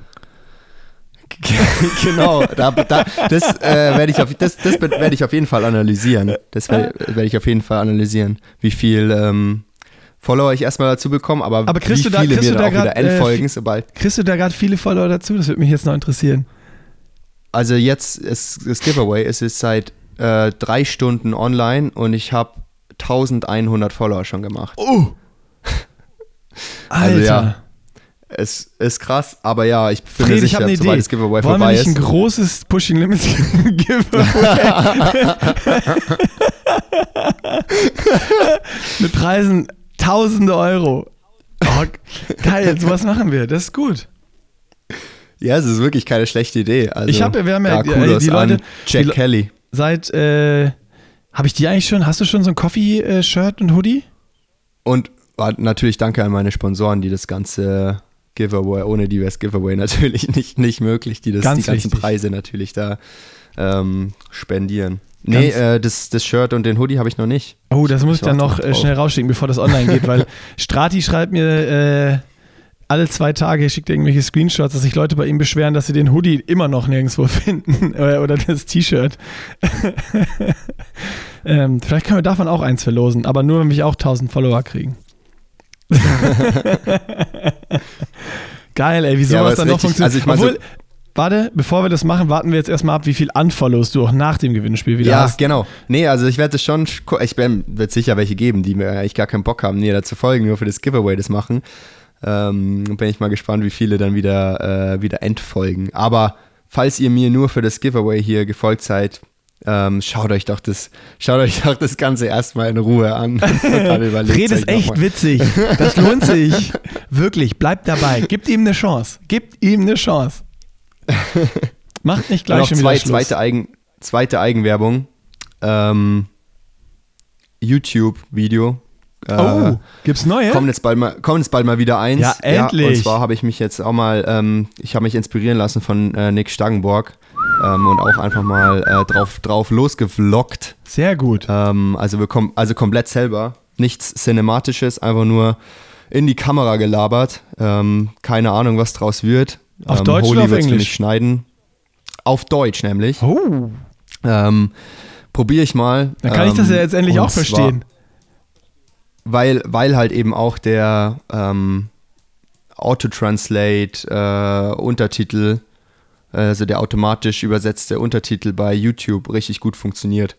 genau, da, da, das äh, werde ich, auf- das, das werd ich auf jeden Fall analysieren. Das werde werd ich auf jeden Fall analysieren, wie viel ähm, Follower ich erstmal dazu bekomme, aber, Aber kriegst wie du da- viele kriegst mir da auch wieder grad, äh, entfolgen, sobald. Kriegst du da gerade viele Follower dazu? Das würde mich jetzt noch interessieren. Also jetzt ist das Giveaway, es ist seit äh, drei Stunden online und ich habe 1100 Follower schon gemacht. Oh! Alter. Also ja, Es ist krass, aber ja, ich bin mir Fred, ich sicher, habe eine sobald Idee. das Giveaway Wollen wir vorbei nicht ein ist. großes Pushing Limits Giveaway mit Preisen tausende Euro? Oh, geil, sowas machen wir. Das ist gut. Ja, es ist wirklich keine schlechte Idee. Also, Ich hab- wir haben ja- Kudos die Leute- Jack die Kelly. Seit, äh, habe ich die eigentlich schon? Hast du schon so ein Coffee-Shirt und Hoodie? Und natürlich danke an meine Sponsoren, die das ganze Giveaway, ohne die wäre Giveaway natürlich nicht, nicht möglich, die das, Ganz die ganzen wichtig. Preise natürlich da ähm, spendieren. Nee, äh, das, das Shirt und den Hoodie habe ich noch nicht. Oh, das muss ich dann noch äh, drauf. schnell rausschicken, bevor das online geht, weil Strati schreibt mir äh, alle zwei Tage, schickt irgendwelche Screenshots, dass sich Leute bei ihm beschweren, dass sie den Hoodie immer noch nirgendwo finden oder, oder das T-Shirt. ähm, vielleicht können wir davon auch eins verlosen, aber nur, wenn wir auch 1000 Follower kriegen. Geil, ey, wie Ja, ist dann noch funktioniert. also ich mein Obwohl, warte, bevor wir das machen, warten wir jetzt erstmal ab, wie viel Unfollows du auch nach dem Gewinnspiel wieder Ja, hast. genau. Nee, also ich werde es schon, ich bin, wird sicher welche geben, die mir eigentlich gar keinen Bock haben, mir dazu folgen, nur für das Giveaway das machen. Ähm, bin ich mal gespannt, wie viele dann wieder, äh, wieder entfolgen. Aber falls ihr mir nur für das Giveaway hier gefolgt seid, ähm, schaut euch doch das, schaut euch doch das Ganze erstmal in Ruhe an. Euch ist echt witzig. Das lohnt sich. Wirklich, bleibt dabei. Gebt ihm eine Chance. Gebt ihm eine Chance. Macht nicht gleich schon zwei, zweite, Eigen, zweite Eigenwerbung. Ähm, YouTube-Video. Äh, oh, gibt's neue? Kommt jetzt bald mal, kommt jetzt bald mal wieder eins. Ja, endlich. und zwar habe ich mich jetzt auch mal, ähm, ich habe mich inspirieren lassen von äh, Nick Stangenborg ähm, und auch einfach mal äh, drauf, drauf losgevloggt. Sehr gut. Ähm, also, wir kom also komplett selber. Nichts Cinematisches, einfach nur in die Kamera gelabert. Ähm, keine Ahnung, was draus wird. Auf ähm, Deutsch Holy oder auf Englisch? mich schneiden. Auf Deutsch nämlich. Oh, Ähm, Probiere ich mal. dann kann ich das ja Ähm, jetzt endlich auch verstehen. Zwar, weil, weil halt eben auch der ähm, Auto-Translate äh, Untertitel, also der automatisch übersetzte Untertitel bei YouTube richtig gut funktioniert.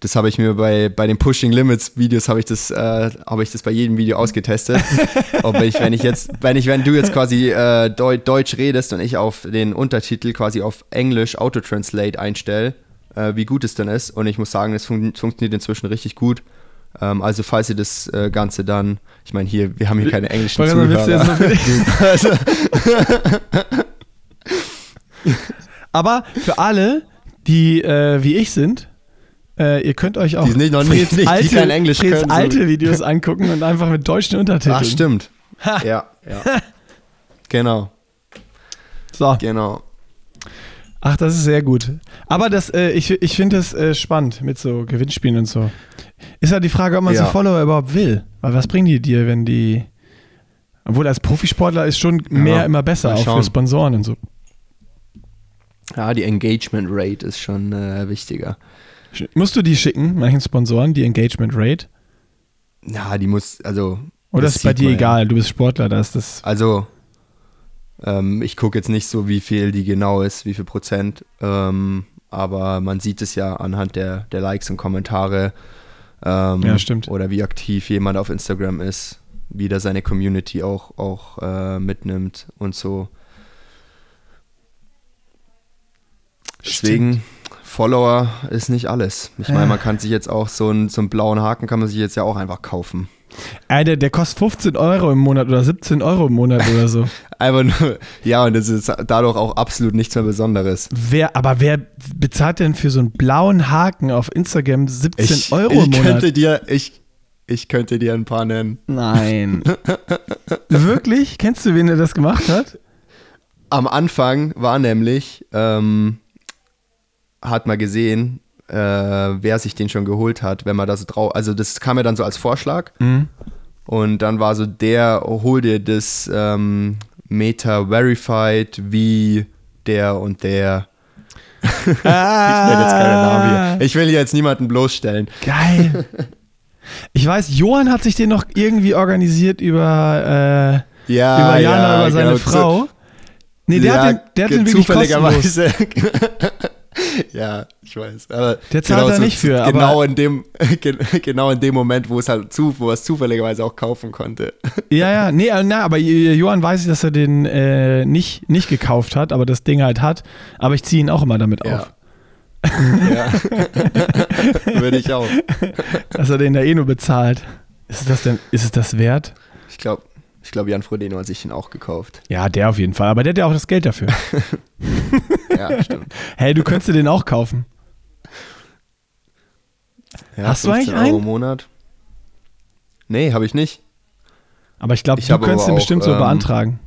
Das habe ich mir bei, bei den Pushing Limits Videos habe ich das äh, habe ich das bei jedem Video ausgetestet. Ob ich wenn ich jetzt wenn ich wenn du jetzt quasi äh, Deu Deutsch redest und ich auf den Untertitel quasi auf Englisch Auto Translate einstelle, äh, wie gut es denn ist und ich muss sagen, es fun funktioniert inzwischen richtig gut. Ähm, also falls ihr das äh, Ganze dann, ich meine hier, wir haben hier keine englischen Zuhörer. also, Aber für alle, die äh, wie ich sind, äh, ihr könnt euch auch Die nicht- noch nicht- Freds nicht- die alte, kein Englisch Freds können, so alte Videos angucken und einfach mit deutschen Untertiteln. ach stimmt. Ja, ja. genau, So, genau. Ach, das ist sehr gut. Aber das, äh, ich, ich finde es äh, spannend mit so Gewinnspielen und so. Ist halt die Frage, ob man Ja. so Follower überhaupt will. Weil was bringen die dir, wenn die. Obwohl als Profisportler ist schon mehr immer besser, auch für. Sponsoren und so. Ja, die Engagement Rate ist schon äh, wichtiger. Musst du die schicken, manchen Sponsoren, die Engagement Rate? Ja, die muss, also. Oder das ist bei dir man egal? Du bist Sportler, da ist das. Also, ähm, ich gucke jetzt nicht so, wie viel die genau ist, wie viel Prozent. Ähm, aber man sieht es ja anhand der, der Likes und Kommentare. Ähm, Ja, stimmt. Oder wie aktiv jemand auf Instagram ist, wie der seine Community auch, auch äh, mitnimmt und so. Deswegen, Follower ist nicht alles. Ich meine, man kann sich jetzt auch so einen, so einen blauen Haken kann man sich jetzt ja auch einfach kaufen. Äh, der, der kostet 15 Euro im Monat oder 17 Euro im Monat oder so. Einfach nur, ja, und das ist dadurch auch absolut nichts mehr Besonderes. wer, aber wer bezahlt denn für so einen blauen Haken auf Instagram 17 Ich, Euro ich im Monat? könnte dir, ich, ich könnte dir ein paar nennen. Nein. Wirklich? Kennst du, wen der das gemacht hat? Am Anfang war nämlich, ähm, hat man gesehen, äh, wer sich den schon geholt hat, wenn man das drauf, also das kam ja dann so als Vorschlag Mhm. und dann war so der, hol dir das ähm, Meta Verified wie der und der. Ich nenne jetzt keine Namen hier. Ich will jetzt niemanden bloßstellen. Geil. Ich weiß, Johann hat sich den noch irgendwie organisiert über, äh, Ja, über Jana, ja, über seine genau. Frau. Nee, der ja, hat den, der hat den wirklich kostenlos. ja, ich weiß. Aber Der zahlt da so- nicht für, Genau in dem, ge- genau in dem Moment, wo es halt zu, wo er es zufälligerweise auch kaufen konnte. Ja, ja, nee, äh, na, aber Johann weiß ich, dass er den äh, nicht, nicht gekauft hat, aber das Ding halt hat. Aber ich ziehe ihn auch immer damit Ja. auf, ja. Würde ich auch. dass er den da eh nur bezahlt. Ist das denn, ist es das wert? Ich glaube, ich glaub, Jan Frodeno hat sich den auch gekauft. Ja, der auf jeden Fall, aber der hat ja auch das Geld dafür. Ja, stimmt. hey, du könntest dir den auch kaufen. Ja, Hast du eigentlich 15 Euro einen? im Monat? Nee, habe ich nicht. Aber ich glaube, du könntest den auch, bestimmt so ähm, beantragen.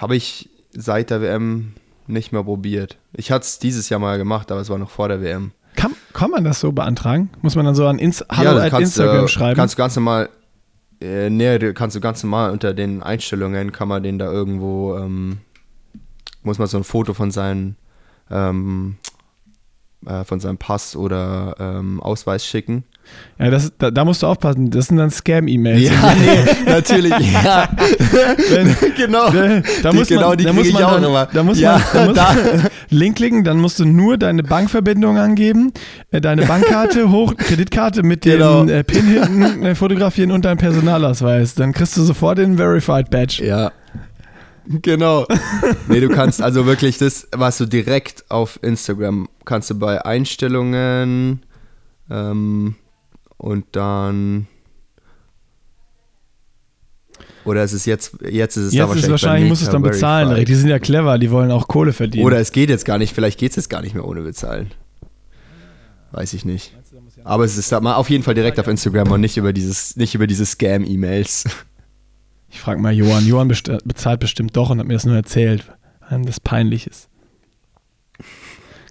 Habe ich seit der WM nicht mehr probiert. Ich hatte es dieses Jahr mal gemacht, aber es war noch vor der WM. Kann, kann man das so beantragen? Muss man dann so an Inst Hallo at kannst, Instagram äh, schreiben? Kannst du ganz normal, äh, nee, kannst du ganz normal unter den Einstellungen, kann man den da irgendwo, ähm, muss man so ein Foto von seinem, ähm, äh, von seinem Pass oder ähm, Ausweis schicken. Ja, das, da, da musst du aufpassen. Das sind dann Scam-E-Mails. nee, natürlich, ja. genau. Da, da Die- muss genau, man, die da ich man auch dann, immer. Da muss Ja, man, da muss da. Link klicken, dann musst du nur deine Bankverbindung angeben, äh, deine Bankkarte hoch, Kreditkarte mit dem Genau. äh, Pin hinten äh, fotografieren und deinen Personalausweis. Dann kriegst du sofort den Verified Badge. Ja. Genau. nee, du kannst also wirklich das, was du direkt auf Instagram kannst du bei Einstellungen ähm, und dann oder ist es jetzt jetzt ist es da Jetzt wahrscheinlich ist wahrscheinlich, musst du es dann bezahlen. Direkt. Die sind ja clever, die wollen auch Kohle verdienen. Oder es geht jetzt gar nicht, vielleicht geht es jetzt gar nicht mehr ohne bezahlen. Weiß ich nicht. Aber es ist da mal auf jeden Fall direkt auf Instagram und nicht über dieses nicht über diese Scam E-Mails. ich frage mal Johann. Johann bezahlt bestimmt doch und hat mir das nur erzählt, weil das peinlich ist.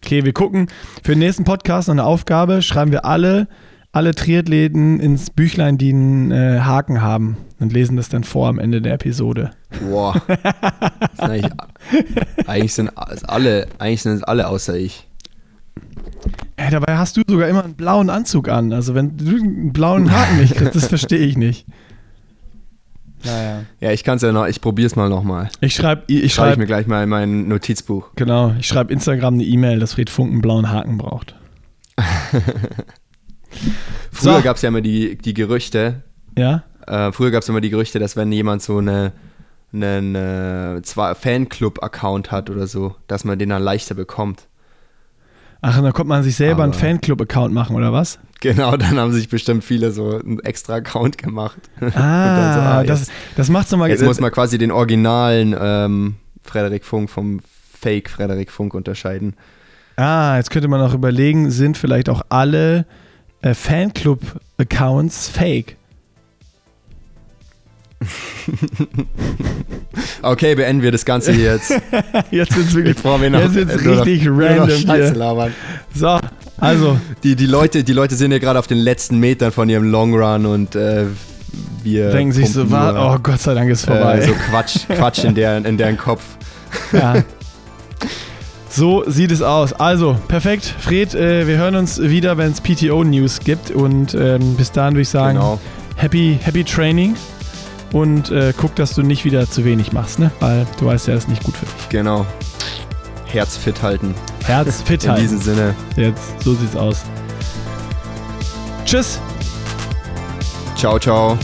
Okay, wir gucken für den nächsten Podcast noch eine Aufgabe. Schreiben wir alle, alle Triathleten ins Büchlein, die einen äh, Haken haben und lesen das dann vor am Ende der Episode. Boah. Eigentlich, eigentlich sind es alle, eigentlich sind es alle außer ich. Hey, dabei hast du sogar immer einen blauen Anzug an. Also wenn du einen blauen Haken nicht kriegst, das verstehe ich nicht. Naja. Ja, ich kann es ja noch, ich probiere es mal nochmal. Ich schreibe, ich Schreibe ich schreibe, mir gleich mal in mein Notizbuch. genau, ich schreibe Instagram eine E-Mail, dass Fred Funk einen blauen Haken braucht. Früher So. gab es ja immer die, die Gerüchte, Ja? äh, früher gab es immer die Gerüchte, dass wenn jemand so eine, einen äh, Fanclub-Account hat oder so, dass man den dann leichter bekommt. Ach, und dann konnte man sich selber einen Aber- Fanclub-Account machen, oder was? Genau, dann haben sich bestimmt viele so einen extra Account gemacht. Ah, so, ah, das, jetzt- das macht's nochmal. Jetzt muss man quasi den originalen ähm, Frederik Funk vom Fake Frederik Funk unterscheiden. ah, jetzt könnte man auch überlegen, sind vielleicht auch alle äh, Fanclub-Accounts fake? Okay, beenden wir das Ganze hier jetzt. Jetzt wird's wirklich. Bevor wir noch- Jetzt wird's richtig noch random Scheiße hier. labern. So, also, Die, die, Leute, die Leute sind ja gerade auf den letzten Metern von ihrem Long Run und äh, wir denken sich so, war, oh Gott sei Dank ist vorbei. Äh, so Quatsch, Quatsch in, der, in deren Kopf. Ja. So sieht es aus. Also, perfekt. Fred, äh, wir hören uns wieder, wenn es PTO-News gibt. Und ähm, bis dahin würde ich sagen, Genau. happy, happy Training. Und äh, guck, dass du nicht wieder zu wenig machst, ne? Weil du weißt ja, es ist nicht gut für dich. Genau. Herz fit halten. Herz fit In halten. diesem Sinne. Jetzt, so sieht's aus. Tschüss. Ciao, ciao.